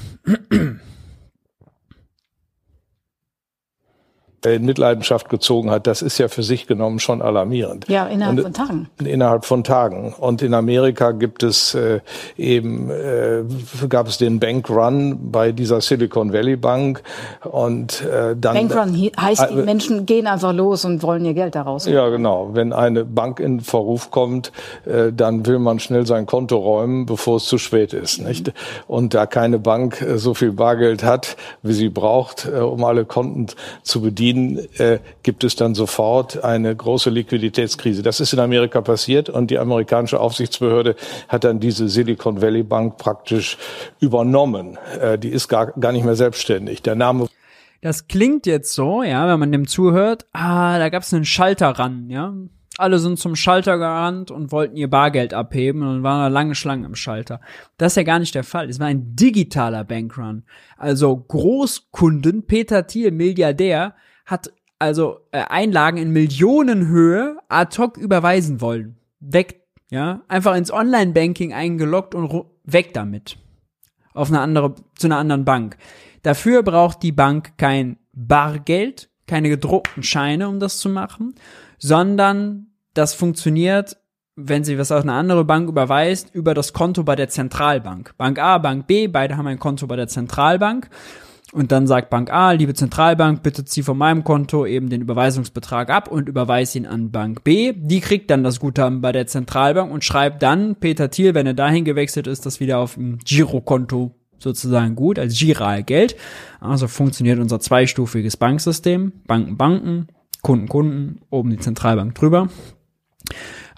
Speaker 10: In Mitleidenschaft gezogen hat, das ist ja für sich genommen schon alarmierend.
Speaker 11: Ja, innerhalb und, von Tagen.
Speaker 10: Innerhalb von Tagen. Und in Amerika gibt es äh, eben, äh, gab es den Bank Run bei dieser Silicon Valley Bank und äh, dann...
Speaker 11: Bank Run heißt, äh, die Menschen gehen einfach los und wollen ihr Geld daraus.
Speaker 10: Ja, genau. Wenn eine Bank in Verruf kommt, äh, dann will man schnell sein Konto räumen, bevor es zu spät ist. Mhm. Nicht? Und da keine Bank äh, so viel Bargeld hat, wie sie braucht, äh, um alle Konten zu bedienen, Berlin äh, gibt es dann sofort eine große Liquiditätskrise. Das ist in Amerika passiert und die amerikanische Aufsichtsbehörde hat dann diese Silicon Valley Bank praktisch übernommen. Äh, die ist gar, gar nicht mehr selbstständig. Der Name
Speaker 1: das klingt jetzt so, ja, wenn man dem zuhört, ah, da gab es einen Schalter ran, ja. Alle sind zum Schalter gerannt und wollten ihr Bargeld abheben und waren da lange Schlangen im Schalter. Das ist ja gar nicht der Fall. Es war ein digitaler Bankrun. Also Großkunden, Peter Thiel, Milliardär, hat also äh, Einlagen in Millionenhöhe ad hoc überweisen wollen. Weg, ja, einfach ins Online-Banking eingeloggt und weg damit. Auf eine andere, zu einer anderen Bank. Dafür braucht die Bank kein Bargeld, keine gedruckten Scheine, um das zu machen, sondern das funktioniert, wenn sie was auf eine andere Bank überweist, über das Konto bei der Zentralbank. Bank A, Bank B, beide haben ein Konto bei der Zentralbank und dann sagt Bank A, liebe Zentralbank, bitte zieh von meinem Konto eben den Überweisungsbetrag ab und überweis ihn an Bank B. Die kriegt dann das Guthaben bei der Zentralbank und schreibt dann Peter Thiel, wenn er dahin gewechselt ist, das wieder auf dem Girokonto sozusagen gut, als Giralgeld. Also funktioniert unser zweistufiges Banksystem. Banken, Banken, Kunden, Kunden, oben die Zentralbank drüber.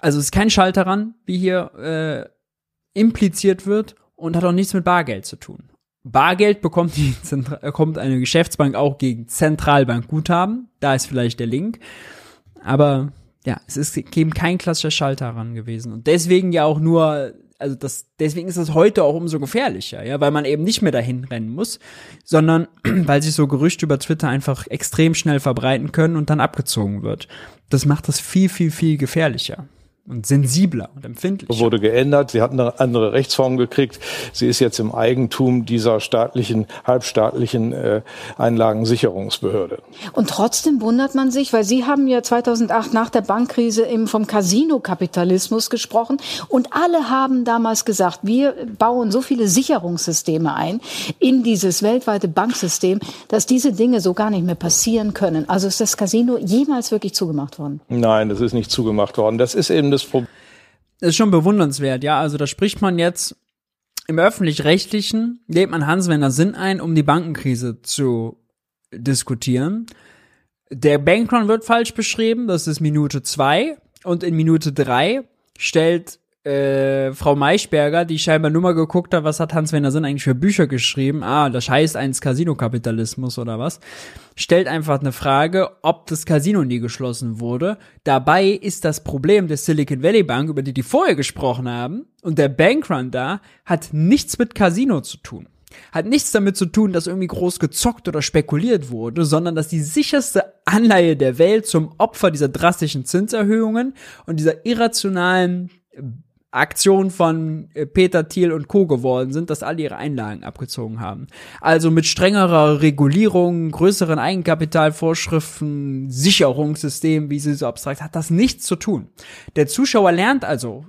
Speaker 1: Also es ist kein Schalter ran, wie hier äh, impliziert wird und hat auch nichts mit Bargeld zu tun. Bargeld bekommt, die Zentra kommt eine Geschäftsbank auch gegen Zentralbankguthaben. Da ist vielleicht der Link. Aber ja, es ist eben kein klassischer Schalter ran gewesen. Und deswegen ja auch nur, also das, deswegen ist das heute auch umso gefährlicher, ja, weil man eben nicht mehr dahin rennen muss, sondern weil sich so Gerüchte über Twitter einfach extrem schnell verbreiten können und dann abgezogen wird. Das macht das viel, viel, viel gefährlicher und sensibler und empfindlicher.
Speaker 10: Wurde geändert. Sie hat eine andere Rechtsform gekriegt. Sie ist jetzt im Eigentum dieser staatlichen, halbstaatlichen äh, Einlagensicherungsbehörde.
Speaker 11: Und trotzdem wundert man sich, weil Sie haben ja 2008 nach der Bankkrise eben vom Casino-Kapitalismus gesprochen und alle haben damals gesagt, wir bauen so viele Sicherungssysteme ein in dieses weltweite Banksystem, dass diese Dinge so gar nicht mehr passieren können. Also ist das Casino jemals wirklich zugemacht worden?
Speaker 10: Nein, das ist nicht zugemacht worden. Das ist eben das das Problem.
Speaker 1: Das ist schon bewundernswert, ja. Also da spricht man jetzt im öffentlich-rechtlichen, lädt man Hans-Werner Sinn ein, um die Bankenkrise zu diskutieren. Der Bankrun wird falsch beschrieben, das ist Minute zwei und in Minute drei stellt äh, Frau Maischberger, die scheinbar nur mal geguckt hat, was hat Hans-Werner Sinn eigentlich für Bücher geschrieben. Ah, das heißt eins Casino-Kapitalismus oder was. Stellt einfach eine Frage, ob das Casino nie geschlossen wurde. Dabei ist das Problem der Silicon Valley Bank, über die die vorher gesprochen haben, und der Bankrun da, hat nichts mit Casino zu tun. Hat nichts damit zu tun, dass irgendwie groß gezockt oder spekuliert wurde, sondern dass die sicherste Anleihe der Welt zum Opfer dieser drastischen Zinserhöhungen und dieser irrationalen Aktion von äh, Peter Thiel und Co. geworden sind, dass alle ihre Einlagen abgezogen haben. Also mit strengerer Regulierung, größeren Eigenkapitalvorschriften, Sicherungssystemen, wie sie so abstrakt, hat das nichts zu tun. Der Zuschauer lernt also,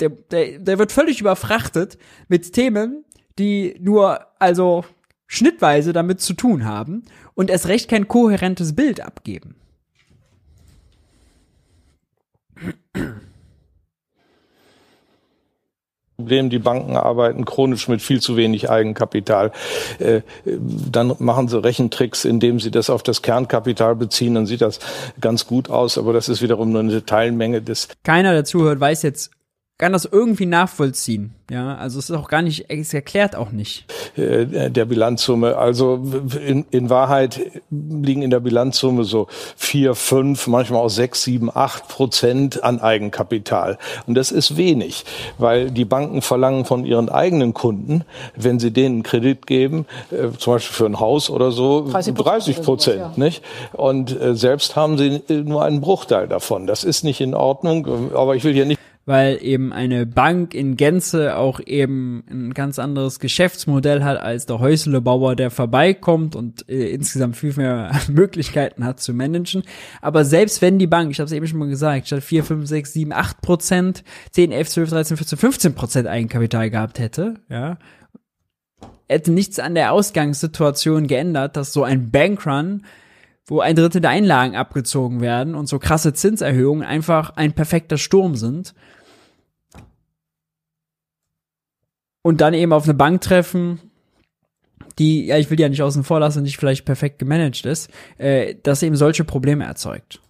Speaker 1: der, der, der wird völlig überfrachtet mit Themen, die nur also schnittweise damit zu tun haben und erst recht kein kohärentes Bild abgeben.
Speaker 10: Problem, die Banken arbeiten chronisch mit viel zu wenig Eigenkapital. Äh, dann machen sie Rechentricks, indem sie das auf das Kernkapital beziehen, dann sieht das ganz gut aus, aber das ist wiederum nur eine Teilmenge des.
Speaker 1: Keiner, der zuhört, weiß jetzt kann das irgendwie nachvollziehen. Ja, also es ist auch gar nicht, es erklärt auch nicht.
Speaker 10: Äh, der Bilanzsumme. Also in, in Wahrheit liegen in der Bilanzsumme so vier, fünf, manchmal auch sechs, sieben, acht Prozent an Eigenkapital. Und das ist wenig, weil die Banken verlangen von ihren eigenen Kunden, wenn sie denen Kredit geben, äh, zum Beispiel für ein Haus oder so, 30 Prozent, ja. nicht? Und äh, selbst haben sie nur einen Bruchteil davon. Das ist nicht in Ordnung, aber ich will hier nicht
Speaker 1: weil eben eine Bank in Gänze auch eben ein ganz anderes Geschäftsmodell hat als der Häuslebauer, der vorbeikommt und äh, insgesamt viel mehr Möglichkeiten hat zu managen. Aber selbst wenn die Bank, ich habe es eben schon mal gesagt, statt 4, 5, 6, 7, 8 Prozent, 10, 11, 12, 13, 14, 15 Prozent Eigenkapital gehabt hätte, ja, hätte nichts an der Ausgangssituation geändert, dass so ein Bankrun wo ein Drittel der Einlagen abgezogen werden und so krasse Zinserhöhungen einfach ein perfekter Sturm sind. Und dann eben auf eine Bank treffen, die, ja, ich will die ja nicht außen vor lassen, nicht vielleicht perfekt gemanagt ist, äh, das eben solche Probleme erzeugt.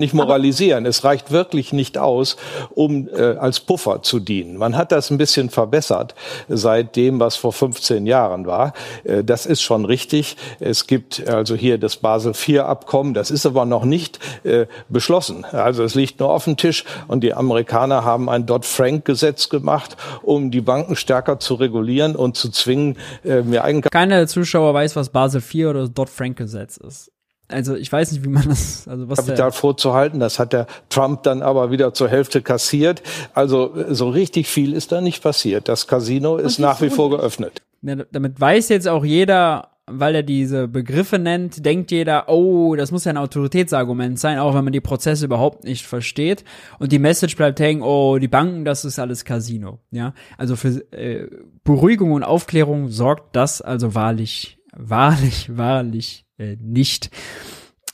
Speaker 10: Nicht moralisieren. Es reicht wirklich nicht aus, um äh, als Puffer zu dienen. Man hat das ein bisschen verbessert seit dem, was vor 15 Jahren war. Äh, das ist schon richtig. Es gibt also hier das Basel IV Abkommen. Das ist aber noch nicht äh, beschlossen. Also es liegt nur auf dem Tisch und die Amerikaner haben ein Dodd-Frank-Gesetz gemacht, um die Banken stärker zu regulieren und zu zwingen, äh, mehr Eigenkapital.
Speaker 1: Keiner der Zuschauer weiß, was Basel IV oder das Dodd-Frank-Gesetz ist also ich weiß nicht, wie man das, also was
Speaker 10: Kapital vorzuhalten. Das hat der Trump dann aber wieder zur Hälfte kassiert. Also so richtig viel ist da nicht passiert. Das Casino ist nach wie vor geöffnet.
Speaker 1: Ja, damit weiß jetzt auch jeder, weil er diese Begriffe nennt, denkt jeder, oh, das muss ja ein Autoritätsargument sein, auch wenn man die Prozesse überhaupt nicht versteht. Und die Message bleibt hängen, oh, die Banken, das ist alles Casino. Ja, also für äh, Beruhigung und Aufklärung sorgt das also wahrlich, wahrlich, wahrlich äh, nicht.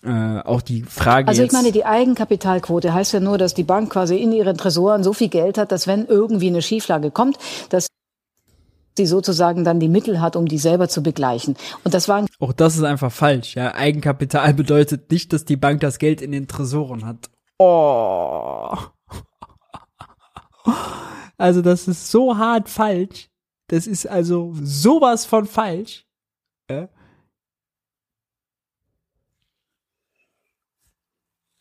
Speaker 1: Äh, auch die Frage.
Speaker 11: Also ich meine, die Eigenkapitalquote heißt ja nur, dass die Bank quasi in ihren Tresoren so viel Geld hat, dass wenn irgendwie eine Schieflage kommt, dass sie sozusagen dann die Mittel hat, um die selber zu begleichen. Und das war
Speaker 1: auch das ist einfach falsch. Ja, Eigenkapital bedeutet nicht, dass die Bank das Geld in den Tresoren hat. Oh. Also das ist so hart falsch. Das ist also sowas von falsch. Ja?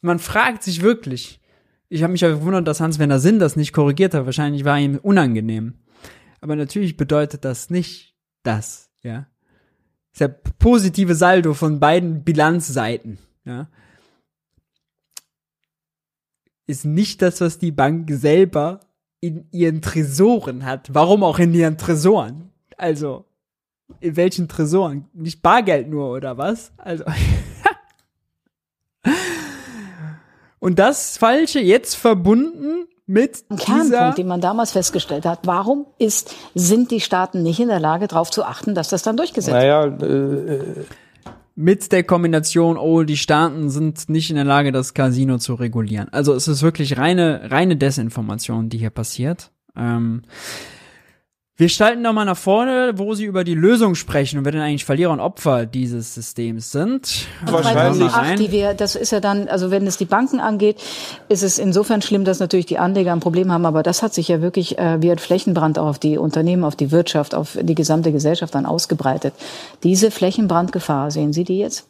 Speaker 1: Man fragt sich wirklich. Ich habe mich ja gewundert, dass Hans-Werner Sinn das nicht korrigiert hat. Wahrscheinlich war ihm unangenehm. Aber natürlich bedeutet das nicht das, ja. Das ist der positive Saldo von beiden Bilanzseiten, ja. Ist nicht das, was die Bank selber in ihren Tresoren hat. Warum auch in ihren Tresoren? Also, in welchen Tresoren? Nicht Bargeld nur, oder was? Also. Und das Falsche jetzt verbunden mit
Speaker 11: Ein Kernpunkt, den man damals festgestellt hat. Warum ist, sind die Staaten nicht in der Lage, darauf zu achten, dass das dann durchgesetzt naja, wird? Äh,
Speaker 1: mit der Kombination, oh, die Staaten sind nicht in der Lage, das Casino zu regulieren. Also es ist wirklich reine, reine Desinformation, die hier passiert. Ähm, Wir schalten nochmal nach vorne, wo Sie über die Lösung sprechen und wer denn eigentlich Verlierer und Opfer dieses Systems sind.
Speaker 11: Wahrscheinlich. Ach, die wir, das ist ja dann, also wenn es die Banken angeht, ist es insofern schlimm, dass natürlich die Anleger ein Problem haben, aber das hat sich ja wirklich äh, wie ein Flächenbrand auch auf die Unternehmen, auf die Wirtschaft, auf die gesamte Gesellschaft dann ausgebreitet. Diese Flächenbrandgefahr, sehen Sie die jetzt?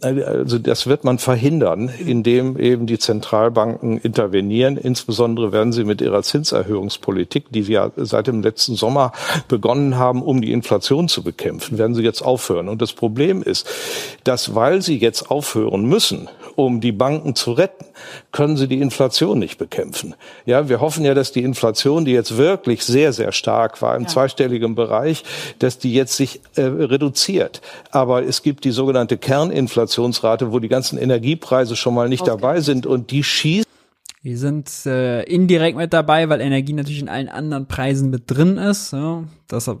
Speaker 10: Also das wird man verhindern, indem eben die Zentralbanken intervenieren. Insbesondere werden sie mit ihrer Zinserhöhungspolitik, die ja seit dem letzten Sommer begonnen haben, um die Inflation zu bekämpfen, werden sie jetzt aufhören. Und das Problem ist, dass weil sie jetzt aufhören müssen, um die Banken zu retten, können sie die Inflation nicht bekämpfen. Ja, wir hoffen ja, dass die Inflation, die jetzt wirklich sehr, sehr stark war im ja. zweistelligen Bereich, dass die jetzt sich äh, reduziert. Aber es gibt die sogenannte Kerninflationsrate, wo die ganzen Energiepreise schon mal nicht dabei sind und die schießen
Speaker 1: die sind äh, indirekt mit dabei, weil Energie natürlich in allen anderen Preisen mit drin ist. Ja. Deshalb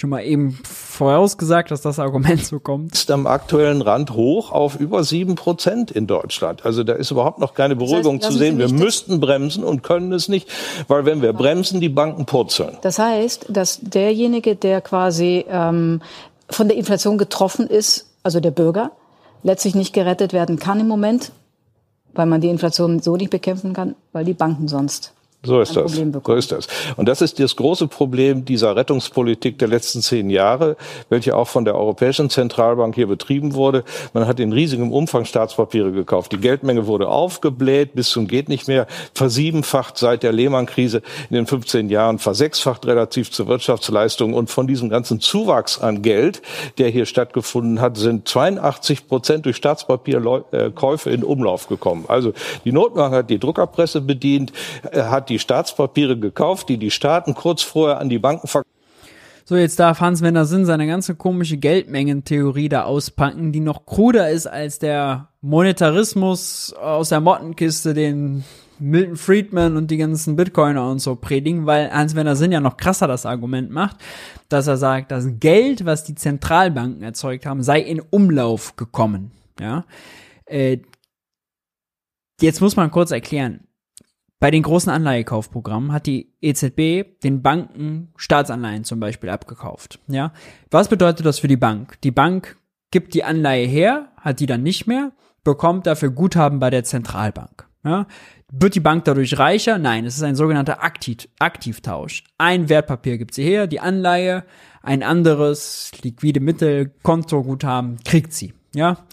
Speaker 1: schon mal eben vorausgesagt, dass das Argument so kommt.
Speaker 10: Ist am aktuellen Rand hoch auf über sieben Prozent in Deutschland. Also da ist überhaupt noch keine Beruhigung das heißt, zu sehen. Wir müssten bremsen und können es nicht, weil wenn wir bremsen, die Banken purzeln.
Speaker 11: Das heißt, dass derjenige, der quasi ähm, von der Inflation getroffen ist, also der Bürger, letztlich nicht gerettet werden kann im Moment, weil man die Inflation so nicht bekämpfen kann, weil die Banken sonst
Speaker 10: so ist das. So ist das. Und das ist das große Problem dieser Rettungspolitik der letzten zehn Jahre, welche auch von der Europäischen Zentralbank hier betrieben wurde. Man hat in riesigem Umfang Staatspapiere gekauft. Die Geldmenge wurde aufgebläht bis zum geht nicht mehr, versiebenfacht seit der Lehman-Krise in den 15 Jahren, versechsfacht relativ zur Wirtschaftsleistung. Und von diesem ganzen Zuwachs an Geld, der hier stattgefunden hat, sind 82 Prozent durch Staatspapierkäufe in Umlauf gekommen. Also die Notenbank hat die Druckerpresse bedient, hat die Staatspapiere gekauft, die die Staaten kurz vorher an die Banken verkauft
Speaker 1: so, jetzt darf Hans-Werner Sinn seine ganze komische Geldmengentheorie da auspacken, die noch kruder ist als der Monetarismus aus der Mottenkiste, den Milton Friedman und die ganzen Bitcoiner und so predigen, weil Hans-Werner Sinn ja noch krasser das Argument macht, dass er sagt, das Geld, was die Zentralbanken erzeugt haben, sei in Umlauf gekommen. Ja, äh, jetzt muss man kurz erklären. Bei den großen Anleihekaufprogrammen hat die EZB den Banken Staatsanleihen zum Beispiel abgekauft. Ja, was bedeutet das für die Bank? Die Bank gibt die Anleihe her, hat die dann nicht mehr, bekommt dafür Guthaben bei der Zentralbank. Ja, wird die Bank dadurch reicher? Nein, es ist ein sogenannter Aktiv Aktivtausch. Ein Wertpapier gibt sie her, die Anleihe, ein anderes liquide Mittel, Kontoguthaben kriegt sie. Ja,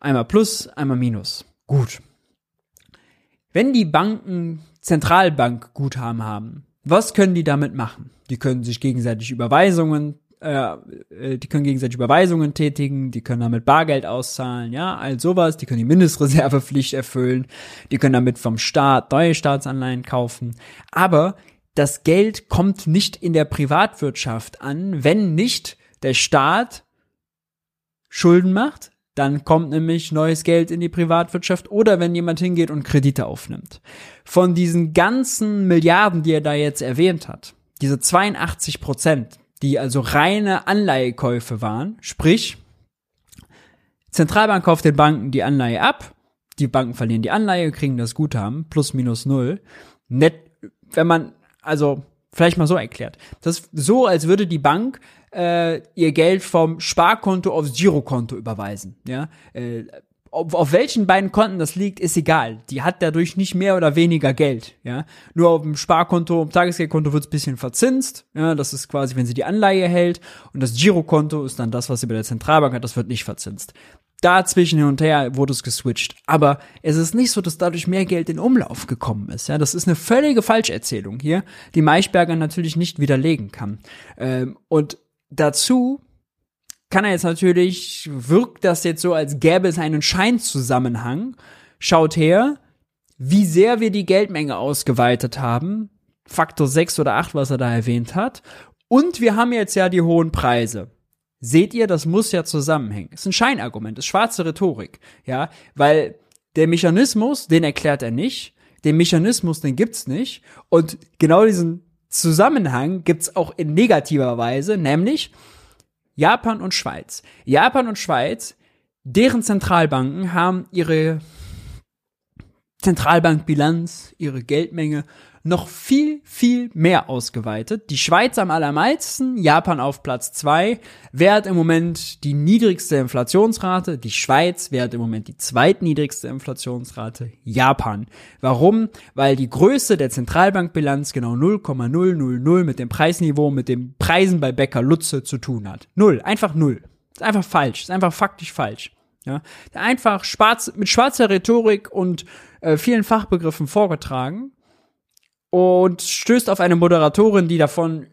Speaker 1: einmal Plus, einmal Minus. Gut. Wenn die Banken Zentralbankguthaben haben, was können die damit machen? Die können sich gegenseitig Überweisungen, äh, äh, die können gegenseitig Überweisungen tätigen, die können damit Bargeld auszahlen, ja, all sowas, die können die Mindestreservepflicht erfüllen, die können damit vom Staat neue Staatsanleihen kaufen. Aber das Geld kommt nicht in der Privatwirtschaft an, wenn nicht der Staat Schulden macht, dann kommt nämlich neues Geld in die Privatwirtschaft oder wenn jemand hingeht und Kredite aufnimmt. Von diesen ganzen Milliarden, die er da jetzt erwähnt hat, diese 82 Prozent, die also reine Anleihekäufe waren, sprich, Zentralbank kauft den Banken die Anleihe ab, die Banken verlieren die Anleihe, kriegen das Guthaben, plus minus null. Net, wenn man, also vielleicht mal so erklärt, das ist so, als würde die Bank äh, ihr Geld vom Sparkonto aufs Girokonto überweisen. Ja, äh, auf, auf welchen beiden Konten das liegt, ist egal. Die hat dadurch nicht mehr oder weniger Geld. Ja, nur auf dem Sparkonto, im Tagesgeldkonto wird es bisschen verzinst. Ja, das ist quasi, wenn sie die Anleihe hält. Und das Girokonto ist dann das, was sie bei der Zentralbank hat. Das wird nicht verzinst. Dazwischen hin und her wurde es geswitcht. Aber es ist nicht so, dass dadurch mehr Geld in Umlauf gekommen ist. Ja, das ist eine völlige Falscherzählung hier, die Maischberger natürlich nicht widerlegen kann. Ähm, und dazu kann er jetzt natürlich, wirkt das jetzt so, als gäbe es einen Scheinzusammenhang. Schaut her, wie sehr wir die Geldmenge ausgeweitet haben. Faktor 6 oder 8, was er da erwähnt hat. Und wir haben jetzt ja die hohen Preise. Seht ihr, das muss ja zusammenhängen. Ist ein Scheinargument, ist schwarze Rhetorik, ja, weil der Mechanismus, den erklärt er nicht, den Mechanismus, den gibt's nicht und genau diesen Zusammenhang gibt's auch in negativer Weise, nämlich Japan und Schweiz. Japan und Schweiz, deren Zentralbanken haben ihre Zentralbankbilanz, ihre Geldmenge noch viel, viel mehr ausgeweitet. Die Schweiz am allermeisten, Japan auf Platz zwei. Wer hat im Moment die niedrigste Inflationsrate? Die Schweiz. Wer hat im Moment die zweitniedrigste Inflationsrate? Japan. Warum? Weil die Größe der Zentralbankbilanz genau 0,000 mit dem Preisniveau, mit den Preisen bei Bäcker Lutze zu tun hat. Null. Einfach null. Ist einfach falsch. Ist einfach faktisch falsch. Ja, einfach schwarz, mit schwarzer Rhetorik und äh, vielen Fachbegriffen vorgetragen und stößt auf eine Moderatorin, die davon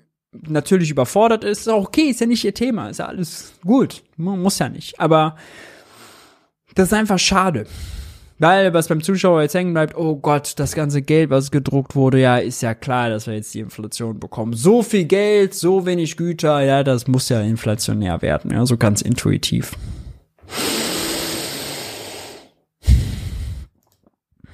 Speaker 1: natürlich überfordert ist. Ist auch okay, ist ja nicht ihr Thema, ist ja alles gut, muss ja nicht. Aber das ist einfach schade. Weil, was beim Zuschauer jetzt hängen bleibt, oh Gott, das ganze Geld, was gedruckt wurde, ja, ist ja klar, dass wir jetzt die Inflation bekommen. So viel Geld, so wenig Güter, ja, das muss ja inflationär werden, ja, so ganz intuitiv.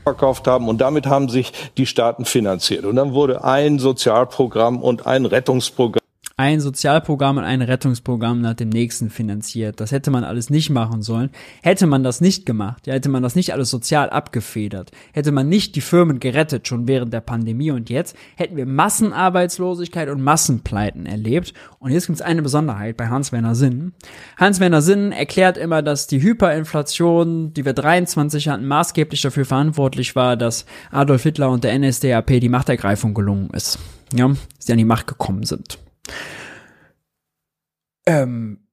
Speaker 10: Verkauft haben und damit haben sich die Staaten finanziert. Und dann wurde ein Sozialprogramm und ein Rettungsprogramm
Speaker 1: ein Sozialprogramm und ein Rettungsprogramm nach dem nächsten finanziert. Das hätte man alles nicht machen sollen. Hätte man das nicht gemacht, ja, hätte man das nicht alles sozial abgefedert, hätte man nicht die Firmen gerettet, schon während der Pandemie und jetzt, hätten wir Massenarbeitslosigkeit und Massenpleiten erlebt. Und jetzt gibt es eine Besonderheit bei Hans-Werner Sinn. Hans-Werner Sinn erklärt immer, dass die Hyperinflation, die wir 23 hatten, maßgeblich dafür verantwortlich war, dass Adolf Hitler und der NSDAP die Machtergreifung gelungen ist. Ja, sie an die Macht gekommen sind. Ähm,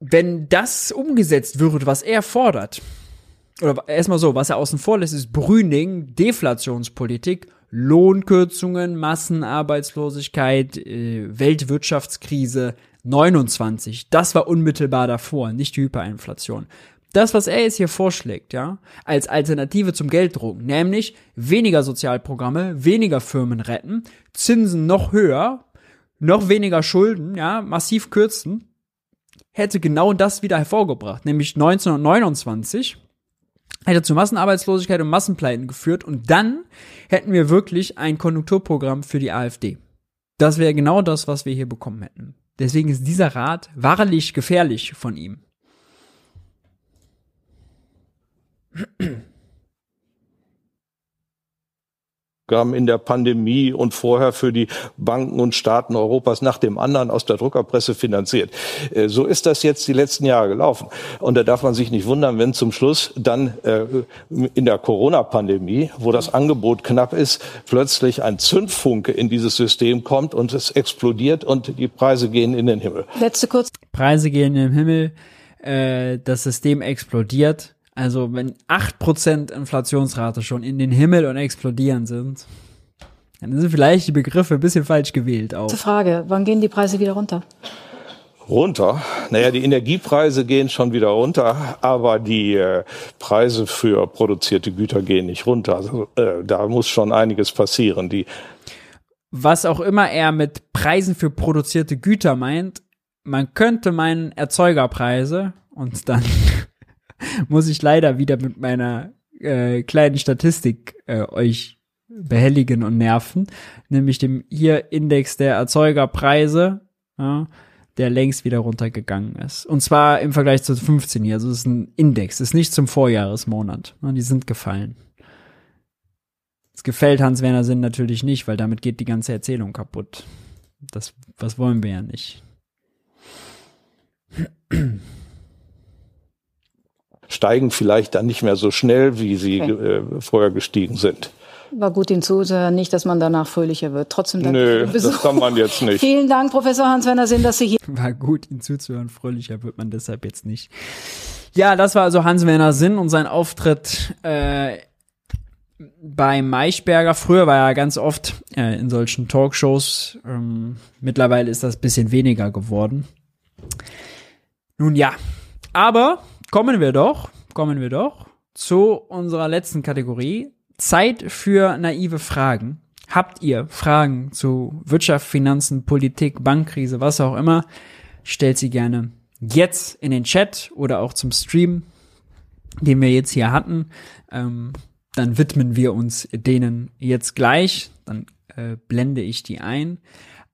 Speaker 1: wenn das umgesetzt wird, was er fordert, oder erstmal so, was er außen vor lässt, ist Brüning, Deflationspolitik, Lohnkürzungen, Massenarbeitslosigkeit, äh, Weltwirtschaftskrise 29. Das war unmittelbar davor, nicht die Hyperinflation. Das, was er jetzt hier vorschlägt, ja, als Alternative zum Gelddrucken, nämlich weniger Sozialprogramme, weniger Firmen retten, Zinsen noch höher, noch weniger Schulden, ja, massiv kürzen, hätte genau das wieder hervorgebracht, nämlich 1929 hätte zu Massenarbeitslosigkeit und Massenpleiten geführt und dann hätten wir wirklich ein Konjunkturprogramm für die AfD. Das wäre genau das, was wir hier bekommen hätten. Deswegen ist dieser Rat wahrlich gefährlich von ihm.
Speaker 10: In der Pandemie und vorher für die Banken und Staaten Europas nach dem anderen aus der Druckerpresse finanziert. Äh, so ist das jetzt die letzten Jahre gelaufen. Und da darf man sich nicht wundern, wenn zum Schluss dann äh, in der Corona-Pandemie, wo das Angebot knapp ist, plötzlich ein Zündfunke in dieses System kommt und es explodiert und die Preise gehen in den Himmel.
Speaker 1: Letzte kurz. Preise gehen in den Himmel, äh, das System explodiert also wenn 8% Inflationsrate schon in den Himmel und explodieren sind, dann sind vielleicht die Begriffe ein bisschen falsch gewählt auch.
Speaker 11: Zur Frage, wann gehen die Preise wieder runter?
Speaker 10: Runter? Naja, die Energiepreise gehen schon wieder runter, aber die äh, Preise für produzierte Güter gehen nicht runter. Also, äh, da muss schon einiges passieren. Die
Speaker 1: Was auch immer er mit Preisen für produzierte Güter meint, man könnte meinen Erzeugerpreise und dann muss ich leider wieder mit meiner äh, kleinen Statistik äh, euch behelligen und nerven, nämlich dem hier Index der Erzeugerpreise, ja, der längst wieder runtergegangen ist. Und zwar im Vergleich zu 15 hier. Also es ist ein Index, ist nicht zum Vorjahresmonat. Ja, die sind gefallen. Es gefällt Hans-Werner Sinn natürlich nicht, weil damit geht die ganze Erzählung kaputt. Das, was wollen wir ja nicht
Speaker 10: steigen vielleicht dann nicht mehr so schnell, wie sie okay. äh, vorher gestiegen sind.
Speaker 11: War gut, Ihnen zuzuhören, nicht, dass man danach fröhlicher wird. Trotzdem danke
Speaker 10: Nö, das kann man jetzt nicht.
Speaker 11: Vielen Dank, Professor Hans-Werner Sinn, dass Sie hier...
Speaker 1: War gut, Ihnen zuzuhören, fröhlicher wird man deshalb jetzt nicht. Ja, das war also Hans-Werner Sinn und sein Auftritt äh, bei Maischberger. Früher war er ganz oft äh, in solchen Talkshows. Ähm, mittlerweile ist das bisschen weniger geworden. Nun ja, aber kommen wir doch, kommen wir doch zu unserer letzten Kategorie. Zeit für naive Fragen. Habt ihr Fragen zu Wirtschaft, Finanzen, Politik, Bankkrise, was auch immer? Stellt sie gerne jetzt in den Chat oder auch zum Stream, den wir jetzt hier hatten. Ähm, dann widmen wir uns denen jetzt gleich. Dann äh, blende ich die ein.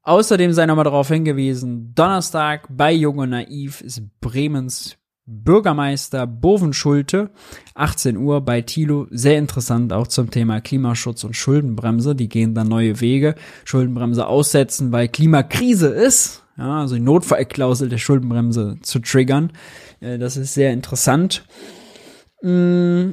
Speaker 1: Außerdem sei nochmal darauf hingewiesen, Donnerstag bei Jung und Naiv ist Bremens Bürgermeister Bovenschulte, 18 Uhr bei Thilo. Sehr interessant auch zum Thema Klimaschutz und Schuldenbremse. Die gehen dann neue Wege. Schuldenbremse aussetzen, weil Klimakrise ist. Ja, also die Notfallklausel der Schuldenbremse zu triggern. Äh, das ist sehr interessant. Mm,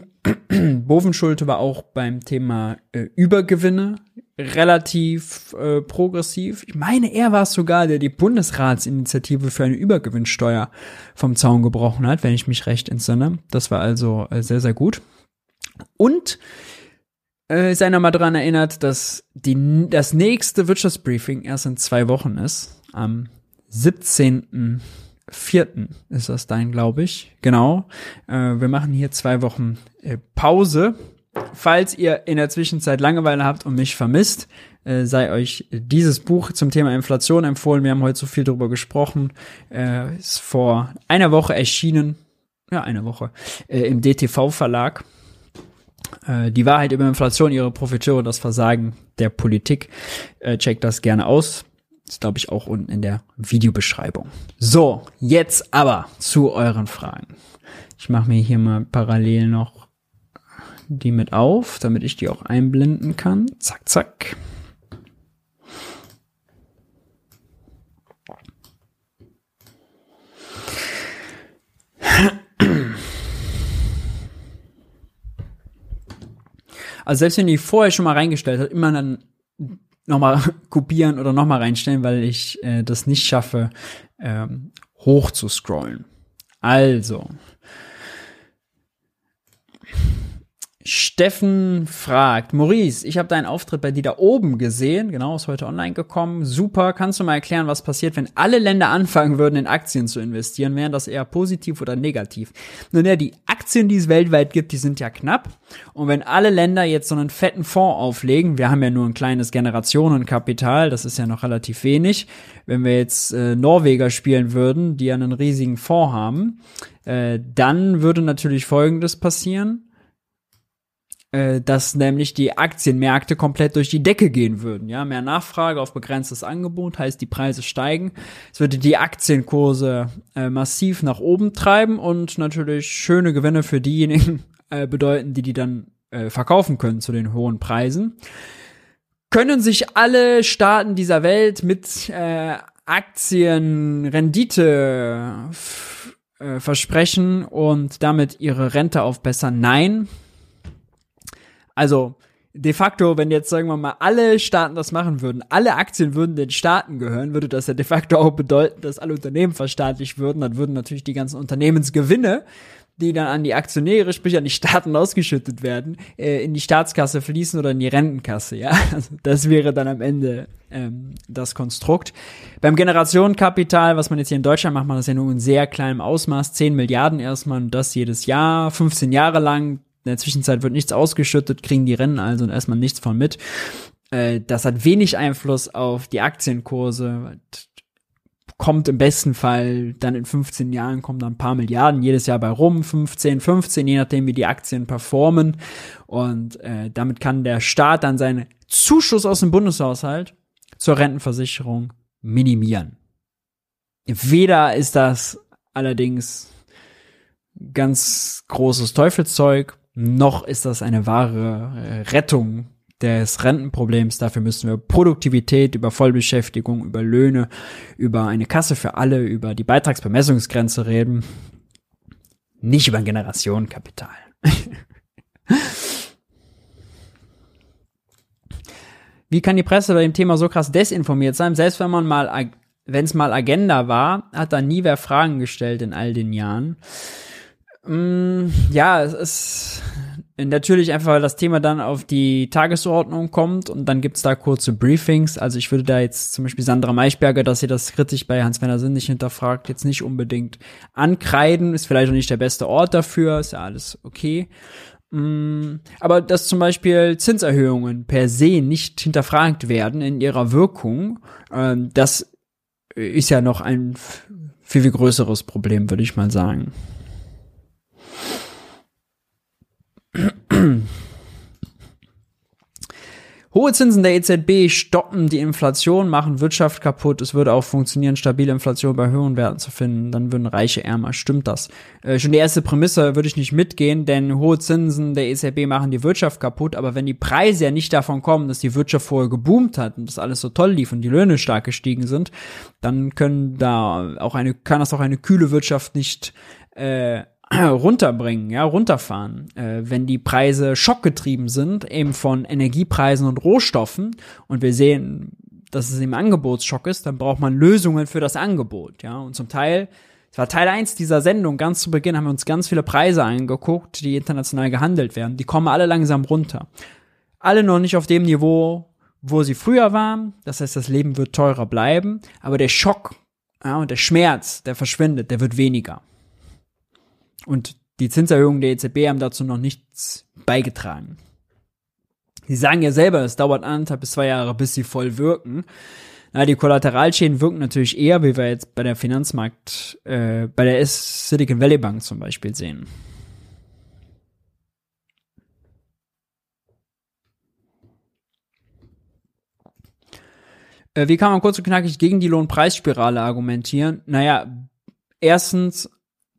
Speaker 1: Bovenschulte war auch beim Thema äh, Übergewinne relativ äh, progressiv. Ich meine, er war es sogar, der die Bundesratsinitiative für eine Übergewinnsteuer vom Zaun gebrochen hat, wenn ich mich recht entsinne. Das war also äh, sehr, sehr gut. Und äh, sei nochmal dran erinnert, dass die, das nächste Wirtschaftsbriefing erst in zwei Wochen ist. Am 17 vierten ist das dann, glaube ich. Genau. Äh, wir machen hier zwei Wochen äh, Pause. Falls ihr in der Zwischenzeit Langeweile habt und mich vermisst, äh, sei euch dieses Buch zum Thema Inflation empfohlen. Wir haben heute so viel darüber gesprochen. Äh, ist vor einer Woche erschienen. Ja, eine Woche. Äh, Im DTV-Verlag. Äh, die Wahrheit über Inflation, ihre Profiteure, das Versagen der Politik. Äh, checkt das gerne aus. Ist, glaube ich, auch unten in der Videobeschreibung. So, jetzt aber zu euren Fragen. Ich mache mir hier mal parallel noch die mit auf, damit ich die auch einblenden kann. Zack, zack. Also selbst wenn die vorher schon mal reingestellt hat, immer dann nochmal kopieren oder nochmal reinstellen, weil ich äh, das nicht schaffe, ähm, hoch zu scrollen. Also, Steffen fragt, Maurice, ich habe deinen Auftritt bei dir da oben gesehen, genau, ist heute online gekommen. Super, kannst du mal erklären, was passiert, wenn alle Länder anfangen würden, in Aktien zu investieren? Wären das eher positiv oder negativ? Nun ja, die Aktien, die es weltweit gibt, die sind ja knapp. Und wenn alle Länder jetzt so einen fetten Fonds auflegen, wir haben ja nur ein kleines Generationenkapital, das ist ja noch relativ wenig. Wenn wir jetzt äh, Norweger spielen würden, die ja einen riesigen Fonds haben, äh, dann würde natürlich Folgendes passieren äh, dass nämlich die Aktienmärkte komplett durch die Decke gehen würden. Ja, mehr Nachfrage auf begrenztes Angebot heißt, die Preise steigen. Es würde die Aktienkurse äh, massiv nach oben treiben und natürlich schöne Gewinne für diejenigen äh, bedeuten, die die dann äh, verkaufen können zu den hohen Preisen. Können sich alle Staaten dieser Welt mit äh, Aktienrendite äh, versprechen und damit ihre Rente aufbessern? Nein, also de facto, wenn jetzt sagen wir mal alle Staaten das machen würden, alle Aktien würden den Staaten gehören, würde das ja de facto auch bedeuten, dass alle Unternehmen verstaatlicht würden. Dann würden natürlich die ganzen Unternehmensgewinne, die dann an die Aktionäre, sprich an die Staaten ausgeschüttet werden, äh, in die Staatskasse fließen oder in die Rentenkasse. Ja, also das wäre dann am Ende ähm, das Konstrukt. Beim Generationenkapital, was man jetzt hier in Deutschland macht, man das ja nur in sehr kleinem Ausmaß, 10 Milliarden erstmal und das jedes Jahr, 15 Jahre lang in der Zwischenzeit wird nichts ausgeschüttet, kriegen die Rennen also erstmal nichts von mit. Äh, das hat wenig Einfluss auf die Aktienkurse. Kommt im besten Fall dann in 15 Jahren kommen dann ein paar Milliarden jedes Jahr bei rum, 15, 15, je nachdem wie die Aktien performen. Und äh, damit kann der Staat dann seinen Zuschuss aus dem Bundeshaushalt zur Rentenversicherung minimieren. Weder ist das allerdings ganz großes Teufelszeug, noch ist das eine wahre äh, Rettung des Rentenproblems. Dafür müssen wir Produktivität, über Vollbeschäftigung, über Löhne, über eine Kasse für alle, über die Beitragsbemessungsgrenze reden. Nicht über ein Generationenkapital. Wie kann die Presse bei dem Thema so krass desinformiert sein? Selbst wenn man mal, wenn es mal Agenda war, hat da nie wer Fragen gestellt in all den Jahren. Mm, ja, es ist natürlich einfach, weil das Thema dann auf die Tagesordnung kommt und dann gibt's da kurze Briefings. Also ich würde da jetzt zum Beispiel Sandra Maischberger, dass sie das kritisch bei Hans-Werner Sinn nicht hinterfragt, jetzt nicht unbedingt ankreiden. Ist vielleicht auch nicht der beste Ort dafür, ist ja alles okay. Mm, aber dass zum Beispiel Zinserhöhungen per se nicht hinterfragt werden in ihrer Wirkung, ähm, das ist ja noch ein viel, viel größeres Problem, würde ich mal sagen. Hohe Zinsen der EZB stoppen die Inflation, machen Wirtschaft kaputt. Es würde auch funktionieren, stabile Inflation bei höheren Werten zu finden. Dann würden Reiche ärmer. Stimmt das? Äh, schon die erste Prämisse würde ich nicht mitgehen, denn hohe Zinsen der EZB machen die Wirtschaft kaputt. Aber wenn die Preise ja nicht davon kommen, dass die Wirtschaft vorher geboomt hat und das alles so toll lief und die Löhne stark gestiegen sind, dann können da auch eine, kann das auch eine kühle Wirtschaft nicht äh, runterbringen, ja, runterfahren. Äh, wenn die Preise schockgetrieben sind, eben von Energiepreisen und Rohstoffen, und wir sehen, dass es im Angebotsschock ist, dann braucht man Lösungen für das Angebot, ja. Und zum Teil, es war Teil eins dieser Sendung, ganz zu Beginn haben wir uns ganz viele Preise angeguckt, die international gehandelt werden. Die kommen alle langsam runter. Alle noch nicht auf dem Niveau, wo sie früher waren. Das heißt, das Leben wird teurer bleiben, aber der Schock ja, und der Schmerz, der verschwindet, der wird weniger. Und die Zinserhöhungen der EZB haben dazu noch nichts beigetragen. Sie sagen ja selber, es dauert anderthalb bis zwei Jahre, bis sie voll wirken. Na, die Kollateralschäden wirken natürlich eher, wie wir jetzt bei der Finanzmarkt, äh, bei der Silicon Valley Bank zum Beispiel sehen. Äh, wie kann man kurz und knackig gegen die Lohnpreisspirale argumentieren? Naja, erstens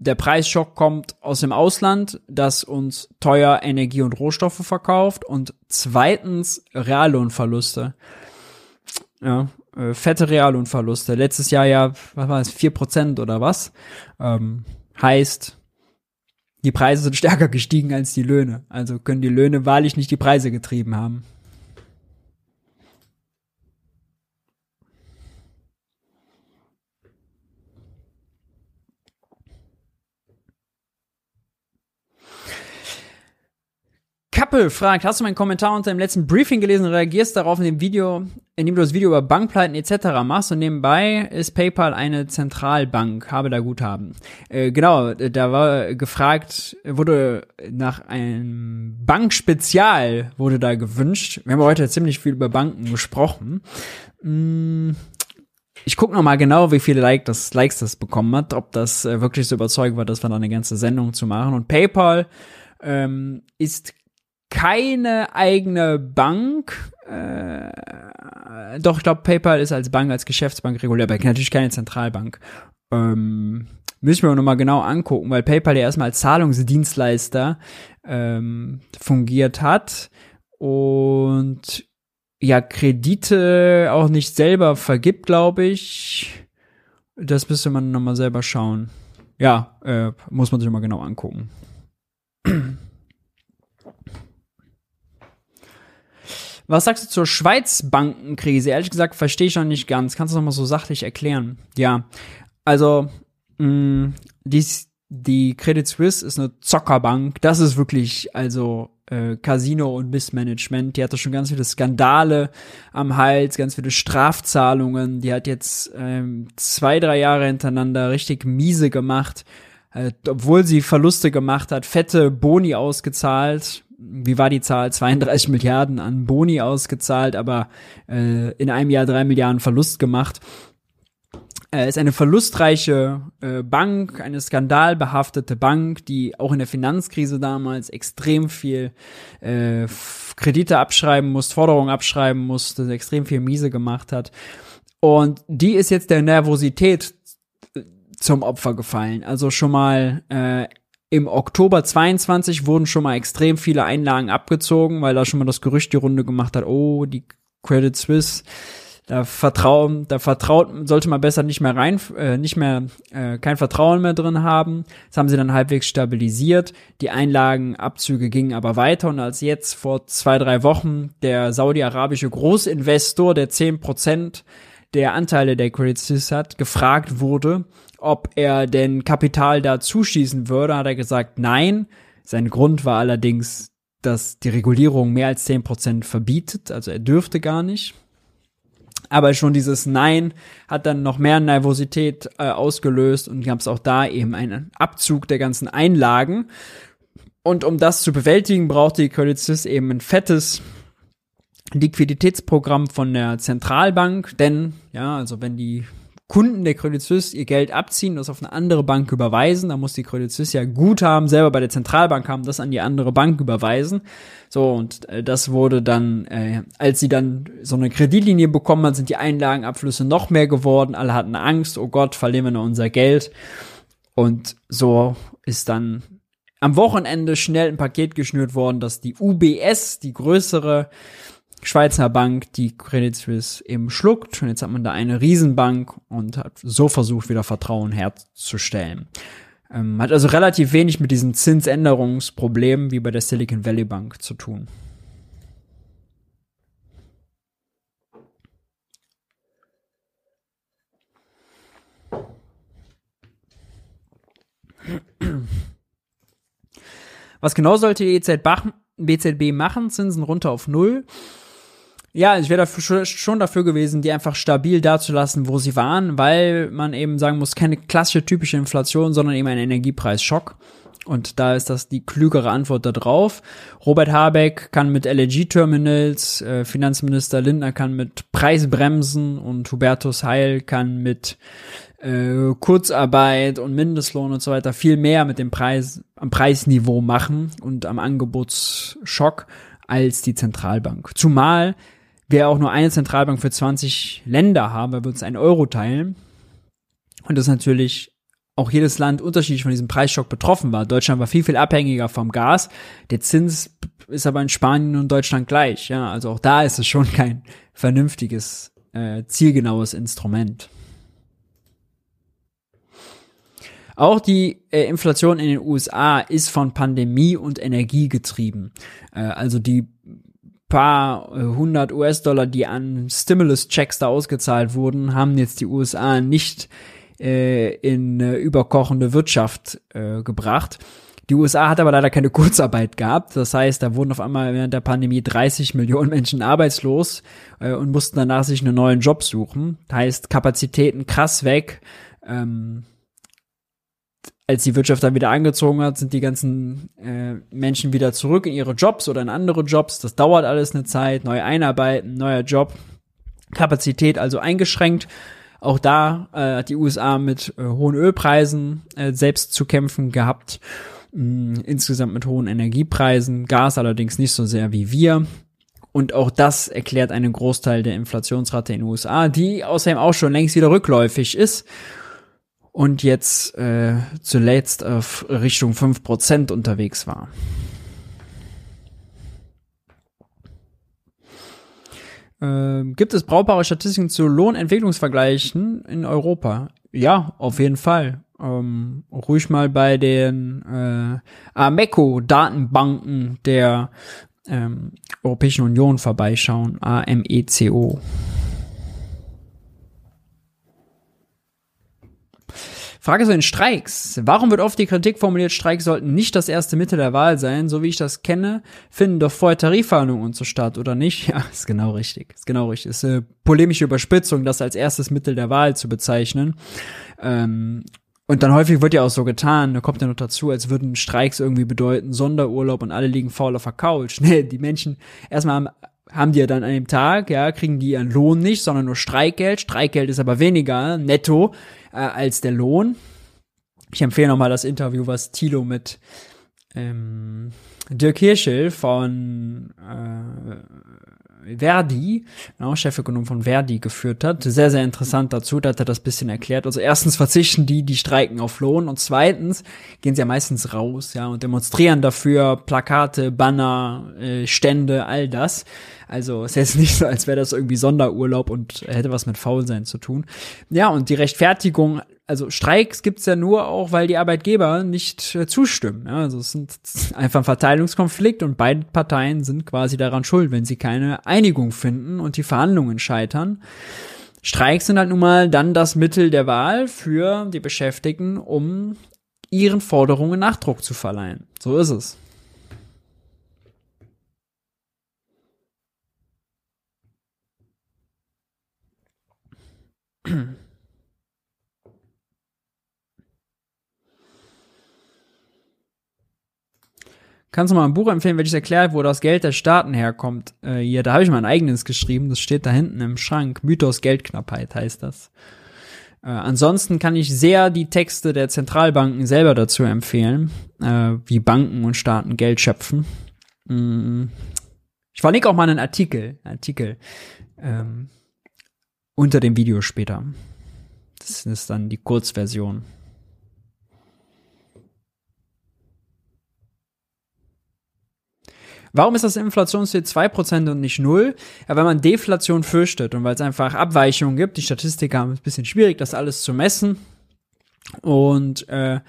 Speaker 1: der Preisschock kommt aus dem Ausland, das uns teuer Energie und Rohstoffe verkauft und zweitens Reallohnverluste. Ja, äh, fette Reallohnverluste. Letztes Jahr ja, was war es, vier Prozent oder was? Ähm, heißt, die Preise sind stärker gestiegen als die Löhne. Also können die Löhne wahrlich nicht die Preise getrieben haben. Kappel fragt, hast du meinen Kommentar unter dem letzten Briefing gelesen und reagierst darauf in dem Video, in dem du das Video über Bankpleiten etc. machst und nebenbei ist PayPal eine Zentralbank, habe da Guthaben. Äh, genau, da war gefragt, wurde nach einem Bankspezial wurde da gewünscht. Wir haben heute ziemlich viel über Banken gesprochen. Hm, ich gucke noch mal genau, wie viele like das, Likes das bekommen hat, ob das äh, wirklich so überzeugend war, dass wir da eine ganze Sendung zu machen. Und PayPal ähm, ist keine eigene Bank. Äh, doch, ich glaube, PayPal ist als Bank, als Geschäftsbank regulär, aber natürlich keine Zentralbank. Ähm, müssen wir auch nochmal genau angucken, weil PayPal ja erstmal als Zahlungsdienstleister ähm, fungiert hat und ja Kredite auch nicht selber vergibt, glaube ich. Das müsste man nochmal selber schauen. Ja, äh, muss man sich mal genau angucken. Was sagst du zur Schweiz-Bankenkrise? Ehrlich gesagt, verstehe ich noch nicht ganz. Kannst du das nochmal so sachlich erklären? Ja, also, mh, mm, dies, die Credit Suisse ist eine Zockerbank. Das ist wirklich, also, äh, Casino und Missmanagement. Die hatte schon ganz viele Skandale am Hals, ganz viele Strafzahlungen. Die hat jetzt ähm, zwei, drei Jahre hintereinander richtig miese gemacht. Äh, obwohl sie Verluste gemacht hat, fette Boni ausgezahlt wie war die Zahl? 32 Milliarden an Boni ausgezahlt, aber äh, in einem Jahr drei Milliarden Verlust gemacht. Äh, ist eine verlustreiche äh, Bank, eine skandalbehaftete Bank, die auch in der Finanzkrise damals extrem viel äh, Kredite abschreiben musste, Forderungen abschreiben musste, extrem viel Miese gemacht hat. Und die ist jetzt der Nervosität zum Opfer gefallen. Also schon mal äh, im Oktober 22 wurden schon mal extrem viele Einlagen abgezogen, weil da schon mal das Gerücht die Runde gemacht hat, oh, die Credit Suisse, da vertrauen, da vertraut, sollte man besser nicht mehr rein, äh, nicht mehr, äh, kein Vertrauen mehr drin haben. Das haben sie dann halbwegs stabilisiert. Die Einlagenabzüge gingen aber weiter und als jetzt vor zwei, drei Wochen der saudi-arabische Großinvestor, der zehn Prozent der Anteile der Credit Suisse hat, gefragt wurde, ob er denn Kapital da zuschießen würde, hat er gesagt, nein. Sein Grund war allerdings, dass die Regulierung mehr als zehn Prozent verbietet, also er dürfte gar nicht. Aber schon dieses Nein hat dann noch mehr Nervosität äh, ausgelöst und gab es auch da eben einen Abzug der ganzen Einlagen. Und um das zu bewältigen, brauchte die Credit Suisse eben ein fettes Liquiditätsprogramm von der Zentralbank, denn ja, also wenn die Kunden der Credit Suisse ihr Geld abziehen, das auf eine andere Bank überweisen. Da muss die Credit Suisse ja Guthaben selber bei der Zentralbank haben, das an die andere Bank überweisen. So, und äh, das wurde dann, äh, als sie dann so eine Kreditlinie bekommen hat, sind die Einlagenabflüsse noch mehr geworden. Alle hatten Angst, oh Gott, verlieren wir noch unser Geld. Und so ist dann am Wochenende schnell ein Paket geschnürt worden, dass die UBS, die größere Schweizer Bank die Credit Suisse eben schluckt. Und jetzt hat man da eine Riesenbank und hat so versucht, wieder Vertrauen herzustellen. Ähm, hat also relativ wenig mit diesen Zinsänderungsproblemen wie bei der Silicon Valley Bank zu tun. Was genau sollte die EZB machen? Zinsen runter auf Null. Ja, ich wäre dafür schon dafür gewesen, die einfach stabil dazulassen, wo sie waren, weil man eben sagen muss, keine klassische typische Inflation, sondern eben ein Energiepreisschock. Und da ist das die klügere Antwort da drauf. Robert Habeck kann mit LNG-Terminals, äh, Finanzminister Lindner kann mit Preisbremsen und Hubertus Heil kann mit äh, Kurzarbeit und Mindestlohn und so weiter viel mehr mit dem Preis, am Preisniveau machen und am Angebotsschock als die Zentralbank. Zumal wir auch nur eine Zentralbank für 20 Länder haben, weil wir uns einen Euro teilen. Und das natürlich auch jedes Land unterschiedlich von diesem Preisschock betroffen war. Deutschland war viel, viel abhängiger vom Gas. Der Zins ist aber in Spanien und Deutschland gleich. Ja, also auch da ist es schon kein vernünftiges, äh, zielgenaues Instrument. Auch die äh, Inflation in den USA ist von Pandemie und Energie getrieben. Äh, also die paar äh, hundert US-Dollar, die an Stimulus-Checks da ausgezahlt wurden, haben jetzt die USA nicht äh, in äh, überkochende Wirtschaft äh, gebracht. Die USA hat aber leider keine Kurzarbeit gehabt. Das heißt, da wurden auf einmal während der Pandemie 30 Millionen Menschen arbeitslos äh, und mussten danach sich einen neuen Job suchen. Heißt, Kapazitäten krass weg. Ähm, als die Wirtschaft dann wieder angezogen hat, sind die ganzen äh, Menschen wieder zurück in ihre Jobs oder in andere Jobs. Das dauert alles eine Zeit, neu einarbeiten, neuer Job, Kapazität also eingeschränkt. Auch da äh, hat die USA mit äh, hohen Ölpreisen äh, selbst zu kämpfen gehabt. Mh, insgesamt mit hohen Energiepreisen, Gas allerdings nicht so sehr wie wir. Und auch das erklärt einen Großteil der Inflationsrate in den USA, die außerdem auch schon längst wieder rückläufig ist und jetzt äh, zuletzt auf Richtung 5% unterwegs war. Äh, gibt es brauchbare Statistiken zu Lohnentwicklungsvergleichen in Europa? Ja, auf jeden Fall. Ähm, ruhig mal bei den äh, AMECO-Datenbanken der ähm, Europäischen Union vorbeischauen. AMECO. Frage zu den Streiks. Warum wird oft die Kritik formuliert, Streiks sollten nicht das erste Mittel der Wahl sein? So wie ich das kenne, finden doch vorher Tarifverhandlungen und so statt, oder nicht? Ja, ist genau richtig. Ist genau richtig. Ist eine polemische Überspitzung, das als erstes Mittel der Wahl zu bezeichnen. Ähm, und dann häufig wird ja auch so getan, da kommt ja noch dazu, als würden Streiks irgendwie bedeuten, Sonderurlaub und alle liegen faul auf der Couch. Nee, die Menschen, erstmal haben, haben die ja dann an dem Tag, ja, kriegen die ihren Lohn nicht, sondern nur Streikgeld. Streikgeld ist aber weniger netto äh, als der Lohn. Ich empfehle nochmal das Interview, was Thilo mit ähm, Dirk Hirschel von äh, Verdi, genau, Chefökonom von Verdi, geführt hat. Sehr, sehr interessant dazu, da hat er das bisschen erklärt. Also erstens verzichten die, die streiken auf Lohn und zweitens gehen sie ja meistens raus, ja, und demonstrieren dafür Plakate, Banner, äh, Stände, all das. Also ist jetzt nicht so, als wäre das irgendwie Sonderurlaub und hätte was mit Faulsein zu tun. Ja, und die Rechtfertigung, also Streiks gibt's ja nur auch, weil die Arbeitgeber nicht äh, zustimmen. Ja, also es sind einfach ein Verteilungskonflikt und beide Parteien sind quasi daran schuld, wenn sie keine Einigung finden und die Verhandlungen scheitern. Streiks sind halt nun mal dann das Mittel der Wahl für die Beschäftigten, um ihren Forderungen Nachdruck zu verleihen. So ist es. Kannst du mal ein Buch empfehlen, welches erklärt, wo das Geld der Staaten herkommt? Äh, hier, da habe ich mein eigenes geschrieben, das steht da hinten im Schrank. Mythos Geldknappheit heißt das. Äh, ansonsten kann ich sehr die Texte der Zentralbanken selber dazu empfehlen, äh, wie Banken und Staaten Geld schöpfen. Mm. Ich verlinke auch mal einen Artikel, Artikel ähm, unter dem Video später. Das ist dann die Kurzversion. Warum ist das Inflationsziel 2% und nicht 0? Ja, weil man Deflation fürchtet und weil es einfach Abweichungen gibt. Die Statistiker haben es ein bisschen schwierig, das alles zu messen. Und äh,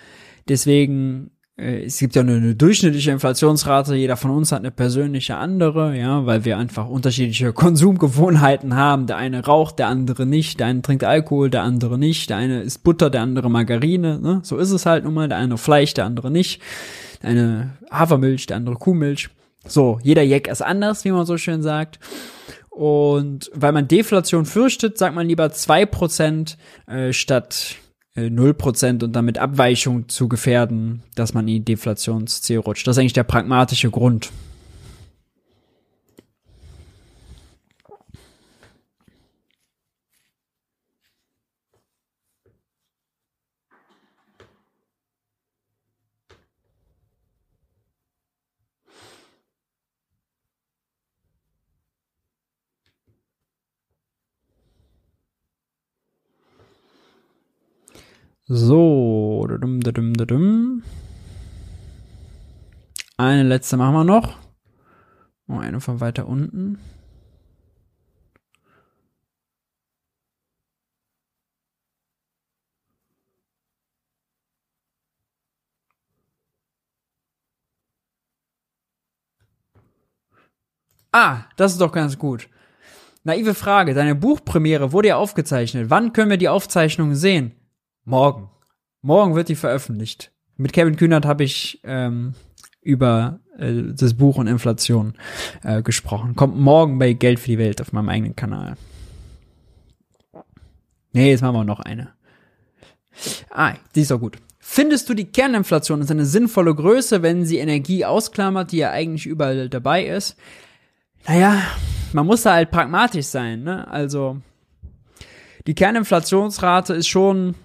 Speaker 1: deswegen, es gibt ja nur eine durchschnittliche Inflationsrate, jeder von uns hat eine persönliche andere, ja, weil wir einfach unterschiedliche Konsumgewohnheiten haben. Der eine raucht, der andere nicht, der eine trinkt Alkohol, der andere nicht, der eine isst Butter, der andere Margarine, ne? So ist es halt nun mal, der eine Fleisch, der andere nicht. Der eine Hafermilch, der andere Kuhmilch. So, jeder Jack ist anders, wie man so schön sagt. Und weil man Deflation fürchtet, sagt man lieber 2% äh, statt äh, 0% und damit Abweichung zu gefährden, dass man in die Deflationsziel rutscht. Das ist eigentlich der pragmatische Grund. So. Eine letzte machen wir noch. Oh, eine von weiter unten. Ah, das ist doch ganz gut. Naive Frage. Deine Buchpremiere wurde ja aufgezeichnet. Wann können wir die Aufzeichnung sehen? Morgen. Morgen wird die veröffentlicht. Mit Kevin Kühnert habe ich ähm, über äh, das Buch und Inflation äh, gesprochen. Kommt morgen bei Geld für die Welt auf meinem eigenen Kanal. Nee, jetzt machen wir noch eine. Ah, die ist doch gut. Findest du die Kerninflation ist eine sinnvolle Größe, wenn sie Energie ausklammert, die ja eigentlich überall dabei ist? Naja, man muss da halt pragmatisch sein, ne? Also, die Kerninflationsrate ist schon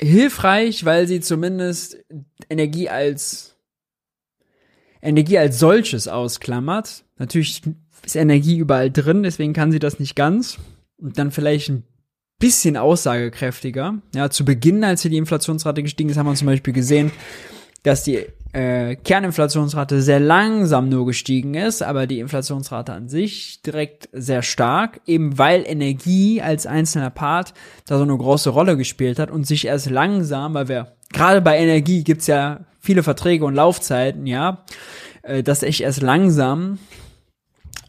Speaker 1: hilfreich, weil sie zumindest Energie als Energie als solches ausklammert. Natürlich ist Energie überall drin, deswegen kann sie das nicht ganz. Und dann vielleicht ein bisschen aussagekräftiger. Ja, zu Beginn, als hier die Inflationsrate gestiegen ist, haben wir zum Beispiel gesehen, dass die äh, Kerninflationsrate sehr langsam nur gestiegen ist, aber die Inflationsrate an sich direkt sehr stark, eben weil Energie als einzelner Part da so eine große Rolle gespielt hat und sich erst langsam, weil wir gerade bei Energie gibt's ja viele Verträge und Laufzeiten, ja, äh, dass sich erst langsam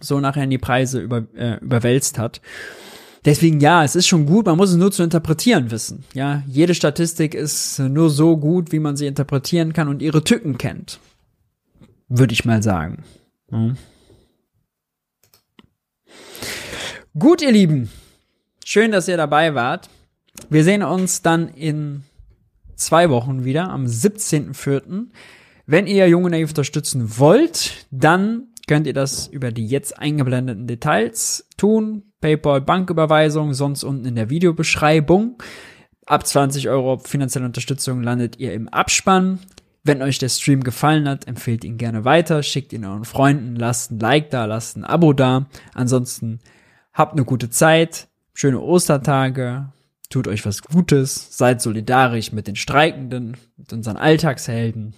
Speaker 1: so nachher in die Preise über, äh, überwälzt hat. Deswegen ja, es ist schon gut, man muss es nur zu interpretieren wissen. Ja, jede Statistik ist nur so gut, wie man sie interpretieren kann und ihre Tücken kennt. Würde ich mal sagen. Ja. Gut, ihr Lieben. Schön, dass ihr dabei wart. Wir sehen uns dann in zwei Wochen wieder, am 17.04. Wenn ihr Junge Naiv unterstützen wollt, dann könnt ihr das über die jetzt eingeblendeten Details tun. PayPal, Banküberweisung, sonst unten in der Videobeschreibung. Ab 20 Euro finanzielle Unterstützung landet ihr im Abspann. Wenn euch der Stream gefallen hat, empfehlt ihn gerne weiter, schickt ihn euren Freunden, lasst ein Like da, lasst ein Abo da. Ansonsten habt eine gute Zeit, schöne Ostertage, tut euch was Gutes, seid solidarisch mit den Streikenden, mit unseren Alltagshelden.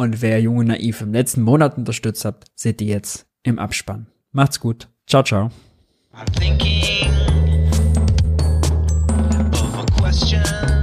Speaker 1: Und wer Junge Naiv im letzten Monat unterstützt habt, seht ihr jetzt im Abspann. Macht's gut. Ciao, ciao. I'm thinking of a question.